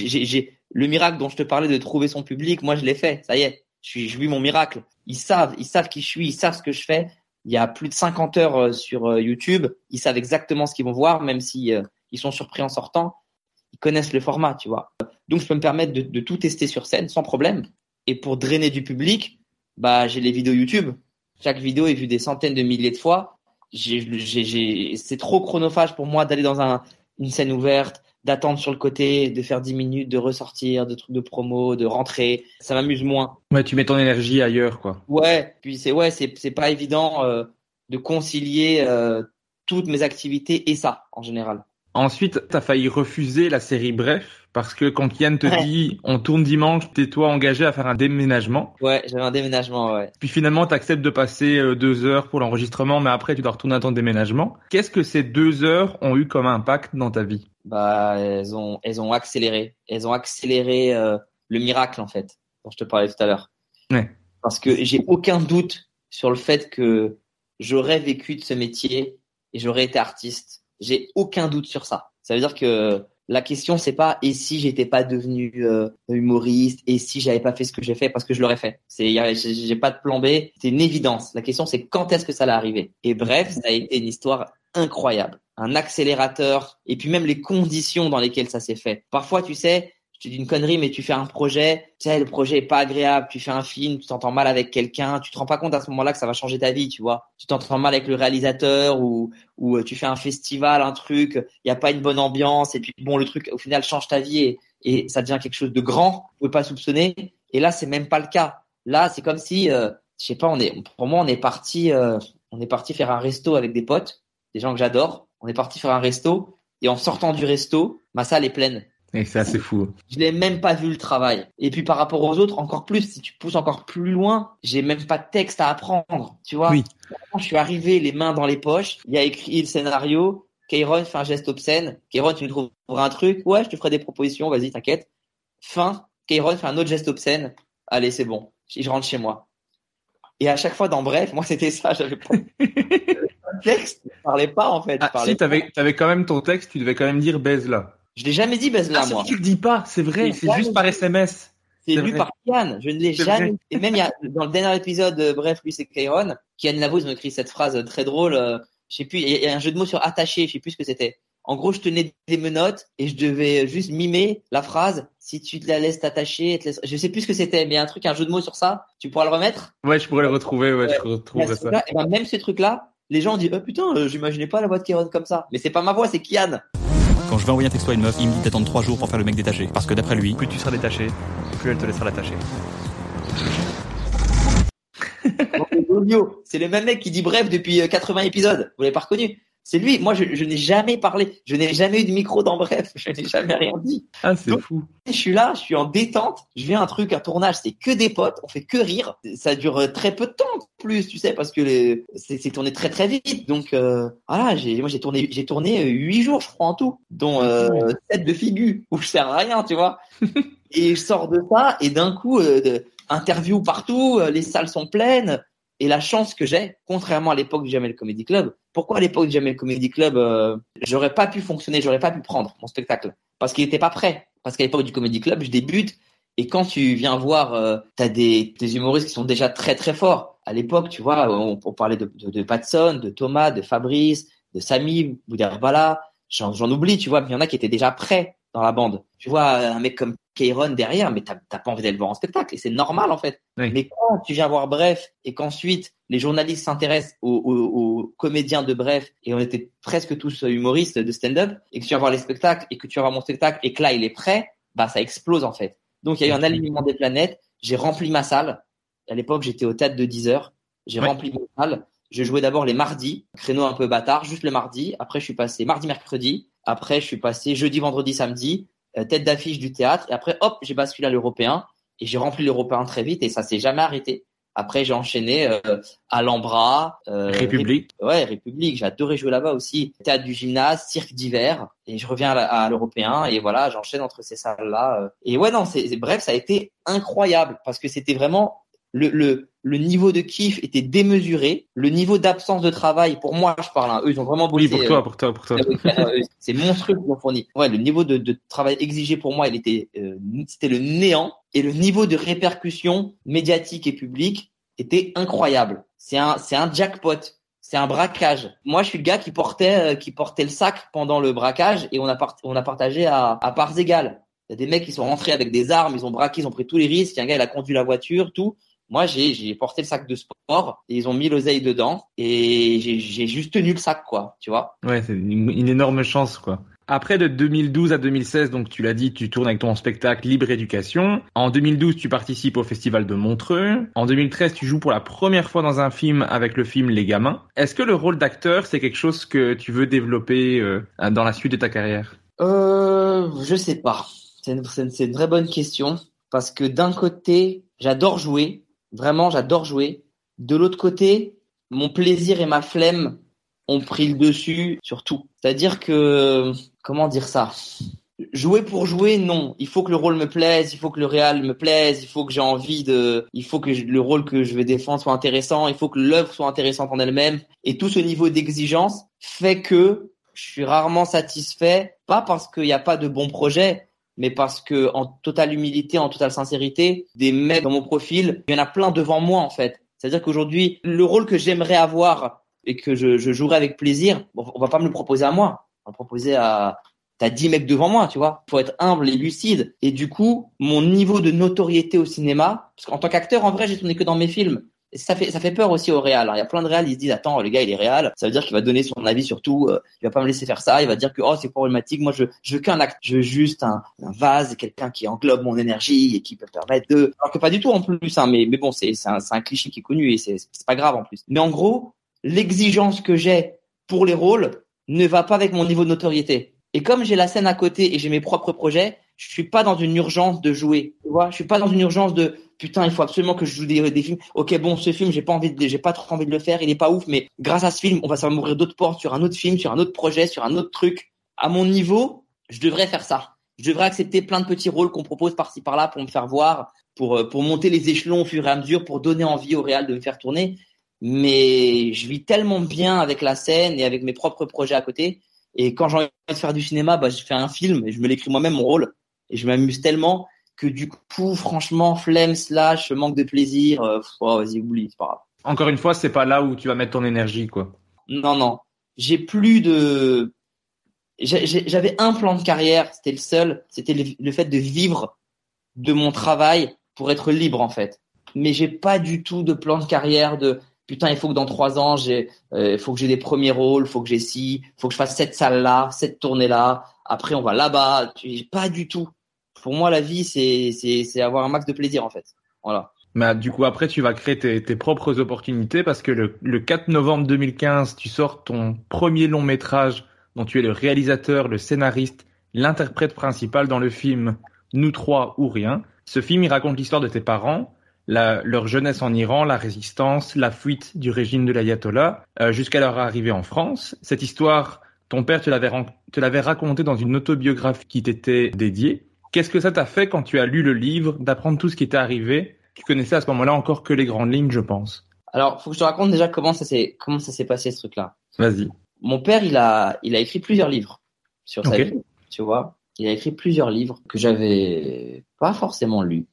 Le miracle dont je te parlais de trouver son public. Moi, je l'ai fait. Ça y est, je vis mon miracle. Ils savent, ils savent qui je suis, ils savent ce que je fais. Il y a plus de 50 heures euh, sur euh, YouTube. Ils savent exactement ce qu'ils vont voir, même si euh, ils sont surpris en sortant. Ils connaissent le format, tu vois. Donc, je peux me permettre de tout tester sur scène sans problème. Et pour drainer du public, bah, j'ai les vidéos YouTube. Chaque vidéo est vue des centaines de milliers de fois. C'est trop chronophage pour moi d'aller dans un, une scène ouverte, d'attendre sur le côté, de faire 10 minutes, de ressortir, de trucs de promo, de rentrer. Ça m'amuse moins. Ouais, tu mets ton énergie ailleurs, quoi. Ouais, puis c'est ouais, c'est c'est pas évident euh, de concilier euh, toutes mes activités et ça en général. Ensuite, t'as failli refuser la série Bref parce que quand Kian te dit on tourne dimanche, t'es toi engagé à faire un déménagement. Ouais, j'avais un déménagement, ouais. Puis finalement, t'acceptes de passer euh, deux heures pour l'enregistrement, mais après tu dois retourner à ton déménagement. Qu'est-ce que ces deux heures ont eu comme impact dans ta vie? Bah, elles ont, elles ont accéléré, elles ont accéléré euh, le miracle en fait dont je te parlais tout à l'heure. Ouais. Parce que j'ai aucun doute sur le fait que j'aurais vécu de ce métier et j'aurais été artiste. J'ai aucun doute sur ça. Ça veut dire que la question c'est pas et si j'étais pas devenu euh, humoriste et si j'avais pas fait ce que j'ai fait parce que je l'aurais fait. C'est j'ai pas de plan B, c'est une évidence. La question c'est quand est-ce que ça allait arriver? Et bref, ça a été une histoire incroyable, un accélérateur et puis même les conditions dans lesquelles ça s'est fait. Parfois, tu sais, tu dis une connerie, mais tu fais un projet, tu sais, le projet est pas agréable, tu fais un film, tu t'entends mal avec quelqu'un, tu te rends pas compte à ce moment-là que ça va changer ta vie, tu vois. Tu t'entends mal avec le réalisateur ou, ou euh, tu fais un festival, un truc, il y a pas une bonne ambiance et puis bon, le truc au final change ta vie et, et ça devient quelque chose de grand, tu peux pas soupçonner. Et là, c'est même pas le cas. Là, c'est comme si, euh, je sais pas, on est, pour moi, on est parti, euh, on est parti faire un resto avec des potes, des gens que j'adore. On est parti faire un resto et en sortant du resto, ma salle est pleine. Et c'est assez fou. Je n'ai même pas vu le travail. Et puis par rapport aux autres, encore plus, si tu pousses encore plus loin, j'ai même pas de texte à apprendre. Tu vois Oui. Je suis arrivé les mains dans les poches, il y a écrit le scénario, Kairon fait un geste obscène, Kairon tu me trouveras un truc, ouais je te ferai des propositions, vas-y t'inquiète. Fin, Kairon fait un autre geste obscène, allez c'est bon, je rentre chez moi. Et à chaque fois dans Bref, moi c'était ça, j'avais pas texte, je parlais pas en fait. Ah, si, t'avais, t'avais quand même ton texte, tu devais quand même dire baise là. Je l'ai jamais dit baise là Ah, moi. tu le dis pas, c'est vrai, C'est juste par SMS. C'est lu vrai. par Kian. Je ne l'ai jamais. vrai. Et même il y a, dans le dernier épisode, euh, bref, lui c'est Kairon. Kian Lavo, ils ont écrit cette phrase euh, très drôle. euh, je sais plus. Il y a un jeu de mots sur attaché. Je sais plus ce que c'était. En gros, je tenais des menottes et je devais juste mimer la phrase. Si tu te la laisses t'attacher, elle te laisse- je sais plus ce que c'était, mais il y a un truc, un jeu de mots sur ça. Tu pourras le remettre? Ouais, je pourrais le retrouver, ouais, je retrouverai ça. et ben, même ce truc-là, les gens ont dit, oh putain, euh, j'imaginais pas la voix de Kairon comme ça. Mais c'est pas ma voix, c'est Kian. Quand je vais envoyer un texto à une meuf, il me dit d'attendre 3 jours pour faire le mec détaché. Parce que d'après lui, Plus tu seras détaché, plus elle te laissera l'attacher. C'est le même mec qui dit bref depuis euh, 80 épisodes. Vous l'avez pas reconnu? C'est lui. Moi, je, je n'ai jamais parlé. Je n'ai jamais eu de micro dans bref. Je n'ai jamais rien dit. Ah, c'est fou. Je suis là, je suis en détente. Je viens un truc, un tournage, c'est que des potes. On fait que rire. Ça dure euh, très peu de temps, en plus, tu sais, parce que les, c'est, tourné très très vite. Donc euh, voilà, j'ai, moi j'ai tourné, j'ai tourné euh, huit jours, je crois en tout, dont euh, sept de figures où je sers à rien, tu vois. et je sors de ça et d'un coup, euh, de- interview partout, les salles sont pleines. Et la chance que j'ai, contrairement à l'époque du Jamel Comedy Club, pourquoi à l'époque du Jamel Comedy Club, euh, j'aurais pas pu fonctionner, j'aurais pas pu prendre mon spectacle? Parce qu'il était pas prêt. Parce qu'à l'époque du Comedy Club, je débute et quand tu viens voir, euh, t'as des, humoristes qui sont déjà très très forts. À l'époque, tu vois, on, parlait de, Patson, de Thomas, de Fabrice, de Samy, Bouderbala. J'en, j'en oublie, tu vois, mais il y en a qui étaient déjà prêts dans la bande. Tu vois, un mec comme Kairon derrière, mais t'as, pas envie d'aller le voir en spectacle et c'est normal en fait. Oui. Mais quand tu viens voir Bref et qu'ensuite les journalistes s'intéressent aux, aux- aux comédiens de Bref et on était presque tous humoristes de stand-up et que tu vas voir les spectacles et que tu vas voir mon spectacle et que là il est prêt, bah ça explose en fait. Donc il y a eu un alignement des planètes. J'ai rempli ma salle. À l'époque j'étais au théâtre de 10 heures. J'ai rempli ma salle. Je jouais d'abord les mardis, créneau un peu bâtard, juste le mardi. Après je suis passé mardi, mercredi. Après je suis passé jeudi, vendredi, samedi, euh, tête d'affiche du théâtre. Et après hop j'ai basculé à l'européen et j'ai rempli l'européen très vite et ça s'est jamais arrêté. Après j'ai enchaîné euh, à l'Ambra, euh, République. Ouais, République, j'ai adoré jouer là-bas aussi. Théâtre du gymnase, cirque d'hiver, et je reviens à l'européen, et voilà, j'enchaîne entre ces salles-là. euh. Et ouais, non, c'est- bref, ça a été incroyable, parce que c'était vraiment le, le, le niveau de kiff était démesuré, le niveau d'absence de travail, pour moi, je parle, hein, eux, ils ont vraiment Oui, bossé. pour euh, toi, pour toi, pour toi. euh, c'est monstrueux qu'ils ont fourni. Ouais, le niveau de, de travail exigé pour moi, il était, euh, c'était le néant, et le niveau de répercussion médiatique et publique était incroyable. C'est un, c'est un jackpot. C'est un braquage. Moi, je suis le gars qui portait, euh, qui portait le sac pendant le braquage et on a, part- on a partagé à, à parts égales. Il y a des mecs qui sont rentrés avec des armes, ils ont braqué, ils ont pris tous les risques. Il y a un gars, il a conduit la voiture, tout. Moi, j'ai, porté le sac de sport et ils ont mis l'oseille dedans et j'ai, juste tenu le sac, quoi. Tu vois? Ouais, c'est une, une énorme chance, quoi. Après de 2012 à 2016, donc tu l'as dit, tu tournes avec ton spectacle Libre Éducation. En 2012, tu participes au festival de Montreux. En 2013, tu joues pour la première fois dans un film avec le film Les Gamins. Est-ce que le rôle d'acteur, c'est quelque chose que tu veux développer euh, dans la suite de ta carrière? Euh, Je sais pas. C'est une, une, une vraie bonne question parce que d'un côté, j'adore jouer, vraiment, j'adore jouer. De l'autre côté, mon plaisir et ma flemme ont pris le dessus sur tout. C'est-à-dire que, comment dire ça? Jouer pour jouer, non. Il faut que le rôle me plaise, il faut que le réal me plaise, il faut que j'ai envie de, il faut que le rôle que je vais défendre soit intéressant, il faut que l'œuvre soit intéressante en elle-même. Et tout ce niveau d'exigence fait que je suis rarement satisfait, pas parce qu'il n'y a pas de bons projets, mais parce que en totale humilité, en totale sincérité, des mecs dans mon profil, il y en a plein devant moi en fait. C'est-à-dire qu'aujourd'hui, le rôle que j'aimerais avoir et que je, je jouerai avec plaisir, on va pas me le proposer à moi. On va le proposer à t'as 10 mecs devant moi, tu vois. Faut être humble et lucide. Et du coup, mon niveau de notoriété au cinéma, parce qu'en tant qu'acteur, en vrai, j'ai tourné que dans mes films. Ça fait ça fait peur aussi au réal. Il y a plein de réals, ils se disent attends, le gars il est réal, ça veut dire qu'il va donner son avis sur tout. Euh, il va pas me laisser faire ça. Il va dire que oh c'est problématique. Moi je je veux qu'un acte, je veux juste un, vase, quelqu'un qui englobe mon énergie et qui peut permettre de. Alors que pas du tout en plus. Hein, mais mais bon c'est un, un cliché qui est connu et c'est pas grave en plus. Mais en gros l'exigence que j'ai pour les rôles ne va pas avec mon niveau de notoriété. Et comme j'ai la scène à côté et j'ai mes propres projets, je suis pas dans une urgence de jouer. Tu vois, je suis pas dans une urgence de putain, il faut absolument que je joue des, films. Ok, bon, ce film, j'ai pas envie j'ai pas trop envie de le faire, il est pas ouf, mais grâce à ce film, on va savoir m'ouvrir d'autres portes sur un autre film, sur un autre projet, sur un autre truc. À mon niveau, je devrais faire ça. Je devrais accepter plein de petits rôles qu'on propose par-ci par-là pour me faire voir, pour euh, pour monter les échelons au fur et à mesure, pour donner envie au réal de me faire tourner mais je vis tellement bien avec la scène et avec mes propres projets à côté. Et quand j'ai envie de faire du cinéma, bah, je fais un film et je me l'écris moi-même mon rôle. Et je m'amuse tellement que du coup, franchement, flemme, slash, manque de plaisir, euh, oh, vas-y, oublie, c'est pas grave. Encore une fois, c'est pas là où tu vas mettre ton énergie, quoi. Non, non. J'ai plus de, j'avais un plan de carrière, c'était le seul, c'était le fait de vivre de mon travail pour être libre, en fait. Mais j'ai pas du tout de plan de carrière de, putain, il faut que dans trois ans, j'ai, euh, faut que j'ai des premiers rôles, faut que j'ai ci, faut que je fasse cette salle là, cette tournée là. Après, on va là-bas. Pas du tout. Pour moi, la vie, c'est, avoir un max de plaisir en fait. Voilà. Mais du coup, après, tu vas créer tes, propres opportunités parce que le, le 4 novembre 2015, tu sors ton premier long métrage dont tu es le réalisateur, le scénariste, l'interprète principal dans le film Nous trois ou rien. Ce film, il raconte l'histoire de tes parents, leur jeunesse en Iran, la résistance, la fuite du régime de l'ayatollah, euh, jusqu'à leur arrivée en France. Cette histoire, ton père te l'avait racontée dans une autobiographie qui t'était dédiée. Qu'est-ce que ça t'a fait quand tu as lu le livre, d'apprendre tout ce qui t'est arrivé? Tu connaissais à ce moment-là encore que les grandes lignes, je pense. Alors, faut que je te raconte déjà comment ça s'est comment ça s'est passé ce truc-là. Vas-y. Mon père, il a il a écrit plusieurs livres sur sa vie, tu vois. Il a écrit plusieurs livres que j'avais pas forcément lus.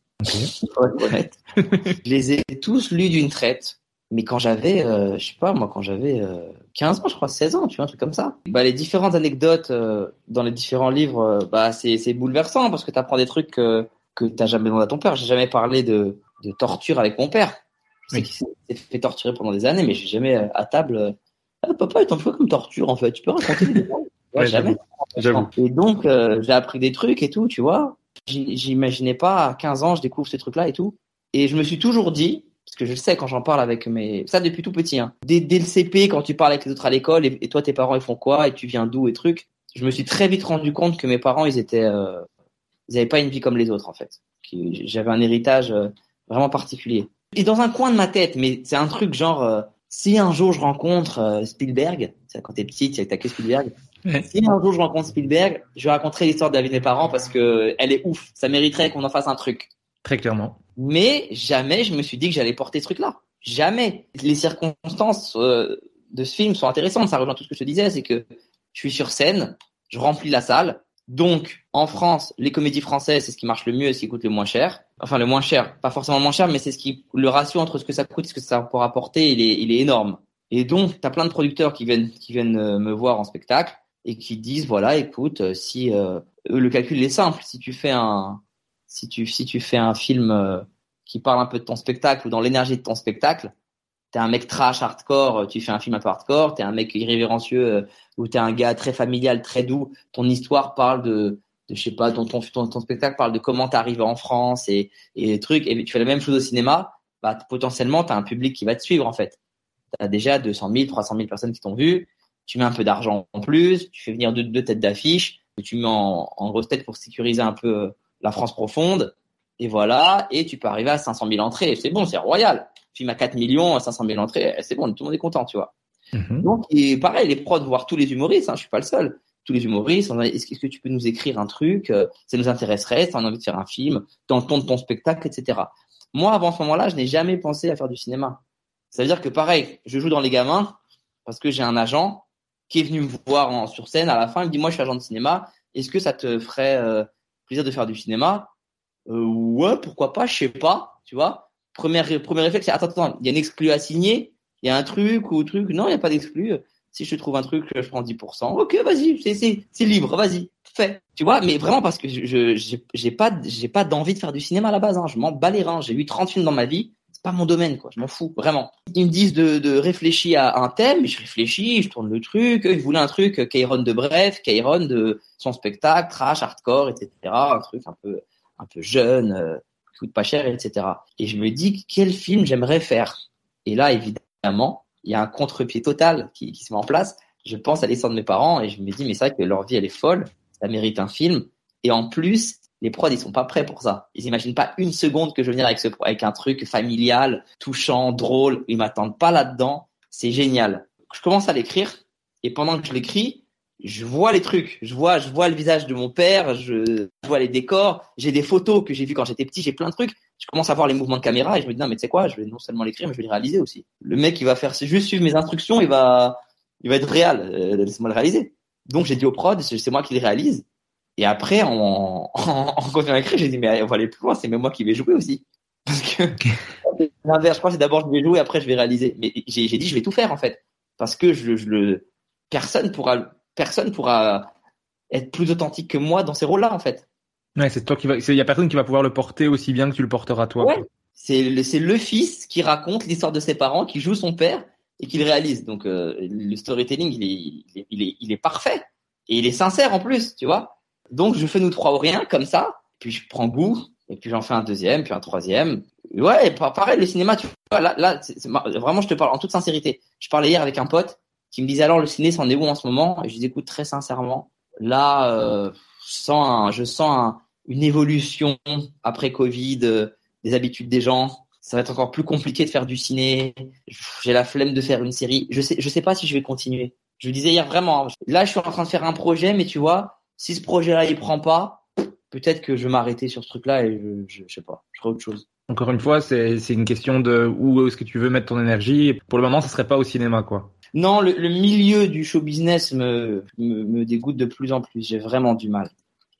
Okay. je les ai tous lus d'une traite. Mais quand j'avais, euh, je sais pas, moi, quand j'avais euh, 15 ans, je crois, 16 ans, tu vois, un truc comme ça. Bah, les différentes anecdotes euh, dans les différents livres, euh, bah, c'est, c'est bouleversant parce que tu apprends des trucs que, que t'as jamais demandé à ton père. J'ai jamais parlé de, de torture avec mon père. Je sais qu'il s'est fait torturer pendant des années, mais j'ai jamais euh, à table. Ah, papa, il t'en fait comme torture, en fait. Tu peux raconter des ouais, jamais. Et donc, j'ai appris des trucs et tout, tu vois. J'imaginais pas à 15 ans, je découvre ces trucs-là et tout. Et je me suis toujours dit, parce que je le sais quand j'en parle avec mes, ça depuis tout petit, hein. Dès, dès, le CP, quand tu parles avec les autres à l'école, et, et, toi tes parents ils font quoi, et tu viens d'où et trucs, je me suis très vite rendu compte que mes parents ils étaient, euh, ils avaient pas une vie comme les autres en fait. J'avais un héritage euh, vraiment particulier. Et dans un coin de ma tête, mais c'est un truc genre, euh, si un jour je rencontre euh, Spielberg, quand t'es petit, tu as que Spielberg, Ouais. Si un jour je rencontre Spielberg, je vais raconter l'histoire de la vie de mes parents parce que elle est ouf. Ça mériterait qu'on en fasse un truc. Très clairement. Mais jamais je me suis dit que j'allais porter ce truc-là. Jamais. Les circonstances euh, de ce film sont intéressantes. Ça rejoint tout ce que je te disais, c'est que je suis sur scène, je remplis la salle. Donc, en France, les comédies françaises, c'est ce qui marche le mieux et ce qui coûte le moins cher. Enfin, le moins cher, pas forcément le moins cher, mais c'est ce qui, le ratio entre ce que ça coûte et ce que ça pourra apporter, il est, il est énorme. Et donc, tu as plein de producteurs qui viennent, qui viennent euh, me voir en spectacle et qui disent voilà écoute euh, si euh, le calcul est simple si tu fais un si tu si tu fais un film euh, qui parle un peu de ton spectacle ou dans l'énergie de ton spectacle t'es un mec trash hardcore, tu fais un film un peu hardcore, t'es un mec irrévérencieux euh, ou t'es un gars très familial, très doux. Ton histoire parle de, de je sais pas, ton, ton, spectacle parle de comment t'es arrivé en France et, et des trucs. Et tu fais la même chose au cinéma, bah potentiellement t'as un public qui va te suivre en fait. T'as déjà 200 000, 300 000 personnes qui t'ont vu. Tu mets un peu d'argent en plus, tu fais venir deux, deux têtes d'affiche, tu mets en, en grosse tête pour sécuriser un peu euh, la France profonde. Et voilà, et tu peux arriver à 500 000 entrées. C'est bon, c'est royal film à 4 millions, 500 000 entrées, c'est bon, tout le monde est content, tu vois. Mhm. Donc, et pareil, les prods, voir tous les humoristes, hein, je suis pas le seul. Tous les humoristes, est-ce que tu peux nous écrire un truc euh, Ça nous intéresserait, tu as envie de faire un film, dans le ton de ton spectacle, etc. Moi, avant ce moment-là, je n'ai jamais pensé à faire du cinéma. Ça veut dire que pareil, je joue dans les gamins parce que j'ai un agent qui est venu me voir en, sur scène à la fin, il me dit moi je suis agent de cinéma, est-ce que ça te ferait euh, plaisir de faire du cinéma euh, Ouais, pourquoi pas, je sais pas, tu vois premier, premier réflexe, c'est attends, attends, il y a une exclu à signer, il y a un truc ou truc. Non, il n'y a pas d'exclu. Si je trouve un truc, je prends 10%. Ok, vas-y, c'est libre, vas-y, fais. Tu vois, mais vraiment parce que je j'ai pas j'ai pas d'envie de faire du cinéma à la base. Hein. Je m'en bats les reins. J'ai eu 30 films dans ma vie. Pas mon domaine, quoi. Je m'en fous, vraiment. Ils me disent de, de réfléchir à un thème, je réfléchis, je tourne le truc. Ils voulaient un truc, Kairon de bref, Kairon de son spectacle, trash, hardcore, etc. Un truc un peu un peu jeune. Euh, coûte pas cher, etc. Et je me dis quel film j'aimerais faire? Et là, évidemment, il y a un contre-pied total qui, qui, se met en place. Je pense à l'histoire de mes parents et je me dis mais c'est vrai que leur vie elle est folle, ça mérite un film. Et en plus, les prods ils sont pas prêts pour ça. Ils imaginent pas une seconde que je vais venir avec un truc familial, touchant, drôle. Ils m'attendent pas là-dedans. C'est génial. Je commence à l'écrire et pendant que je l'écris, je vois les trucs, je vois, je vois le visage de mon père, je, vois les décors, j'ai des photos que j'ai vues quand j'étais petit, j'ai plein de trucs. Je commence à voir les mouvements de caméra et je me dis non mais tu sais quoi, je vais non seulement l'écrire mais je vais le réaliser aussi. Le mec il va faire, juste suivre mes instructions, il va, il va être réel, euh, laisse-moi le réaliser. Donc j'ai dit au prod, c'est moi qui le réalise. Et après en, en, en continuant à écrire, j'ai dit mais on va aller plus loin, c'est même moi qui vais jouer aussi. Parce que l'inverse, je crois c'est d'abord je vais jouer, après je vais réaliser. Mais j'ai dit je vais tout faire en fait, parce que je, je le, personne pourra personne pourra être plus authentique que moi dans ces rôles-là, en fait. Ouais, c'est toi qui va, il y a personne qui va pouvoir le porter aussi bien que tu le porteras toi. Ouais. C'est le, le fils qui raconte l'histoire de ses parents, qui joue son père et qui le réalise. Donc, euh, le storytelling, il est, il est, il est, parfait. Et il est sincère en plus, tu vois. Donc, je fais nous trois ou rien, comme ça. Puis je prends goût. Et puis j'en fais un deuxième, puis un troisième. Ouais, pareil, le cinéma, tu vois, là, là, vraiment, je te parle en toute sincérité. Je parlais hier avec un pote qui me disait alors le ciné c'en est où en ce moment? Et je dis écoute très sincèrement là euh, je sens je sens une évolution après Covid euh, des habitudes des gens ça va être encore plus compliqué de faire du ciné j'ai la flemme de faire une série je sais je sais pas si je vais continuer je le disais hier vraiment là je suis en train de faire un projet mais tu vois si ce projet là il prend pas peut-être que je vais m'arrêter sur ce truc là et je, je, je sais pas je ferai autre chose encore une fois, c'est une question de où est-ce que tu veux mettre ton énergie. Pour le moment, ce serait pas au cinéma, quoi. Non, le, milieu du show business me, me, dégoûte de plus en plus. J'ai vraiment du mal.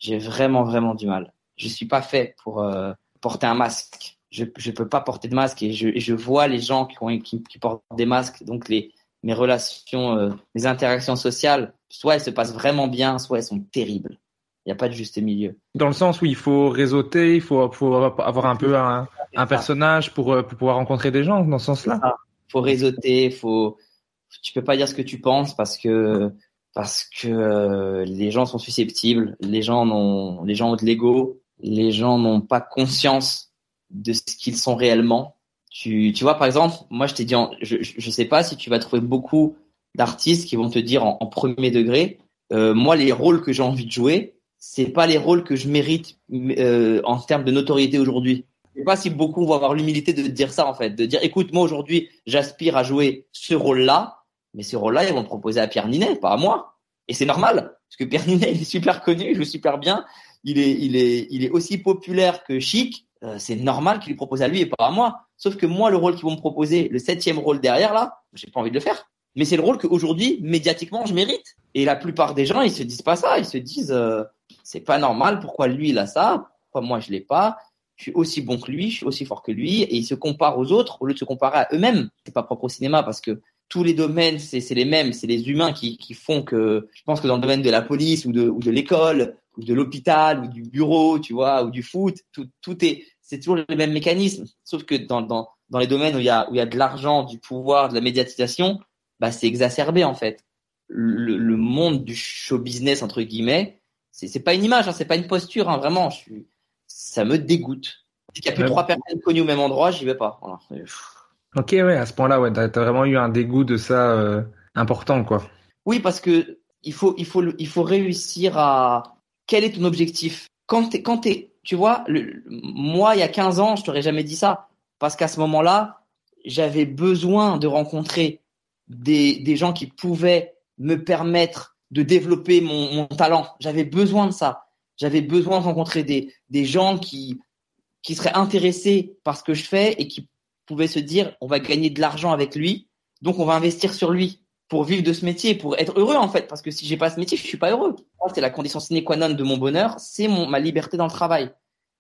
J'ai vraiment, vraiment du mal. Je suis pas fait pour euh, porter un masque. Je ne peux pas porter de masque et je, je vois les gens qui, ont, qui, qui, portent des masques. Donc, les, mes relations, euh, mes interactions sociales, soit elles se passent vraiment bien, soit elles sont terribles. Il n'y a pas de juste milieu. Dans le sens où il faut réseauter, il faut, faut avoir un peu un, un personnage pour, euh, pour pouvoir rencontrer des gens dans ce sens-là. Il faut réseauter, il faut tu peux pas dire ce que tu penses parce que parce que euh, les gens sont susceptibles, les gens ont les gens ont de l'ego, les gens n'ont pas conscience de ce qu'ils sont réellement. Tu tu vois par exemple, moi je t'ai dit je je sais pas si tu vas trouver beaucoup d'artistes qui vont te dire en, premier degré euh, moi les rôles que j'ai envie de jouer, c'est pas les rôles que je mérite euh, en termes de notoriété aujourd'hui. Je sais pas si beaucoup vont avoir l'humilité de dire ça en fait, de dire écoute moi aujourd'hui j'aspire à jouer ce rôle-là mais ce rôle-là, ils vont le proposer à Pierre Ninet, pas à moi. Et c'est normal, parce que Pierre Ninet, il est super connu, il joue super bien, il est, il est, il est aussi populaire que chic. Euh, c'est normal qu'il lui propose à lui et pas à moi. Sauf que moi, le rôle qu'ils vont me proposer, le septième rôle derrière là, j'ai pas envie de le faire. Mais c'est le rôle qu'aujourd'hui, médiatiquement, je mérite. Et la plupart des gens, ils se disent pas ça. Ils se disent, euh, c'est pas normal. Pourquoi lui, il a ça? Pourquoi moi, je l'ai pas? Je suis aussi bon que lui, je suis aussi fort que lui. Et ils se comparent aux autres au lieu de se comparer à eux-mêmes. C'est pas propre au cinéma parce que tous les domaines, c'est les mêmes, c'est les humains qui, qui, font que, je pense que dans le domaine de la police ou de, ou de l'école, ou de l'hôpital, ou du bureau, tu vois, ou du foot, tout, tout est, c'est toujours les mêmes mécanismes. Sauf que dans, dans, dans les domaines où il y a où il y a de l'argent, du pouvoir, de la médiatisation, bah c'est exacerbé en fait. Le, le, monde du show business entre guillemets, c'est c'est pas une image, hein, c'est pas une posture, hein, vraiment. Je suis, ça me dégoûte. S'il y a plus trois personnes connues au même endroit, j'y vais pas. Voilà. Ok, ouais, à ce point-là, ouais, t'as as vraiment eu un dégoût de ça euh, important, quoi. Oui, parce que il faut, il faut, il faut réussir à. Quel est ton objectif? Quand t'es, quand t'es, tu vois, le, moi, il y a 15 ans, je t'aurais jamais dit ça, parce qu'à ce moment-là, j'avais besoin de rencontrer des, gens qui pouvaient me permettre de développer mon, talent. J'avais besoin de ça. J'avais besoin de rencontrer des, gens qui, qui seraient intéressés par ce que je fais et qui pouvaient se dire on va gagner de l'argent avec lui, donc on va investir sur lui pour vivre de ce métier, pour être heureux en fait, parce que si j'ai pas ce métier, je suis pas heureux. C'est la condition sine qua non de mon bonheur, c'est ma liberté dans le travail.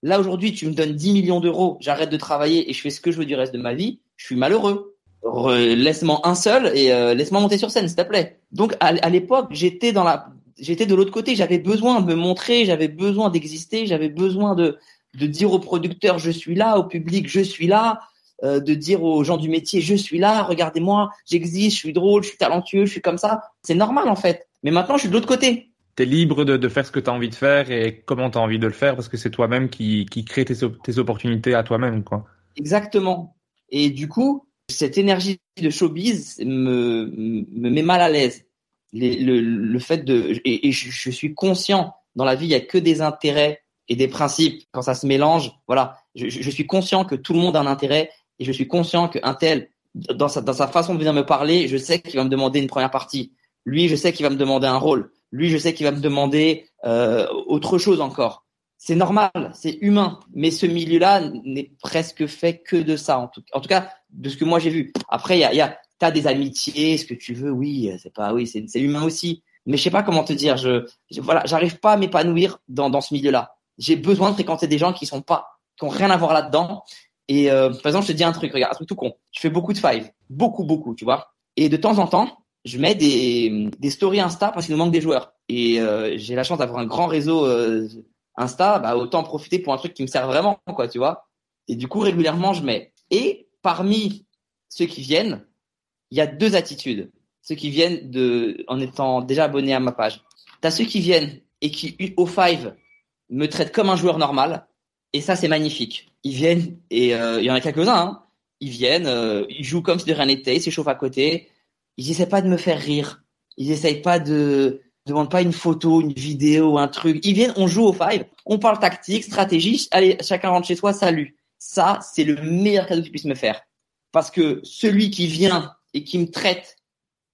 Là aujourd'hui, tu me donnes 10 millions d'euros, j'arrête de travailler et je fais ce que je veux du reste de ma vie, je suis malheureux. Laisse-moi un seul et euh, laisse-moi monter sur scène, s'il te plaît. Donc à, à l'époque, j'étais dans la, j'étais de l'autre côté, j'avais besoin de me montrer, j'avais besoin d'exister, j'avais besoin de de dire aux producteurs je suis là, au public je suis là, euh, de dire aux gens du métier je suis là, regardez-moi, j'existe, je suis drôle, je suis talentueux, je suis comme ça. C'est normal en fait. Mais maintenant je suis de l'autre côté. T'es libre de, de, faire ce que tu as envie de faire et comment tu as envie de le faire parce que c'est toi-même qui, qui crée tes, tes opportunités à toi-même. quoi. Exactement. Et du coup, cette énergie de showbiz me, me met mal à l'aise. Le, fait de et, je, suis conscient dans la vie il y a que des intérêts et des principes, quand ça se mélange, voilà, je, suis conscient que tout le monde a un intérêt et je suis conscient qu'un tel, dans sa, dans sa façon de venir me parler, je sais qu'il va me demander une première partie. Lui, je sais qu'il va me demander un rôle. Lui, je sais qu'il va me demander euh, autre chose encore. C'est normal, c'est humain, mais ce milieu-là n'est presque fait que de ça, en tout, en tout cas de ce que moi j'ai vu. Après, il y a, y a t'as des amitiés, ce que tu veux, oui, c'est pas, oui, c'est humain aussi. Mais je sais pas comment te dire, je, je voilà, j'arrive pas à m'épanouir dans, dans ce milieu-là j'ai besoin de fréquenter des gens qui sont pas, qui ont rien à voir là-dedans. Et euh, par exemple, je te dis un truc, regarde, un truc tout con. Je fais beaucoup de five, beaucoup, beaucoup, tu vois. Et de temps en temps, je mets des, des stories Insta parce qu'il nous manque des joueurs. Et euh, j'ai la chance d'avoir un grand réseau euh, Insta, bah autant profiter pour un truc qui me sert vraiment, quoi, tu vois. Et du coup, régulièrement, je mets. Et parmi ceux qui viennent, il y a deux attitudes. Ceux qui viennent de, en étant déjà abonnés à ma page. T'as ceux qui viennent et qui, au five, me traitent comme un joueur normal. Et ça, c'est magnifique. Ils viennent, et euh, il y en a quelques-uns, hein, ils viennent, euh, ils jouent comme si de rien n'était, ils s'échauffent à côté. Ils essaient pas de me faire rire. Ils essayent pas de demandent pas une photo, une vidéo, un truc. Ils viennent, on joue au five, on parle tactique, stratégie. Allez, chacun rentre chez soi, salut. Ça, c'est le meilleur cadeau qu'ils puissent me faire. Parce que celui qui vient et qui me traite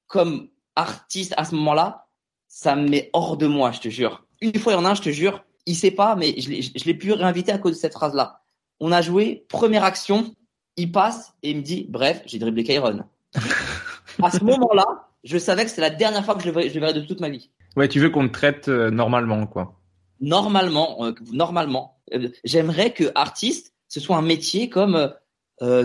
comme artiste à ce moment-là, ça me met hors de moi, je te jure. Une fois, il y en a un, je te jure, il sait pas, mais je l'ai pu réinviter à cause de cette phrase-là. On a joué, première action, il passe et il me dit, bref, j'ai dribblé Kairon. à ce moment-là, je savais que c'est la dernière fois que je le, verrais, je le verrais de toute ma vie. Ouais, tu veux qu'on te traite euh, normalement, quoi. Normalement, euh, normalement. Euh, J'aimerais que artiste, ce soit un métier comme,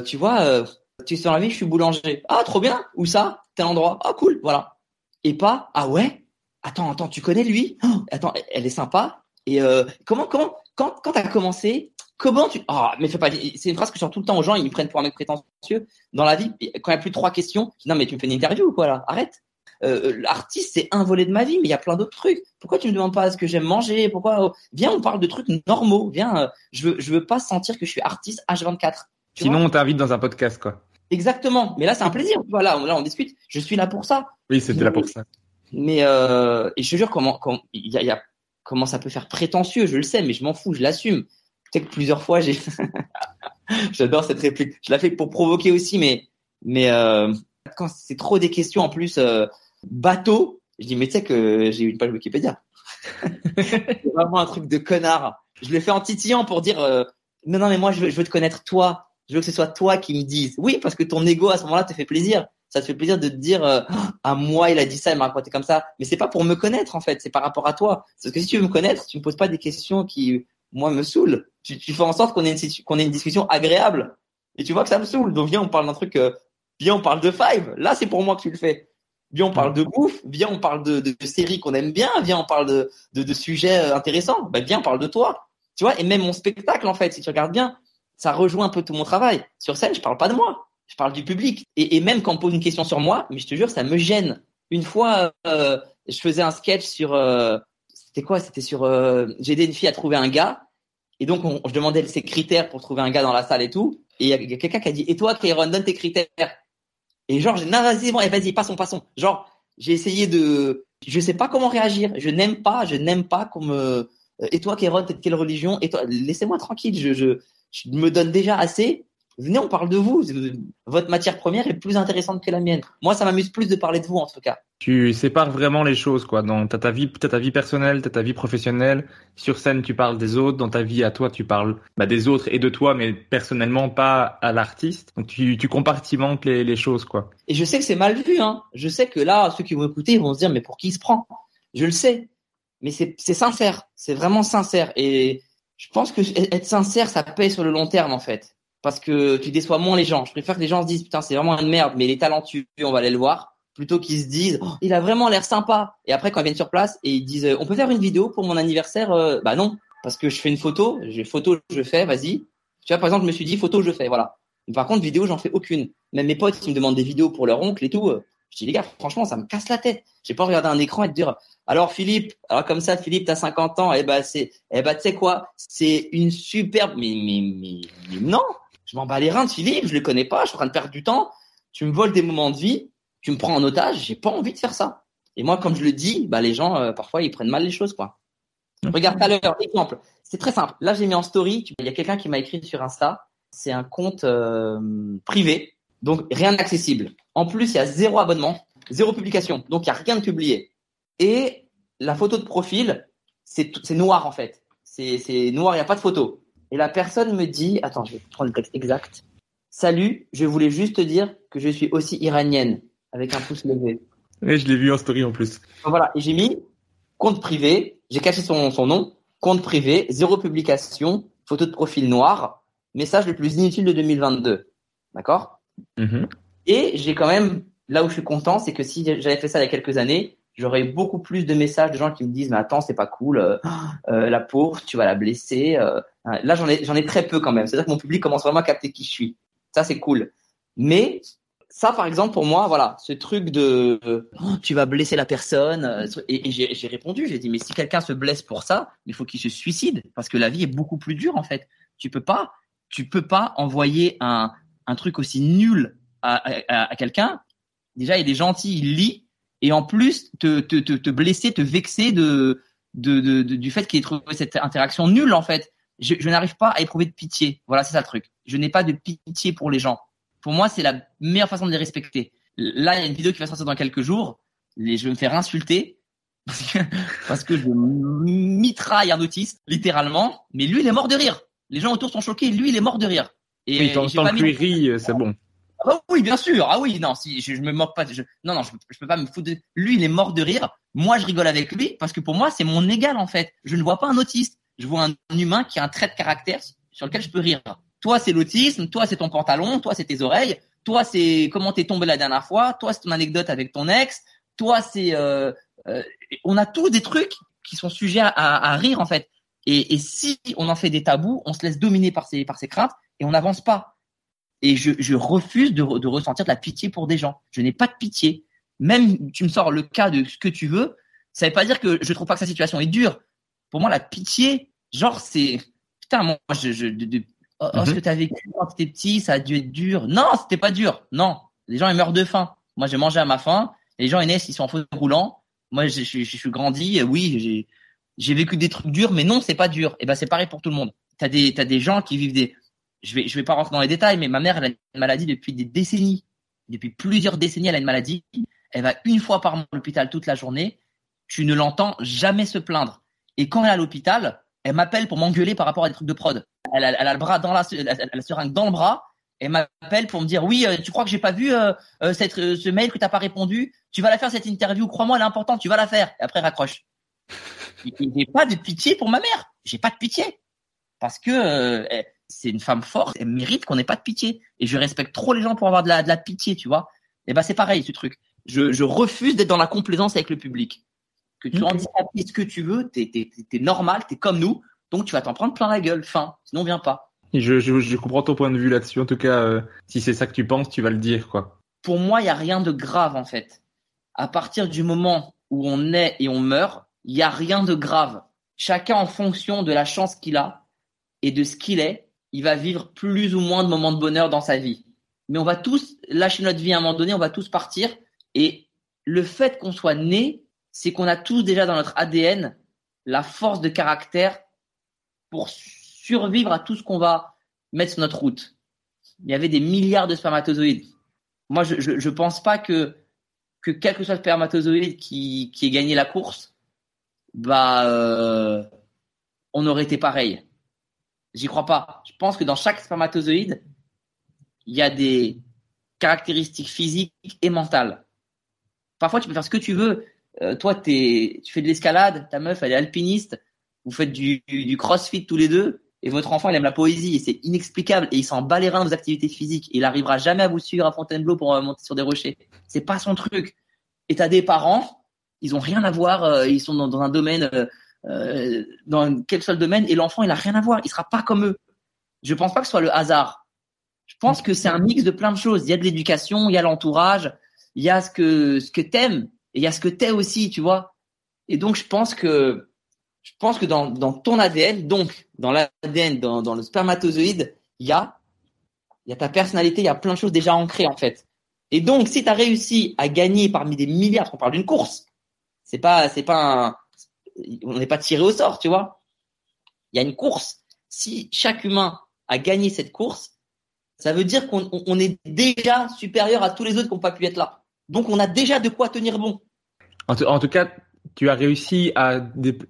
tu vois, tu sais dans la vie, je suis boulanger. Ah, trop bien. Où ça? Tel endroit. Ah, cool. Voilà. Et pas, ah ouais? Attends, attends, tu connais lui? Oh, Attends, elle est sympa. Et comment, comment, quand, quand t'as commencé, comment tu, ah, mais fais pas, c'est une phrase que je sors tout le temps aux gens, ils me prennent pour un mec prétentieux dans la vie. Quand il y a plus trois questions, je dis, non mais tu me fais une interview ou quoi là? Arrête. Euh, L'artiste c'est un volet de ma vie, mais il y a plein d'autres trucs. Pourquoi tu me demandes pas ce que j'aime manger? Pourquoi oh, Viens, on parle de trucs normaux. Viens, euh, je veux, je veux pas sentir que je suis artiste H24. Sinon, on t'invite dans un podcast quoi. Exactement. Mais là, c'est un plaisir. Voilà, là, on discute. Je suis là pour ça. Oui, c'était là pour ça. Mais euh, et je te jure comment, comment il y a, y a comment ça peut faire prétentieux, je le sais, mais je m'en fous, je l'assume. Peut-être que plusieurs fois, j'ai, j'adore cette réplique. Je la fais pour provoquer aussi, mais, mais euh, quand c'est trop des questions en plus euh, bateau, je dis mais tu sais que j'ai une page Wikipédia. c'est vraiment un truc de connard. Je le fais en titillant pour dire euh, non non mais moi je veux, je veux te connaître toi. Je veux que ce soit toi qui me dise. Oui parce que ton ego à ce moment-là te fait plaisir ça te fait plaisir de te dire euh, à moi il a dit ça, il m'a raconté comme ça. Mais c'est pas pour me connaître en fait, c'est par rapport à toi. Parce que si tu veux me connaître, tu me poses pas des questions qui moi me saoulent. Tu, tu fais en sorte qu'on ait une qu'on ait une discussion agréable. Et tu vois que ça me saoule. Donc viens on parle d'un truc. Euh, viens on parle de Five. Là c'est pour moi que tu le fais. Viens on parle de bouffe. Viens on parle de, de, de séries qu'on aime bien. Viens on parle de de, de sujets euh, intéressants. Ben viens on parle de toi. Tu vois et même mon spectacle en fait si tu regardes bien ça rejoint un peu tout mon travail. Sur scène, je parle pas de moi, je parle du public. Et, et même quand on pose une question sur moi, mais je te jure, ça me gêne. Une fois, euh, je faisais un sketch sur, euh, c'était quoi? C'était sur, euh, j'ai aidé une fille à trouver un gars. Et donc, on, je demandais ses critères pour trouver un gars dans la salle et tout. Et il y a, y a quelqu'un qui a dit, et toi, Kairon, donne tes critères. Et genre, non, vas-y, et vas-y, passons, passons. Genre, j'ai essayé de, je sais pas comment réagir. Je n'aime pas, je n'aime pas qu'on me, et toi, Kéron, t'es de quelle religion? Et toi, laissez-moi tranquille. Je, je, je me donne déjà assez. Venez, on parle de vous. Votre matière première est plus intéressante que la mienne. Moi, ça m'amuse plus de parler de vous, en tout cas. Tu sépares vraiment les choses, quoi. Dans t'as ta vie, t'as ta vie personnelle, t'as ta vie professionnelle. Sur scène, tu parles des autres. Dans ta vie à toi, tu parles bah, des autres et de toi, mais personnellement, pas à l'artiste. Donc tu, tu compartimentes les, les choses, quoi. Et je sais que c'est mal vu, hein. Je sais que là, ceux qui vont écouter vont se dire, mais pour qui il se prend? Je le sais mais c'est sincère, c'est vraiment sincère. Et je pense que être sincère, ça paye sur le long terme en fait, parce que tu déçois moins les gens. Je préfère que les gens se disent putain c'est vraiment une merde, mais il est talentueux, on va aller le voir, plutôt qu'ils se disent oh, il a vraiment l'air sympa. Et après quand ils viennent sur place et ils disent on peut faire une vidéo pour mon anniversaire, euh, bah non, parce que je fais une photo, j'ai photo je fais, vas-y. Tu vois par exemple je me suis dit photo je fais, voilà. Par contre vidéo j'en fais aucune. Même mes potes qui me demandent des vidéos pour leur oncle et tout, euh, je dis les gars franchement ça me casse la tête. J'ai pas regardé un écran et te dire alors Philippe, alors comme ça Philippe t'as 50 ans, et eh ben c'est eh ben tu sais quoi, c'est une superbe mais mais mais non, je m'en bats les reins de Philippe, je le connais pas, je suis en train de perdre du temps, tu me voles des moments de vie, tu me prends en otage, j'ai pas envie de faire ça. Et moi comme je le dis, bah les gens euh, parfois ils prennent mal les choses quoi. Regarde tout à l'heure, exemple, c'est très simple. Là j'ai mis en story, il y a quelqu'un qui m'a écrit sur Insta, c'est un compte euh, privé, donc rien d'accessible. En plus, il y a zéro abonnement, zéro publication, donc il y a rien de publié. Et la photo de profil, c'est noir en fait. C'est noir, il n'y a pas de photo. Et la personne me dit, attends, je vais prendre le texte exact. Salut, je voulais juste te dire que je suis aussi iranienne, avec un pouce levé. Oui, je l'ai vu en story en plus. Voilà, et j'ai mis compte privé, j'ai caché son, son nom, compte privé, zéro publication, photo de profil noir, message le plus inutile de 2022. D'accord? Mm-hmm. Et j'ai quand même, là où je suis content, c'est que si j'avais fait ça il y a quelques années, j'aurais beaucoup plus de messages de gens qui me disent mais attends c'est pas cool euh, euh, la pauvre tu vas la blesser euh. là j'en ai j'en ai très peu quand même. C'est à dire que mon public commence vraiment à capter qui je suis. Ça c'est cool. Mais ça par exemple pour moi voilà ce truc de oh, tu vas blesser la personne et, j'ai répondu j'ai dit mais si quelqu'un se blesse pour ça il faut qu'il se suicide parce que la vie est beaucoup plus dure en fait. Tu peux pas tu peux pas envoyer un un truc aussi nul à, à, à quelqu'un. Déjà il est gentil il lit et en plus te, te, te, te blesser, te vexer de, de, de, du fait qu'il ait trouvé cette interaction nulle en fait. Je, je n'arrive pas à éprouver de pitié. Voilà, c'est ça le truc. Je n'ai pas de pitié pour les gens. Pour moi, c'est la meilleure façon de les respecter. Là, il y a une vidéo qui va sortir dans quelques jours. Et je vais me faire insulter parce que, parce que je mitraille un autiste, littéralement. Mais lui, il est mort de rire. Les gens autour sont choqués. Lui, il est mort de rire. Et oui, tant, tant que rit, c'est bon. Ah oui, bien sûr. Ah oui, non, si je, je me moque pas. Je, non, non, je, je, peux pas me foutre. De... Lui, il est mort de rire. Moi, je rigole avec lui parce que pour moi, c'est mon égal en fait. Je ne vois pas un autiste. Je vois un humain qui a un trait de caractère sur lequel je peux rire. Toi, c'est l'autisme. Toi, c'est ton pantalon. Toi, c'est tes oreilles. Toi, c'est comment t'es tombé la dernière fois. Toi, c'est ton anecdote avec ton ex. Toi, c'est. Euh, euh, on a tous des trucs qui sont sujets à, à rire en fait. Et, et, si on en fait des tabous, on se laisse dominer par ces par ces craintes et on n'avance pas. Et je, je refuse de, de, ressentir de la pitié pour des gens. Je n'ai pas de pitié. Même tu me sors le cas de ce que tu veux, ça veut pas dire que je trouve pas que sa situation est dure. Pour moi, la pitié, genre c'est putain, moi, je, je de, oh, oh, ce mhm. que t'as vécu quand t'étais petit, ça a dû être dur. Non, c'était pas dur. Non, les gens ils meurent de faim. Moi, j'ai mangé à ma faim. Les gens ils naissent, ils sont en fauteuil roulant. Moi, je, je, je, suis grandi. Oui, j'ai j'ai vécu des trucs durs, mais non, c'est pas dur. Et ben c'est pareil pour tout le monde. T'as des t'as des gens qui vivent des je vais, je vais pas rentrer dans les détails, mais ma mère, elle a une maladie depuis des décennies. Depuis plusieurs décennies, elle a une maladie. Elle va une fois par mois à l'hôpital toute la journée. Tu ne l'entends jamais se plaindre. Et quand elle est à l'hôpital, elle m'appelle pour m'engueuler par rapport à des trucs de prod. Elle a, elle a le bras dans la, elle a la seringue dans le bras. Elle m'appelle pour me dire oui, euh, tu crois que j'ai pas vu euh, euh cette, euh, ce mail que t'as pas répondu? Tu vas la faire cette interview. Crois-moi, elle est importante. Tu vas la faire. Et après, raccroche. J'ai pas de pitié pour ma mère. J'ai pas de pitié parce que c'est une femme forte, elle mérite qu'on n'ait pas de pitié. Et je respecte trop les gens pour avoir de la, de la pitié, tu vois. Et ben c'est pareil ce truc. Je, je refuse d'être dans la complaisance avec le public. Que tu en dis ce que tu veux, t'es es, es, normal, t'es comme nous, donc tu vas t'en prendre plein la gueule. Fin. Sinon viens pas. Je, je, je, comprends ton point de vue là-dessus. En tout cas, euh, si c'est ça que tu penses, tu vas le dire, quoi. Pour moi, il y a rien de grave en fait. À partir du moment où on est et on meurt, il y a rien de grave. Chacun en fonction de la chance qu'il a et de ce qu'il est, il va vivre plus ou moins de moments de bonheur dans sa vie. Mais on va tous lâcher notre vie à un moment donné, on va tous partir. Et le fait qu'on soit né, c'est qu'on a tous déjà dans notre ADN la force de caractère pour survivre à tout ce qu'on va mettre sur notre route. Il y avait des milliards de spermatozoïdes. Moi, je ne pense pas que, que quel que soit le spermatozoïde qui, qui ait gagné la course, bah, euh, on aurait été pareil. J'y crois pas. Je pense que dans chaque spermatozoïde, il y a des caractéristiques physiques et mentales. Parfois, tu peux faire ce que tu veux. Euh, toi, tu fais de l'escalade, ta meuf, elle est alpiniste, vous faites du, crossfit tous les deux, et votre enfant, il aime la poésie, et c'est inexplicable, et il s'en bat les reins vos activités physiques, il arrivera jamais à vous suivre à Fontainebleau pour euh, monter sur des rochers. C'est pas son truc. Et t'as des parents, ils ont rien à voir, euh, ils sont dans, un domaine, euh, dans quel seul domaine, et l'enfant, il a rien à voir, il sera pas comme eux. Je pense pas que ce soit le hasard. Je pense que c'est un mix de plein de choses. Il y a de l'éducation, il y a l'entourage, il y a ce que ce que t'aimes, et il y a ce que t'es aussi, tu vois. Et donc, je pense que, je pense que dans, dans ton ADN, donc, dans l'ADN, dans, dans le spermatozoïde, il y a, il y a ta personnalité, il y a plein de choses déjà ancrées, en fait. Et donc, si tu as réussi à gagner parmi des milliards, on parle d'une course, c'est pas, c'est pas un, on n'est pas tiré au sort, tu vois. Il y a une course. Si chaque humain a gagné cette course, ça veut dire qu'on on est déjà supérieur à tous les autres qui n'ont pas pu être là. Donc, on a déjà de quoi tenir bon. En, tout cas, tu as réussi à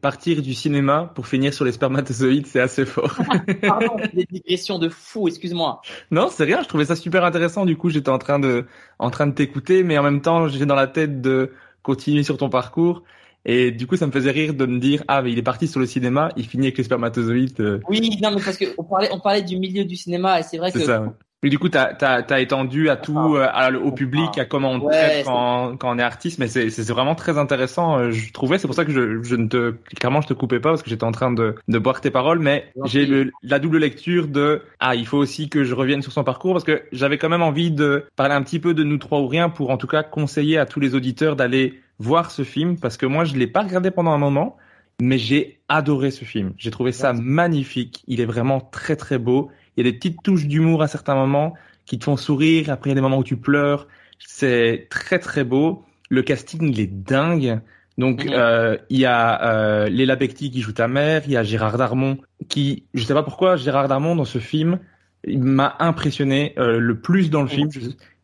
partir du cinéma pour finir sur les spermatozoïdes, c'est assez fort. Pardon, des digressions de fou, excuse-moi. Non, c'est rien, je trouvais ça super intéressant. Du coup, j'étais en train de, en train de t'écouter, mais en même temps, j'ai dans la tête de continuer sur ton parcours. Et du coup, ça me faisait rire de me dire, ah, mais il est parti sur le cinéma, il finit avec les spermatozoïdes. Euh. Oui, non, mais parce qu'on parlait, on parlait du milieu du cinéma, et c'est vrai que ça, mais du coup, tu as, étendu à tout, euh, au public, à comment on te traite quand, quand on est artiste, mais c'est vraiment très intéressant, euh, je trouvais. C'est pour ça que je, je ne te, clairement, je te coupais pas parce que j'étais en train de, de boire tes paroles, mais j'ai la double lecture de, ah, il faut aussi que je revienne sur son parcours parce que j'avais quand même envie de parler un petit peu de Nous trois ou rien pour en tout cas conseiller à tous les auditeurs d'aller voir ce film parce que moi, je l'ai pas regardé pendant un moment, mais j'ai adoré ce film. J'ai trouvé ça magnifique. Il est vraiment très très beau. Il y a des petites touches d'humour à certains moments qui te font sourire. Après, il y a des moments où tu pleures. C'est très très beau. Le casting, il est dingue. Donc, euh, il y a euh, Léla Becti qui joue ta mère. Il y a Gérard Darmon qui, je sais pas pourquoi, Gérard Darmon dans ce film, il m'a impressionné euh, le plus dans le film.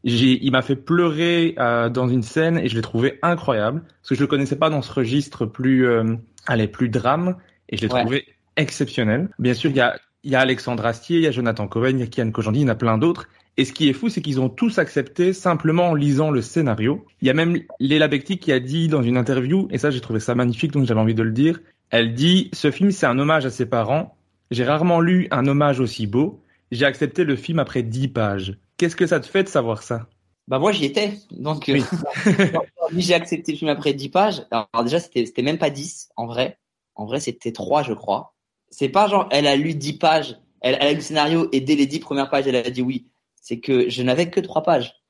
J'ai, il m'a fait pleurer euh, dans une scène et je l'ai trouvé incroyable parce que je le connaissais pas dans ce registre plus, euh, allez, plus drame et je l'ai trouvé exceptionnel. Bien sûr, il y a il y a Alexandre Astier, il y a Jonathan Cohen, il y a Kian Kojandi, il y en a plein d'autres. Et ce qui est fou, c'est qu'ils ont tous accepté simplement en lisant le scénario. Il y a même Léla Becti qui a dit dans une interview, et ça j'ai trouvé ça magnifique, donc j'avais envie de le dire, elle dit, ce film c'est un hommage à ses parents. J'ai rarement lu un hommage aussi beau. J'ai accepté le film après dix pages. Qu'est-ce que ça te fait de savoir ça? Bah moi j'y étais, donc oui. Euh, j'ai accepté le film après dix pages. Alors, déjà c'était même pas dix en vrai. En vrai c'était trois je crois c'est pas genre elle a lu dix pages, elle, a lu le scénario et dès les dix premières pages elle a dit oui. C'est que je n'avais que trois pages.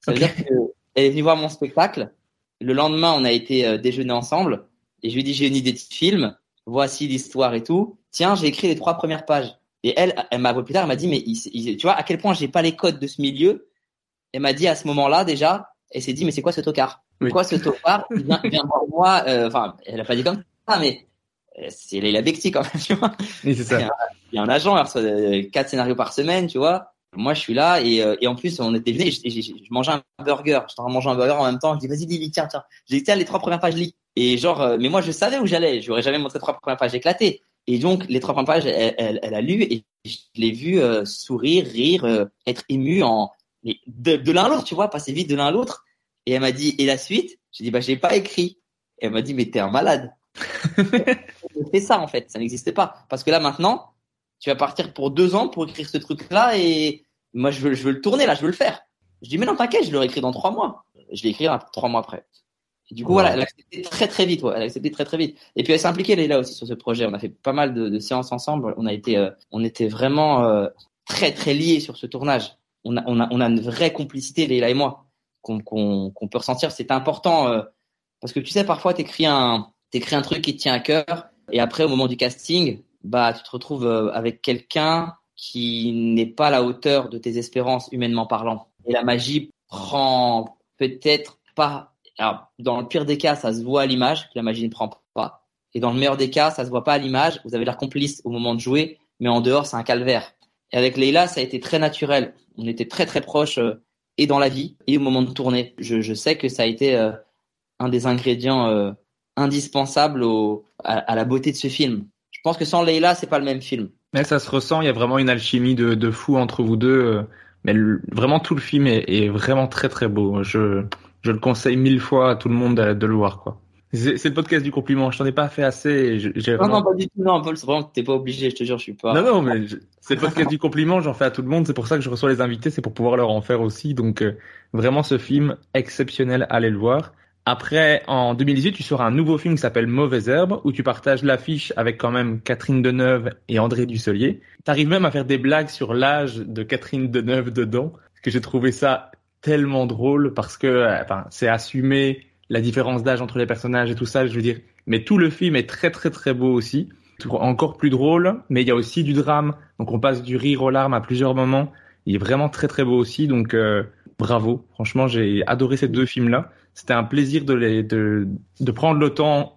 Ça veut dire qu'elle est venue voir mon spectacle. Le lendemain, on a été euh, déjeuner ensemble et je lui ai dit j'ai une idée de film. Voici l'histoire et tout. Tiens, j'ai écrit les trois premières pages. Et elle, elle m'a plus tard, elle m'a dit mais tu vois à quel point j'ai pas les codes de ce milieu? Elle m'a dit à ce moment-là déjà, elle s'est dit mais c'est quoi ce tocard? Quoi ce tocard il vient, vient voir moi. Euh, enfin, elle a pas dit comme ça, mais euh, c'est Leila Bekti quand même, tu vois. Oui, c'est ça. Il y, a un agent, il reçoit euh, quatre scénarios par semaine, tu vois. Moi, je suis là et, et en plus, on était venus, je, je, mangeais un burger. J'étais en train de manger un burger en même temps. Je dis, vas-y, lis, tiens, tiens. J'ai dit, les trois premières pages, lis. Et genre, mais moi, je savais où j'allais. Je n'aurais jamais montré trois premières pages éclatées. Et donc, les trois premières pages, elle, elle, elle a lu et je l'ai vu sourire, rire, être ému en de, de l'un à l'autre, tu vois, passer vite de l'un à l'autre. Et elle m'a dit, et la suite? J'ai dit, bah, j'ai pas écrit. Et elle m'a dit, mais t'es un malade. fait ça en fait, ça n'existait pas. Parce que là maintenant, tu vas partir pour deux ans pour écrire ce truc-là et moi je veux, je veux le tourner là, je veux le faire. Je dis mais non t'inquiète, je l'aurai écrit dans trois mois. Je l'ai écrit trois mois après. Et du coup, voilà, elle a accepté très très vite. Ouais, elle a accepté très très vite. Et puis elle s'est impliquée Leila aussi sur ce projet. On a fait pas mal de, de séances ensemble. On a été, euh, on était vraiment euh, très très liés sur ce tournage. On a, on a, on a une vraie complicité Leila et moi qu'on qu'on qu'on peut ressentir. C'est important euh, parce que tu sais, parfois t'écris un, t'écris un truc qui te tient à cœur et après au moment du casting, bah tu te retrouves avec quelqu'un qui n'est pas à la hauteur de tes espérances humainement parlant. Et la magie prend peut-être pas alors, dans le pire des cas, ça se voit à l'image que la magie ne prend pas. Et dans le meilleur des cas, ça se voit pas à l'image. Vous avez l'air complice au moment de jouer, mais en dehors, c'est un calvaire. Et avec Leila, ça a été très naturel. On était très très proches euh, et dans la vie et au moment de tourner. Je, je sais que ça a été euh, un des ingrédients euh, indispensables au, à, la beauté de ce film. Je pense que sans Leila, c'est pas le même film. Mais ça se ressent. Il y a vraiment une alchimie de, de fou entre vous deux. Mais le, vraiment tout le film est, est, vraiment très très beau. Je je le conseille mille fois à tout le monde de, le voir, quoi. C'est le podcast du compliment. Je t'en ai pas fait assez. Non, non, pas du tout. Non, Paul, c'est vraiment t'es pas obligé. Je te jure, je suis pas. Non, non, mais c'est le podcast du compliment. J'en fais à tout le monde. C'est pour ça que je reçois les invités. C'est pour pouvoir leur en faire aussi. Donc, euh, vraiment, ce film exceptionnel. Allez le voir. Après, en 2018, tu sors un nouveau film qui s'appelle Mauvaise Herbe, où tu partages l'affiche avec quand même Catherine Deneuve et André Dusselier. T'arrives même à faire des blagues sur l'âge de Catherine Deneuve dedans, parce que j'ai trouvé ça tellement drôle parce que euh, enfin, c'est assumer la différence d'âge entre les personnages et tout ça, je veux dire. Mais tout le film est très très très beau aussi, encore plus drôle, mais il y a aussi du drame. Donc on passe du rire aux larmes à plusieurs moments. Il est vraiment très très beau aussi, donc euh, bravo. Franchement, j'ai adoré ces deux films-là. C'était un plaisir de les de de prendre le temps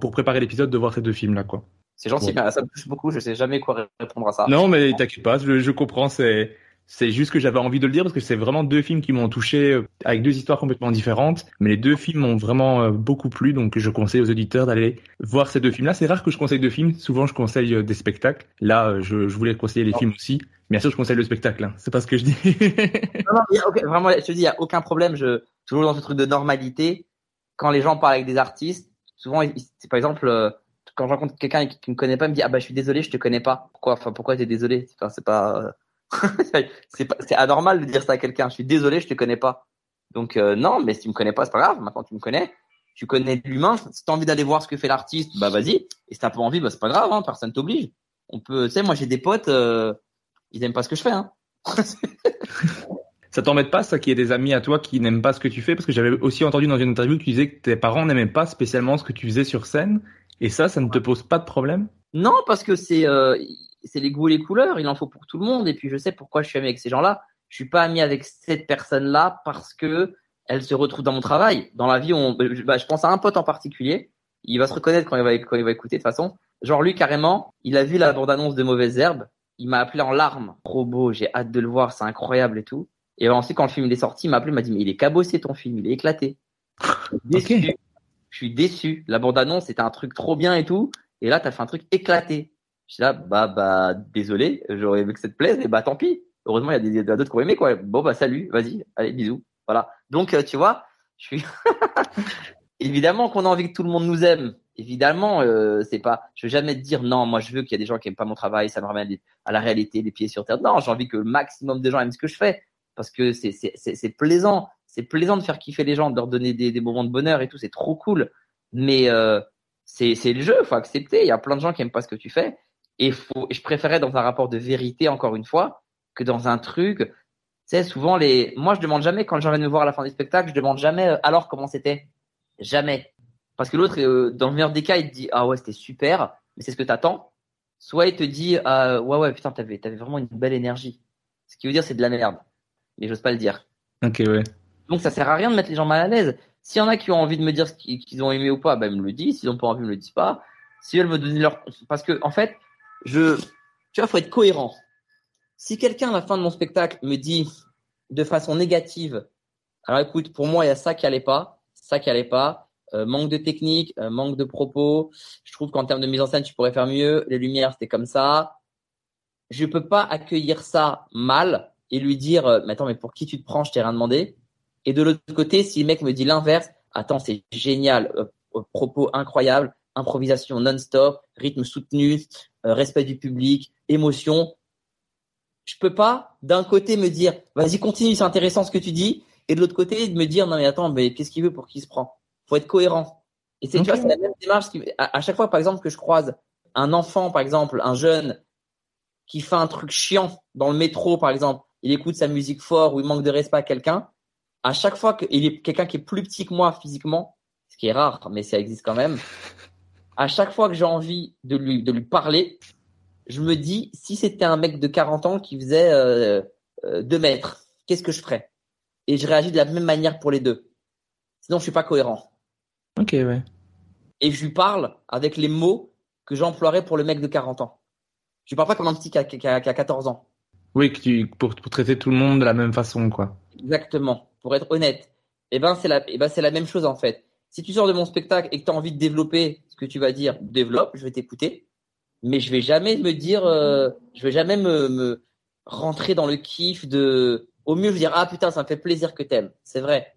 pour préparer l'épisode de voir ces deux films-là, quoi. C'est gentil, ça me touche beaucoup. Je sais jamais quoi répondre à ça. Non, mais t'inquiète pas, je, je comprends. C'est c'est juste que j'avais envie de le dire parce que c'est vraiment deux films qui m'ont touché euh, avec deux histoires complètement différentes. Mais les deux films m'ont vraiment euh, beaucoup plu, donc je conseille aux auditeurs d'aller voir ces deux films-là. C'est rare que je conseille deux films. Souvent, je conseille euh, des spectacles. Là, je, je voulais conseiller les films aussi. Bien sûr, je conseille le spectacle. Hein. C'est pas ce que je dis. non, non, vraiment, je te dis, il y a aucun problème. Je toujours dans ce truc de normalité. Quand les gens parlent avec des artistes, souvent, c'est par exemple quand je rencontre quelqu'un qui, ne me connaît pas, il me dit ah bah je suis désolé, je te connais pas. Pourquoi Enfin pourquoi t'es désolé? Enfin c'est pas c'est anormal de dire ça à quelqu'un. Je suis désolé, je te connais pas. Donc euh, non, mais si tu me connais pas, c'est pas grave. Maintenant tu me connais, tu connais l'humain. Si t'as envie d'aller voir ce que fait l'artiste, bah vas-y. Et si t'as pas envie, bah c'est pas grave. Hein, personne t'oblige. On peut, tu sais, moi j'ai des potes, euh, ils aiment pas ce que je fais. Hein. ça t'embête pas ça qu'il y ait des amis à toi qui n'aiment pas ce que tu fais? Parce que j'avais aussi entendu dans une interview que tu disais que tes parents n'aimaient pas spécialement ce que tu faisais sur scène et ça ça ne te pose pas de problème? Non parce que c'est euh, c'est les goûts et les couleurs, il en faut pour tout le monde. Et puis je sais pourquoi je suis ami avec ces gens-là. Je suis pas ami avec cette personne-là parce que elle se retrouve dans mon travail. Dans la vie, on, bah, je pense à un pote en particulier. Il va se reconnaître quand il va, quand il va écouter de toute façon. Genre lui carrément, il a vu la bande-annonce de Mauvaise Herbe. Il m'a appelé en larmes. Trop beau, j'ai hâte de le voir, c'est incroyable et tout. Et ensuite, quand le film est sorti, il m'a appelé, il m'a dit, mais il est cabossé ton film, il est éclaté. Déçu. Je suis déçu. La bande-annonce, c'était un truc trop bien et tout. Et là, t'as fait un truc éclaté. Je suis là, bah, bah, désolé, j'aurais aimé que ça te plaise, et bah, tant pis. Heureusement, il y a d'autres qui ont aimé, quoi. Bon, bah, salut, vas-y, allez, bisous. Voilà. Donc, euh, tu vois, je suis, évidemment qu'on a envie que tout le monde nous aime. Évidemment, euh, c'est pas, je veux jamais te dire non, moi, je veux qu'il y ait des gens qui aiment pas mon travail, ça me ramène à la réalité, les pieds sur terre. Non, j'ai envie que le maximum de gens aiment ce que je fais. Parce que c'est, c'est, plaisant. C'est plaisant de faire kiffer les gens, de leur donner des, des moments de bonheur et tout. C'est trop cool. Mais, euh, c'est, c'est le jeu, faut accepter. Il y a plein de gens qui aiment pas ce que tu fais. Et, faut, je préférais dans un rapport de vérité, encore une fois, que dans un truc. Tu sais, souvent, les. Moi, je demande jamais, quand les gens viennent me voir à la fin du spectacle, je demande jamais euh, alors comment c'était. Jamais. Parce que l'autre, euh, dans le meilleur des cas, il te dit Ah ouais, c'était super, mais c'est ce que t'attends. Soit il te dit ah, Ouais, ouais, putain, t'avais, avais vraiment une belle énergie. Ce qui veut dire c'est de la merde. Mais j'ose pas le dire. Ok, ouais. Donc ça sert à rien de mettre les gens mal à l'aise. S'il y en a qui ont envie de me dire ce qu'ils ont aimé ou pas, ben ils me le disent. S'ils n'ont pas envie, ils me le disent pas. Si veulent me donner leur. Parce que, en fait, je, tu vois, faut être cohérent. Si quelqu'un à la fin de mon spectacle me dit de façon négative, alors écoute, pour moi il y a ça qui allait pas, ça qui allait pas, euh, manque de technique, euh, manque de propos. Je trouve qu'en termes de mise en scène, tu pourrais faire mieux. Les lumières, c'était comme ça. Je peux pas accueillir ça mal et lui dire, euh, mais attends, mais pour qui tu te prends Je t'ai rien demandé. Et de l'autre côté, si le mec me dit l'inverse, attends, c'est génial, propos incroyable, improvisation non-stop, rythme soutenu, respect du public, émotion. Je peux pas d'un côté me dire vas-y continue, c'est intéressant ce que tu dis, et de l'autre côté me dire non mais attends, mais qu'est-ce qu'il veut pour qui se prend? Faut être cohérent. Et c'est, tu Ok. vois, c'est la même démarche. Qui, à, à chaque fois, par exemple, que je croise un enfant, par exemple, un jeune qui fait un truc chiant dans le métro, par exemple, il écoute sa musique fort ou il manque de respect à quelqu'un. À chaque fois qu'il est quelqu'un qui est plus petit que moi physiquement, ce qui est rare, mais ça existe quand même. À chaque fois que j'ai envie de lui, de lui parler, je me dis, si c'était un mec de 40 ans qui faisait euh, euh, 2 mètres, qu'est-ce que je ferais? Et je réagis de la même manière pour les deux. Sinon, je suis pas cohérent. Ok, ouais. Et je lui parle avec les mots que j'emploierais pour le mec de 40 ans. Je lui parle pas comme un petit qui a, qui a- qui a 14 ans. Oui, que tu, pour, pour traiter tout le monde de la même façon, quoi. Exactement. Pour être honnête. Eh ben, c'est la, eh ben, c'est la même chose, en fait. Si tu sors de mon spectacle et que tu as envie de développer ce que tu vas dire, développe, je vais t'écouter. Mais je vais jamais me dire, euh, je vais jamais me, rentrer dans le kiff de, au mieux, je vais dire, ah putain, ça me fait plaisir que t'aimes. C'est vrai.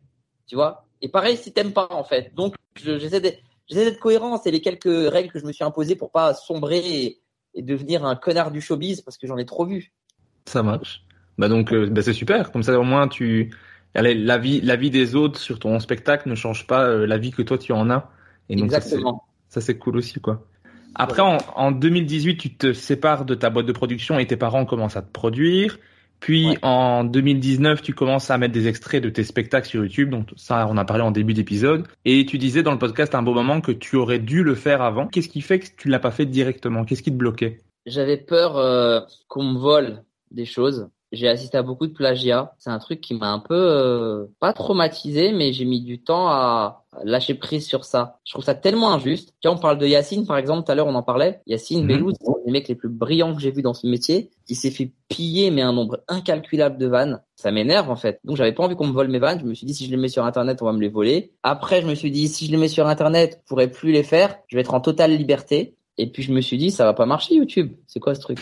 Tu vois? Et pareil, si t'aimes pas, en fait. Donc, je- j'essaie d'être, d'être cohérent. C'est les quelques règles que je me suis imposées pour pas sombrer et, devenir un connard du showbiz parce que j'en ai trop vu. Ça marche. Bah donc, euh, bah c'est super. Comme ça, au moins, tu, la vie, la vie des autres sur ton spectacle ne change pas euh, la vie que toi tu en as. Et donc, Exactement. ça, c'est cool aussi, quoi. Après, en, en 2018, tu te sépares de ta boîte de production et tes parents commencent à te produire. Puis Ouais. en 2019, tu commences à mettre des extraits de tes spectacles sur YouTube. Donc ça, on a parlé en début d'épisode. Et tu disais dans le podcast un beau moment que tu aurais dû le faire avant. Qu'est-ce qui fait que tu l'as pas fait directement? Qu'est-ce qui te bloquait? J'avais peur euh, qu'on me vole des choses. J'ai assisté à beaucoup de plagiat. C'est un truc qui m'a un peu euh, pas traumatisé, mais j'ai mis du temps à lâcher prise sur ça. Je trouve ça tellement injuste. Vois, on parle de Yacine, par exemple, tout à l'heure on en parlait. Yacine Mhm. Bellouz, c'est un des mecs les plus brillants que j'ai vu dans ce métier. Il s'est fait piller, mais un nombre incalculable de vannes. Ça m'énerve en fait. Donc j'avais pas envie qu'on me vole mes vannes. Je me suis dit si je les mets sur Internet, on va me les voler. Après, je me suis dit si je les mets sur Internet, je pourrais plus les faire. Je vais être en totale liberté. Et puis je me suis dit ça va pas marcher YouTube. C'est quoi ce truc?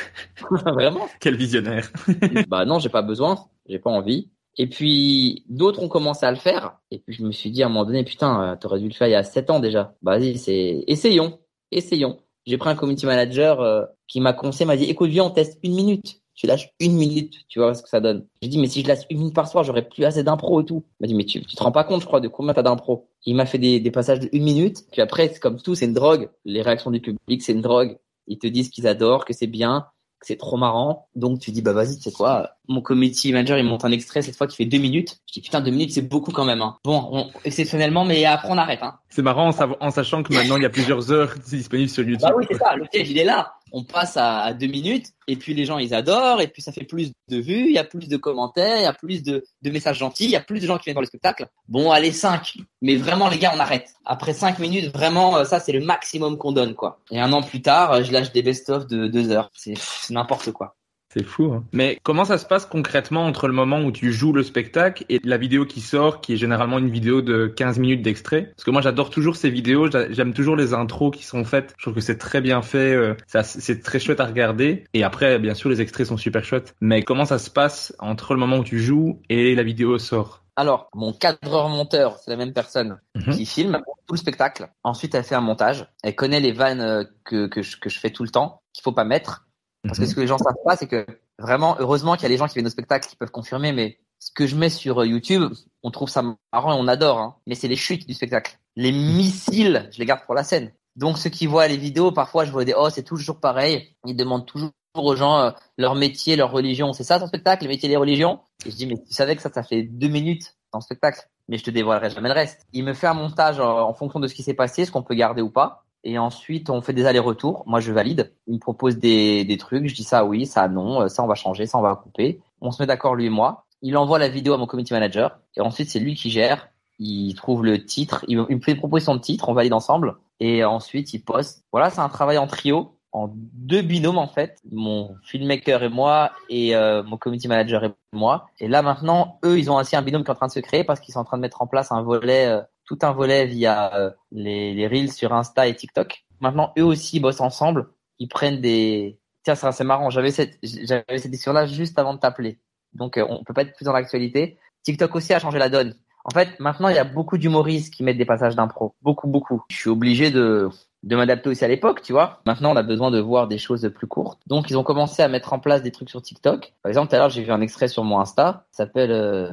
Vraiment? Quel visionnaire Bah non, j'ai pas besoin, j'ai pas envie. Et puis d'autres ont commencé à le faire. Et puis je me suis dit à un moment donné, putain, euh, t'aurais dû le faire il y a sept ans déjà. Bah vas-y, c'est essayons, essayons. J'ai pris un community manager euh, qui m'a conseillé, m'a dit, écoute, viens, on teste une minute. Tu lâches une minute, tu vois ce que ça donne. J'ai dit, mais si je lâche une minute par soir, j'aurais plus assez d'impro et tout. Il m'a dit, mais tu, tu te rends pas compte, je crois, de combien t'as d'impro. Il m'a fait des, des passages de une minute. Puis après, c'est comme tout, c'est une drogue. Les réactions du public, c'est une drogue. Ils te disent qu'ils adorent, que c'est bien, que c'est trop marrant. Donc tu dis bah vas-y, tu sais quoi Mon community manager il monte un extrait cette fois qui fait deux minutes. Je dis putain deux minutes c'est beaucoup quand même. Hein. Bon, on- exceptionnellement, mais après on arrête. Hein. C'est marrant en, en sachant que maintenant il y a plusieurs heures disponibles sur YouTube. Bah oui c'est ça. Le piège il est là. On passe à, deux minutes et puis les gens ils adorent et puis ça fait plus de vues, il y a plus de commentaires, il y a plus de, messages gentils, il y a plus de gens qui viennent voir le spectacle. Bon allez cinq. Mais vraiment les gars on arrête. Après cinq minutes vraiment euh, ça c'est le maximum qu'on donne quoi. Et un an plus tard euh, je lâche des best-of de deux heures. C'est n'importe quoi. C'est fou. Hein. Mais comment ça se passe concrètement entre le moment où tu joues le spectacle et la vidéo qui sort, qui est généralement une vidéo de 15 minutes d'extrait? Parce que moi j'adore toujours ces vidéos, j'a- j'aime toujours les intros qui sont faites. Je trouve que c'est très bien fait, euh, ça- c'est très chouette à regarder. Et après, bien sûr, les extraits sont super chouettes. Mais comment ça se passe entre le moment où tu joues et la vidéo sort? Alors, mon cadreur monteur, c'est la même personne Mhm. qui filme tout le spectacle. Ensuite, elle fait un montage. Elle connaît les vannes euh, que, que, je, que je fais tout le temps, qu'il faut pas mettre. Parce que Mhm. ce que les gens savent pas, c'est que vraiment, heureusement qu'il y a les gens qui viennent au spectacle qui peuvent confirmer, mais ce que je mets sur euh, YouTube, on trouve ça marrant et on adore, hein. mais c'est les chutes du spectacle. Les missiles, je les garde pour la scène. Donc ceux qui voient les vidéos, parfois je vois des oh c'est toujours pareil. Ils demandent toujours aux gens euh, leur métier, leur religion. C'est ça ton spectacle, les métiers et les religions? Et je dis mais tu savais que ça, ça fait deux minutes dans le spectacle, mais je te dévoilerai jamais le reste. Il me fait un montage en, en fonction de ce qui s'est passé, ce qu'on peut garder ou pas. Et ensuite, on fait des allers-retours. Moi, je valide. Il me propose des, des trucs. Je dis ça oui, ça non, euh, ça on va changer, ça on va couper. On se met d'accord lui et moi. Il envoie la vidéo à mon community manager. Et ensuite, c'est lui qui gère. Il trouve le titre. Il, me- fait une proposition de titre. On valide ensemble. Et ensuite, il poste. Voilà, c'est un travail en trio, en deux binômes en fait. Mon filmmaker et moi, et euh, mon community manager et moi. Et là maintenant, eux, ils ont aussi un binôme qui est en train de se créer parce qu'ils sont en train de mettre en place un volet, euh, tout un volet via euh, les, reels sur Insta et TikTok. Maintenant, eux aussi bossent ensemble. Ils prennent des. Tiens, c'est marrant. J'avais cette, j'avais cette discussion-là juste avant de t'appeler. Donc, euh, on peut pas être plus dans l'actualité. TikTok aussi a changé la donne. En fait, maintenant, il y a beaucoup d'humoristes qui mettent des passages d'impro. Beaucoup, beaucoup. Je suis obligé de, de m'adapter aussi à l'époque, tu vois. Maintenant, on a besoin de voir des choses plus courtes. Donc, ils ont commencé à mettre en place des trucs sur TikTok. Par exemple, tout à l'heure, j'ai vu un extrait sur mon Insta. Ça s'appelle, euh,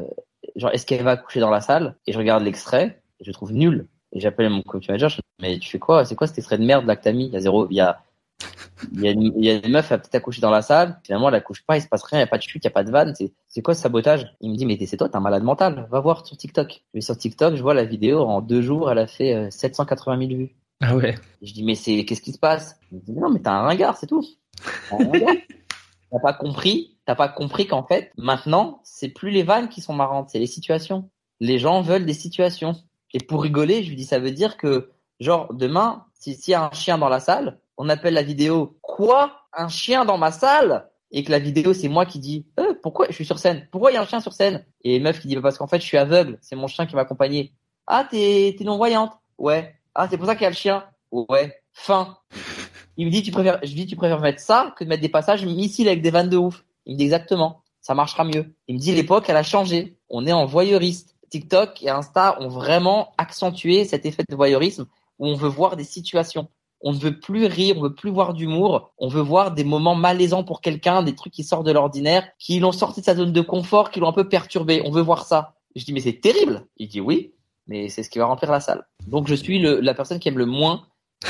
genre, est-ce qu'elle va coucher dans la salle? Et je regarde l'extrait. Je trouve nul. Et j'appelle mon coach manager, je dis, mais tu fais quoi? C'est quoi cet extrait de merde là que t'as mis? Il y a zéro, il y a, il y a, une, il y a une meuf, elle a peut-être accouché dans la salle. Finalement, elle accouche pas, il se passe rien, il y a pas de chute, il y a pas de vanne. C'est, c'est quoi ce sabotage? Il me dit, mais c'est toi, t'es un malade mental. Va voir sur TikTok. Je vais sur TikTok, je vois la vidéo en deux jours, elle a fait euh, 780 000 vues. Ah ouais. Je dis, mais c'est, qu'est-ce qui se passe? Il me dit, non, mais t'as un ringard, c'est tout. T'as un ringard. T'as pas compris, t'as pas compris qu'en fait, maintenant, c'est plus les vannes qui sont marrantes, c'est les situations. Les gens veulent des situations. Et pour rigoler, je lui dis, ça veut dire que, genre, demain, si- s'il y a un chien dans la salle, on appelle la vidéo, quoi? Un chien dans ma salle? Et que la vidéo, c'est moi qui dis, euh, pourquoi? Je suis sur scène? Pourquoi il y a un chien sur scène? Et meuf qui dit, bah, parce qu'en fait, je suis aveugle, c'est mon chien qui m'a accompagné. Ah, t'es, t'es non-voyante? Ouais. Ah, c'est pour ça qu'il y a le chien? Ouais. Fin. Il me dit, tu préfères, je lui dis, tu préfères mettre ça que de mettre des passages missiles avec des vannes de ouf. Il me dit exactement. Ça marchera mieux. Il me dit, l'époque, elle a changé. On est en voyeuriste. TikTok et Insta ont vraiment accentué cet effet de voyeurisme où on veut voir des situations. On ne veut plus rire, on veut plus voir d'humour, on veut voir des moments malaisants pour quelqu'un, des trucs qui sortent de l'ordinaire, qui l'ont sorti de sa zone de confort, qui l'ont un peu perturbé. On veut voir ça. Je dis mais c'est terrible. Il dit oui, mais c'est ce qui va remplir la salle. Donc je suis le, la personne qui aime le moins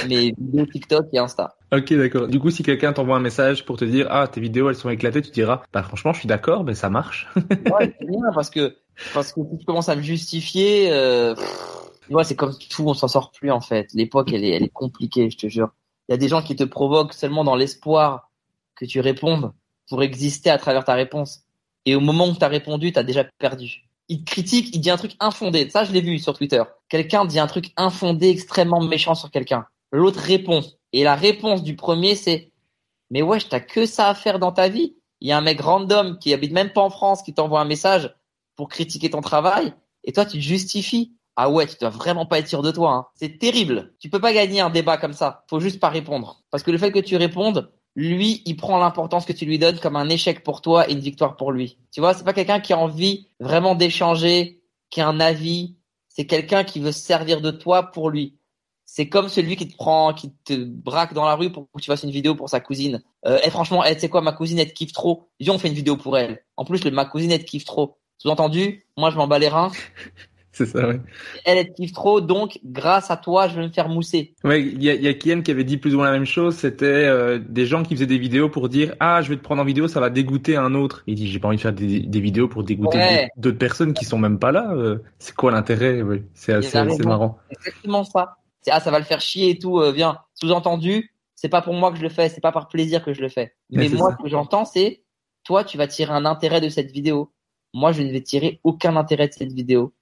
mes vidéos TikTok et Insta. Ok, d'accord. Du coup, si quelqu'un t'envoie un message pour te dire ah tes vidéos elles sont éclatées, tu diras bah franchement je suis d'accord, mais ça marche. Ouais, c'est bien parce que parce que si tu commences à me justifier, euh, c'est comme tout, on s'en sort plus en fait. L'époque, elle est, elle est compliquée, je te jure. Il y a des gens qui te provoquent seulement dans l'espoir que tu répondes pour exister à travers ta réponse. Et au moment où tu as répondu, tu as déjà perdu. Il te critique, il dit un truc infondé. Ça, je l'ai vu sur Twitter. Quelqu'un dit un truc infondé, extrêmement méchant sur quelqu'un. L'autre répond. Et la réponse du premier, c'est Mais wesh, t'as que ça à faire dans ta vie. Il y a un mec random qui habite même pas en France qui t'envoie un message pour critiquer ton travail. Et toi, tu te justifies. Ah ouais, tu dois vraiment pas être sûr de toi. Hein. C'est terrible. Tu peux pas gagner un débat comme ça. Faut juste pas répondre. Parce que le fait que tu répondes, lui, il prend l'importance que tu lui donnes comme un échec pour toi et une victoire pour lui. Tu vois, c'est pas quelqu'un qui a envie vraiment d'échanger, qui a un avis. C'est quelqu'un qui veut se servir de toi pour lui. C'est comme celui qui te prend, qui te braque dans la rue pour que tu fasses une vidéo pour sa cousine. Euh, et franchement, elle, tu sais quoi, ma cousine, elle te kiffe trop. Viens, on fait une vidéo pour elle. En plus, le, ma cousine, elle te kiffe trop. Sous-entendu, moi, je m'en bats les reins. C'est ça, ouais. Elle, elle te kiffe trop, donc, grâce à toi, je vais me faire mousser. Ouais, il y a, y a Kian qui avait dit plus ou moins la même chose. C'était euh, des gens qui faisaient des vidéos pour dire ah je vais te prendre en vidéo, ça va dégoûter un autre. Il dit j'ai pas envie de faire des, des vidéos pour dégoûter Ouais. d'autres personnes qui sont même pas là. euh, c'est quoi l'intérêt? Ouais. C'est assez, marrant. Exactement ça. C'est, ah, ça va le faire chier et tout, euh, viens. Sous-entendu, c'est pas pour moi que je le fais, c'est pas par plaisir que je le fais. Mais moi, ça. ce que j'entends, c'est, toi, tu vas tirer un intérêt de cette vidéo. Moi, je ne vais tirer aucun intérêt de cette vidéo.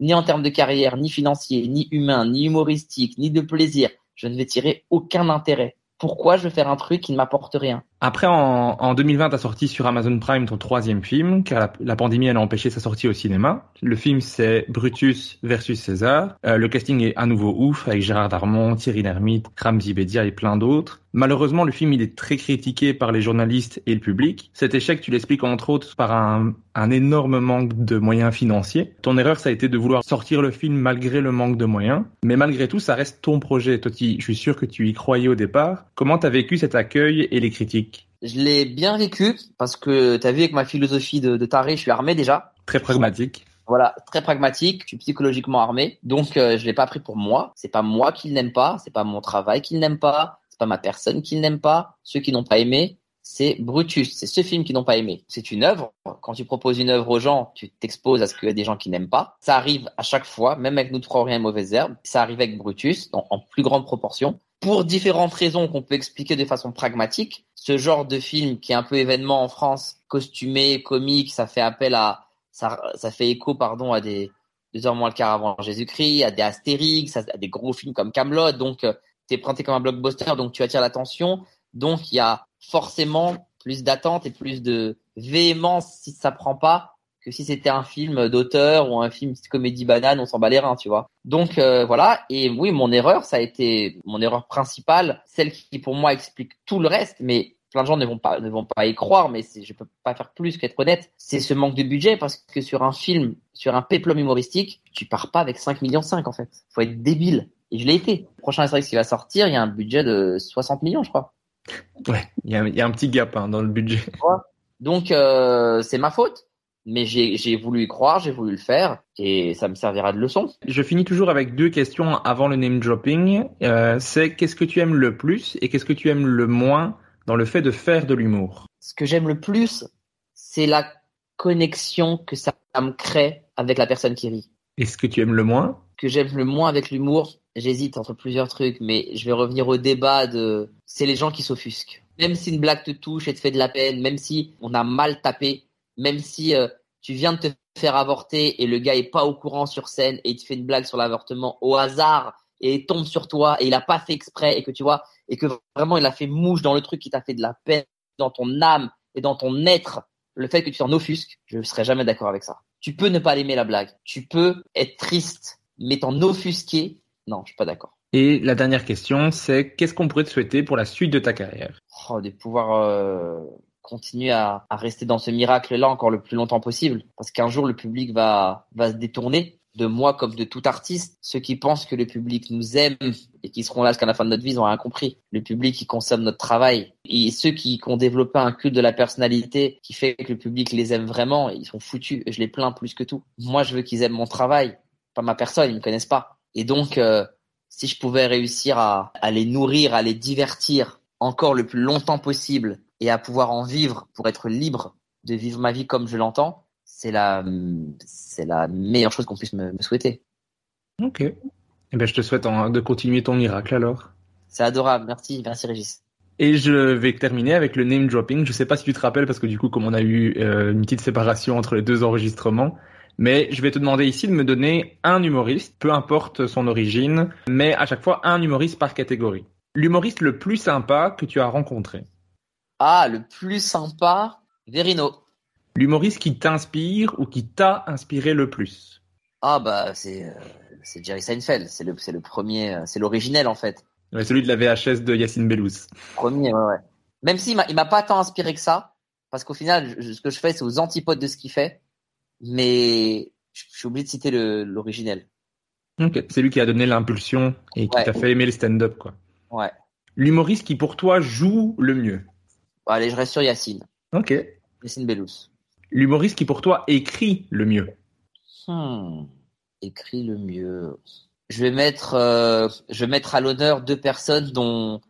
Ni en termes de carrière, ni financier, ni humain, ni humoristique, ni de plaisir. Je ne vais tirer aucun intérêt. Pourquoi je vais faire un truc qui ne m'apporte rien? Après, en, en 2020, t'as sorti sur Amazon Prime ton troisième film, car la, la pandémie elle a empêché sa sortie au cinéma. Le film c'est Brutus versus César. Euh, le casting est à nouveau ouf avec Gérard Darmon, Thierry Lhermitte, Ramzi Bedia et plein d'autres. Malheureusement, le film il est très critiqué par les journalistes et le public. Cet échec, tu l'expliques entre autres par un, un énorme manque de moyens financiers. Ton erreur, ça a été de vouloir sortir le film malgré le manque de moyens. Mais malgré tout, ça reste ton projet. Toi, tu- je suis sûr que tu y croyais au départ. Comment t'as vécu cet accueil et les critiques? Je l'ai bien vécu parce que t'as vu avec ma philosophie de, de taré, je suis armé déjà. Très pragmatique. Voilà, très pragmatique, je suis psychologiquement armé, donc euh, je l'ai pas pris pour moi. C'est pas moi qui n'aime pas, c'est pas mon travail qui n'aime pas, c'est pas ma personne qui n'aime pas. Ceux qui n'ont pas aimé, c'est Brutus, c'est ce film qui n'ont pas aimé. C'est une œuvre. Quand tu proposes une œuvre aux gens, tu t'exposes à ce qu'il y a des gens qui n'aiment pas. Ça arrive à chaque fois, même avec nous trois rien mauvaise herbe. Ça arrive avec Brutus, en, plus grande proportion. Pour différentes raisons qu'on peut expliquer de façon pragmatique, ce genre de film qui est un peu événement en France, costumé, comique, ça fait appel à, ça, fait écho, pardon, à des deux heures moins le quart avant Jésus-Christ, à des Astérix, à, à des gros films comme Camelot. Donc, euh, t'es présenté comme un blockbuster, donc tu attires l'attention. Donc, il y a forcément plus d'attente et plus de véhémence si ça prend pas que si c'était un film d'auteur ou un film comédie banane, on s'en bat les reins, tu vois. Donc euh, voilà. Et oui, mon erreur, ça a été mon erreur principale, celle qui pour moi explique tout le reste, mais plein de gens ne vont pas ne vont pas y croire, mais je peux pas faire plus qu'être honnête. C'est ce manque de budget parce que sur un film, sur un péplum humoristique, tu pars pas avec 5 millions 5 en fait. Faut être débile. Et je l'ai été. Le prochain Astérix qui va sortir, il y a un budget de 60 millions, je crois. Ouais, il y a, il y a un petit gap hein, dans le budget. Donc euh, c'est ma faute. mais j'ai voulu y croire, j'ai voulu le faire, et ça me servira de leçon. Je finis toujours avec deux questions avant le name dropping. Euh, c'est qu'est-ce que tu aimes le plus et qu'est-ce que tu aimes le moins dans le fait de faire de l'humour? Ce que j'aime le plus, c'est la connexion que ça me crée avec la personne qui rit. Et ce que tu aimes le moins? Que j'aime le moins avec l'humour, j'hésite entre plusieurs trucs, mais je vais revenir au débat de c'est les gens qui s'offusquent. Même si une blague te touche et te fait de la peine, même si on a mal tapé, même si euh, tu viens de te faire avorter et le gars est pas au courant sur scène et il te fait une blague sur l'avortement au hasard et il tombe sur toi et il a pas fait exprès et que tu vois et que vraiment il a fait mouche dans le truc qui t'a fait de la peine dans ton âme et dans ton être, le fait que tu t'en offusques, je ne serais jamais d'accord avec ça. Tu peux ne pas aimer la blague, tu peux être triste, mais t'en offusquer, non, je suis pas d'accord. Et la dernière question, c'est qu'est-ce qu'on pourrait te souhaiter pour la suite de ta carrière? Oh, de pouvoir euh, continuer à, à rester dans ce miracle-là encore le plus longtemps possible, parce qu'un jour le public va va se détourner de moi comme de tout artiste. Ceux qui pensent que le public nous aime et qui seront là jusqu'à la fin de notre vie, ils ont rien compris. Le public qui consomme notre travail et ceux qui, qui ont développé un culte de la personnalité qui fait que le public les aime vraiment, ils sont foutus. Et je les plains plus que tout. Moi, je veux qu'ils aiment mon travail, pas ma personne. Ils me connaissent pas. Et donc, euh, si je pouvais réussir à, à les nourrir, à les divertir encore le plus longtemps possible et à pouvoir en vivre pour être libre de vivre ma vie comme je l'entends, c'est la, c'est la meilleure chose qu'on puisse me, me souhaiter. Ok. Eh ben, je te souhaite en- de continuer ton miracle alors. C'est adorable. Merci, merci Régis. Et je vais terminer avec le name dropping. Je sais pas si tu te rappelles parce que du coup, comme on a eu euh, une petite séparation entre les deux enregistrements, mais je vais te demander ici de me donner un humoriste, peu importe son origine, mais à chaque fois un humoriste par catégorie. L'humoriste le plus sympa que tu as rencontré. Ah, le plus sympa, Verino. L'humoriste qui t'inspire ou qui t'a inspiré le plus. Ah bah c'est euh, c'est Jerry Seinfeld, c'est le c'est le premier, euh, c'est l'originel en fait. Ouais, celui de la VHS de Yacine Bellous. Premier, ouais ouais. Même s'il m'a il m'a pas tant inspiré que ça, parce qu'au final, je- ce que je fais, c'est aux antipodes de ce qu'il fait, mais je, suis obligé de citer l'originel. Ok. C'est lui qui a donné l'impulsion et qui Ouais. t'a fait aimer le stand-up, quoi. Ouais. L'humoriste qui pour toi joue le mieux. Bon, allez, je reste sur Yacine, Ok. Yacine Bellous. L'humoriste qui pour toi écrit le mieux. Hmm. Écrit le mieux. Je vais mettre, euh, je vais mettre à l'honneur deux personnes dont,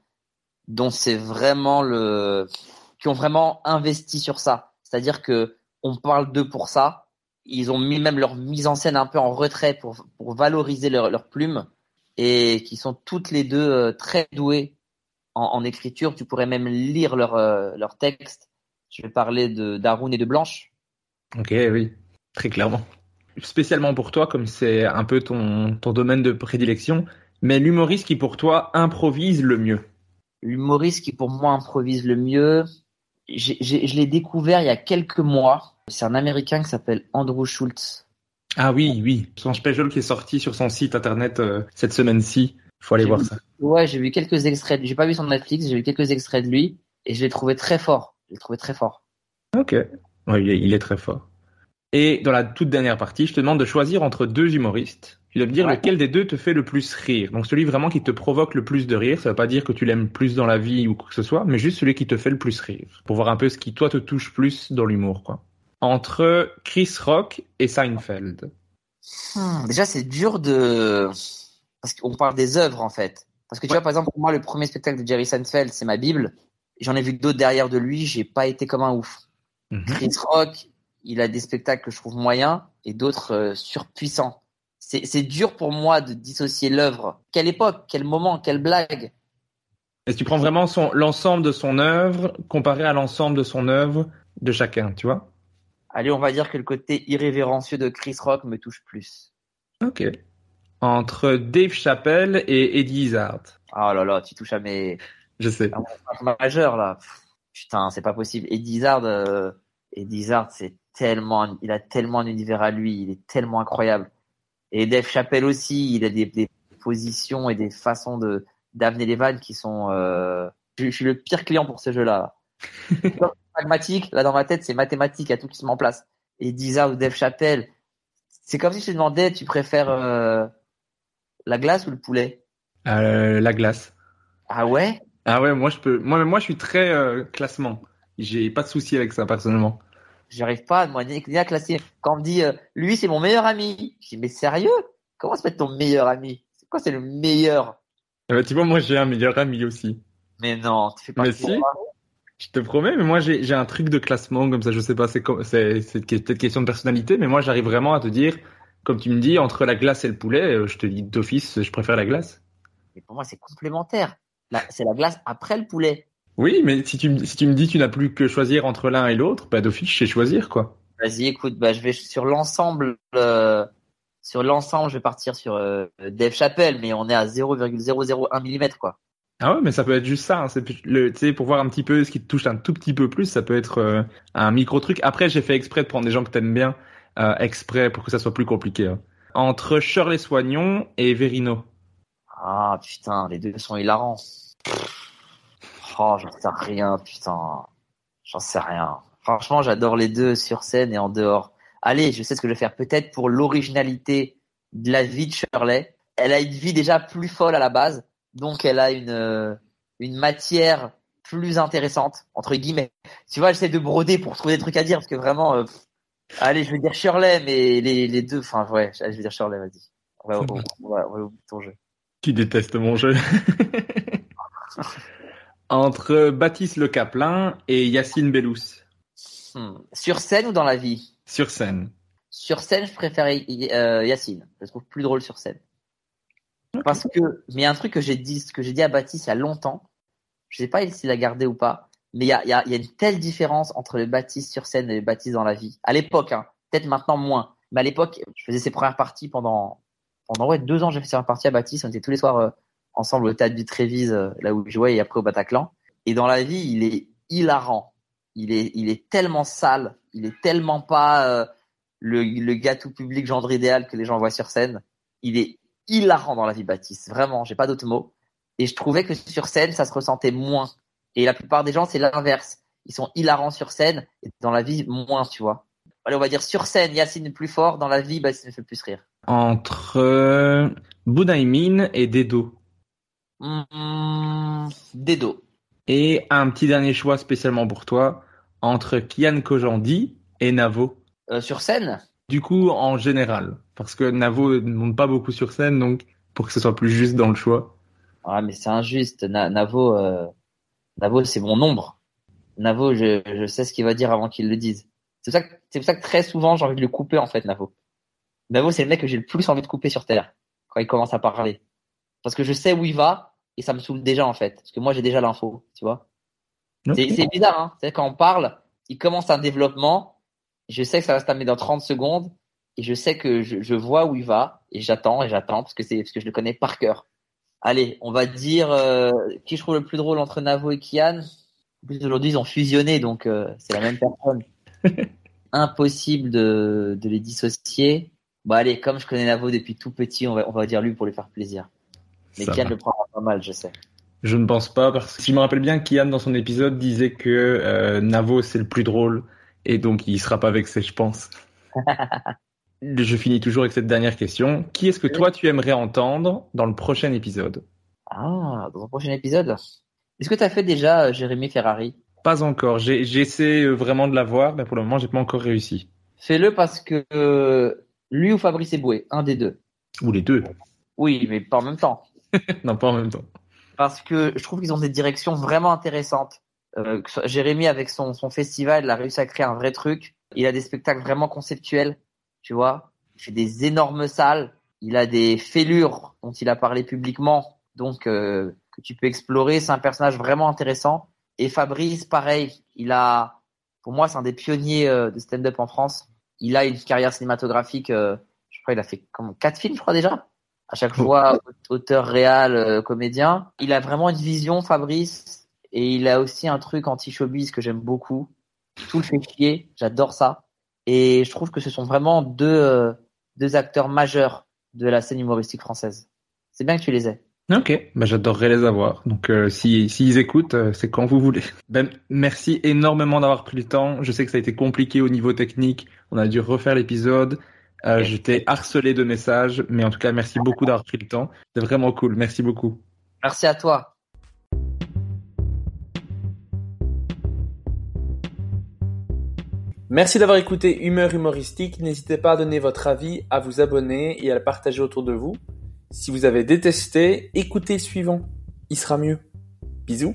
dont c'est vraiment le, qui ont vraiment investi sur ça. C'est-à-dire que on parle d'eux pour ça. Ils ont mis même leur mise en scène un peu en retrait pour, pour valoriser leur, leur plume et qui sont toutes les deux euh, très douées en, en écriture. Tu pourrais même lire leur, euh, leur texte. Je vais parler de d'Arun et de Blanche. Ok, oui, très clairement. Spécialement pour toi, comme c'est un peu ton, ton domaine de prédilection, mais l'humoriste qui pour toi improvise le mieux. L'humoriste qui pour moi improvise le mieux, je l'ai découvert il y a quelques mois. C'est un Américain qui s'appelle Andrew Schultz. Ah oui, oui, son special qui est sorti sur son site internet euh, cette semaine-ci. Faut aller voir vu- ça. Ouais, j'ai vu quelques extraits. J'ai pas vu son Netflix, j'ai vu quelques extraits de lui et je l'ai trouvé très fort. Je l'ai trouvé très fort. Ok. Ouais, il, est, il est très fort. Et dans la toute dernière partie, je te demande de choisir entre deux humoristes. Tu dois me dire Ouais. lequel des deux te fait le plus rire. Donc celui vraiment qui te provoque le plus de rire. Ça veut pas dire que tu l'aimes plus dans la vie ou quoi que ce soit, mais juste celui qui te fait le plus rire. Pour voir un peu ce qui toi te touche plus dans l'humour, quoi. Entre Chris Rock et Seinfeld. Hmm, déjà, c'est dur de parce qu'on parle des œuvres en fait. Parce que tu Ouais. vois, par exemple, pour moi, le premier spectacle de Jerry Seinfeld, c'est ma Bible. J'en ai vu d'autres derrière de lui. J'ai pas été comme un ouf. Mhm. Chris Rock, il a des spectacles que je trouve moyens et d'autres euh, surpuissants. C'est dur pour moi de dissocier l'œuvre. Quelle époque, quel moment, quelle blague. Et tu prends vraiment l'ensemble de son œuvre comparé à l'ensemble de son œuvre de chacun, tu vois? Allez, on va dire que le côté irrévérencieux de Chris Rock me touche plus. Ok. Entre Dave Chappelle et Eddie Izzard. Oh là là, tu touches à mes Je sais. majeur là. Putain, c'est pas possible. Eddie Izzard, euh, Eddie Izzard, c'est tellement, il a tellement un univers à lui, il est tellement incroyable. Et Dave Chappelle aussi, il a des, des positions et des façons de d'amener les vannes qui sont. Euh... Je, je suis le pire client pour ce jeu-là. Pragmatique, là dans ma tête, c'est mathématique, il y a tout qui se met en place. Eddie Izzard ou Dave Chappelle, c'est comme si je te demandais, tu préfères euh, la glace ou le poulet? Euh, la glace. Ah ouais? Ah ouais, moi je peux. Moi, moi je suis très euh, classement. J'ai pas de souci avec ça personnellement. J'arrive pas à moi ni ni à classer. Quand on me dit, euh, lui, c'est mon meilleur ami. Je dis, mais sérieux? Comment ça peut être ton meilleur ami? C'est quoi, c'est le meilleur? Eh ben, tu vois, moi j'ai un meilleur ami aussi. Mais non, tu fais pas Mais si. Je te promets, mais moi j'ai un truc de classement comme ça. Je sais pas, c'est peut-être question de personnalité, mais moi j'arrive vraiment à te dire, comme tu me dis, entre la glace et le poulet, euh, je te dis d'office, je préfère la glace. Mais pour moi, c'est complémentaire. C'est la glace après le poulet. Oui, mais si tu me si tu me dis tu n'as plus que choisir entre l'un et l'autre, bah d'office je sais choisir quoi. Vas-y, écoute, bah, je vais sur l'ensemble, euh, sur l'ensemble, je vais partir sur euh, Dave Chappelle, mais on est à 0,001 mm, quoi. Ah ouais, mais ça peut être juste ça. hein. C'est le, tu sais, pour voir un petit peu ce qui te touche un tout petit peu plus, ça peut être euh, un micro truc. Après, j'ai fait exprès de prendre des gens que t'aimes bien, euh, exprès pour que ça soit plus compliqué. hein. Entre Shirley Soignon et Verino. Ah, putain, les deux sont hilarants. Oh, j'en sais rien, putain. J'en sais rien. Franchement, j'adore les deux sur scène et en dehors. Allez, je sais ce que je vais faire. Peut-être pour l'originalité de la vie de Shirley. Elle a une vie déjà plus folle à la base. Donc, elle a une, euh, une matière plus intéressante, entre guillemets. Tu vois, j'essaie de broder pour trouver des trucs à dire parce que vraiment, euh, allez, je vais dire Shirley, mais les, les deux, enfin, ouais, je vais dire Shirley, vas-y. On va, on va, on va, on va ton jeu. Qui déteste mon jeu. Entre Baptiste Le Caplin et Yacine Bellous. Hmm. Sur scène ou dans la vie? Sur scène. Sur scène, je préfère euh, Yacine. Je le trouve plus drôle sur scène. Parce que, mais il y a un truc que j'ai dit, ce que j'ai dit à Baptiste il y a longtemps. Je sais pas s'il l'a gardé ou pas, mais il y a, y, a, y a une telle différence entre le Baptiste sur scène et le Baptiste dans la vie. À l'époque, hein, peut-être maintenant moins. Mais à l'époque, je faisais ses premières parties pendant, pendant ouais, deux ans. J'ai fait ses premières parties à Baptiste. On était tous les soirs euh, ensemble au théâtre du Trévise, euh, là où je jouais, et après au Bataclan. Et dans la vie, il est hilarant. Il est, il est tellement sale. Il est tellement pas euh, le, le gars tout public, genre idéal que les gens voient sur scène. Il est hilarant dans la vie, Baptiste. Vraiment, j'ai pas d'autres mots. Et je trouvais que sur scène, ça se ressentait moins. Et la plupart des gens, c'est l'inverse. Ils sont hilarants sur scène et dans la vie, moins, tu vois. Allez, on va dire sur scène, Yacine plus fort. Dans la vie, Baptiste me fait plus rire. Entre euh, Boudaimin et Dedo. Mmh, Dedo. Et un petit dernier choix spécialement pour toi, entre Kian Kojandi et Navo. Euh, sur scène Du coup, en général, parce que Navo ne monte pas beaucoup sur scène, donc pour que ce soit plus juste dans le choix. Ah, mais c'est injuste. Na- Navo, euh, Navo, c'est mon ombre. Navo, je, je sais ce qu'il va dire avant qu'il le dise. C'est pour ça que, c'est pour ça que très souvent, j'ai envie de le couper, en fait, Navo. Navo, c'est le mec que j'ai le plus envie de couper sur Terre, quand il commence à parler. Parce que je sais où il va, et ça me saoule déjà, en fait. Parce que moi, j'ai déjà l'info, tu vois. C'est, c'est bizarre, hein. C'est quand on parle, il commence un développement, je sais que ça va se terminer dans 30 secondes, et je sais que je, je vois où il va, et j'attends, et j'attends, parce que c'est, parce que je le connais par cœur. Allez, on va dire euh, qui je trouve le plus drôle entre Navo et Kian? En plus, aujourd'hui, ils ont fusionné, donc euh, c'est la même personne. Impossible de, de les dissocier. Bon, allez, comme je connais Navo depuis tout petit, on va, on va dire lui pour lui faire plaisir. Mais Ça Kian va. le prendra pas mal, je sais. Je ne pense pas, parce que si je me rappelle bien, Kian, dans son épisode, disait que euh, Navo, c'est le plus drôle, et donc il sera pas vexé, je pense. je finis toujours avec cette dernière question. Qui est-ce que toi, tu aimerais entendre dans le prochain épisode? Ah, dans un prochain épisode? Est-ce que tu as fait déjà euh, Jérémy Ferrari? Pas encore. J'ai- J'essaie euh, vraiment de l'avoir, mais pour le moment, j'ai pas encore réussi. Fais-le parce que euh, lui ou Fabrice Eboué, un des deux. Ou les deux. Oui, mais pas en même temps. non, pas en même temps. parce que je trouve qu'ils ont des directions vraiment intéressantes. Euh, Jérémy avec son, son festival, il a réussi à créer un vrai truc. Il a des spectacles vraiment conceptuels, tu vois. Il fait des énormes salles. Il a des fêlures dont il a parlé publiquement, donc euh, que tu peux explorer. C'est un personnage vraiment intéressant. Et Fabrice, pareil, il a, pour moi, c'est un des pionniers euh, de stand-up en France. Il a une carrière cinématographique. je crois il a fait comme quatre films, je crois déjà à chaque fois auteur réel euh, comédien il a vraiment une vision Fabrice et il a aussi un truc anti showbiz que j'aime beaucoup tout le fait chier j'adore ça et je trouve que ce sont vraiment deux euh, deux acteurs majeurs de la scène humoristique française c'est bien que tu les aies Ok, bah, j'adorerais les avoir. Donc euh, si s'ils écoutent, euh, c'est quand vous voulez. Ben, merci énormément d'avoir pris le temps. Je sais que ça a été compliqué au niveau technique. On a dû refaire l'épisode. Euh. J'étais harcelé de messages, mais en tout cas, merci beaucoup d'avoir pris le temps. C'est vraiment cool. Merci beaucoup. merci à toi Merci d'avoir écouté Humeur humoristique. N'hésitez pas à donner votre avis, à vous abonner et à le partager autour de vous. Si vous avez détesté, écoutez le suivant. Il sera mieux. Bisous.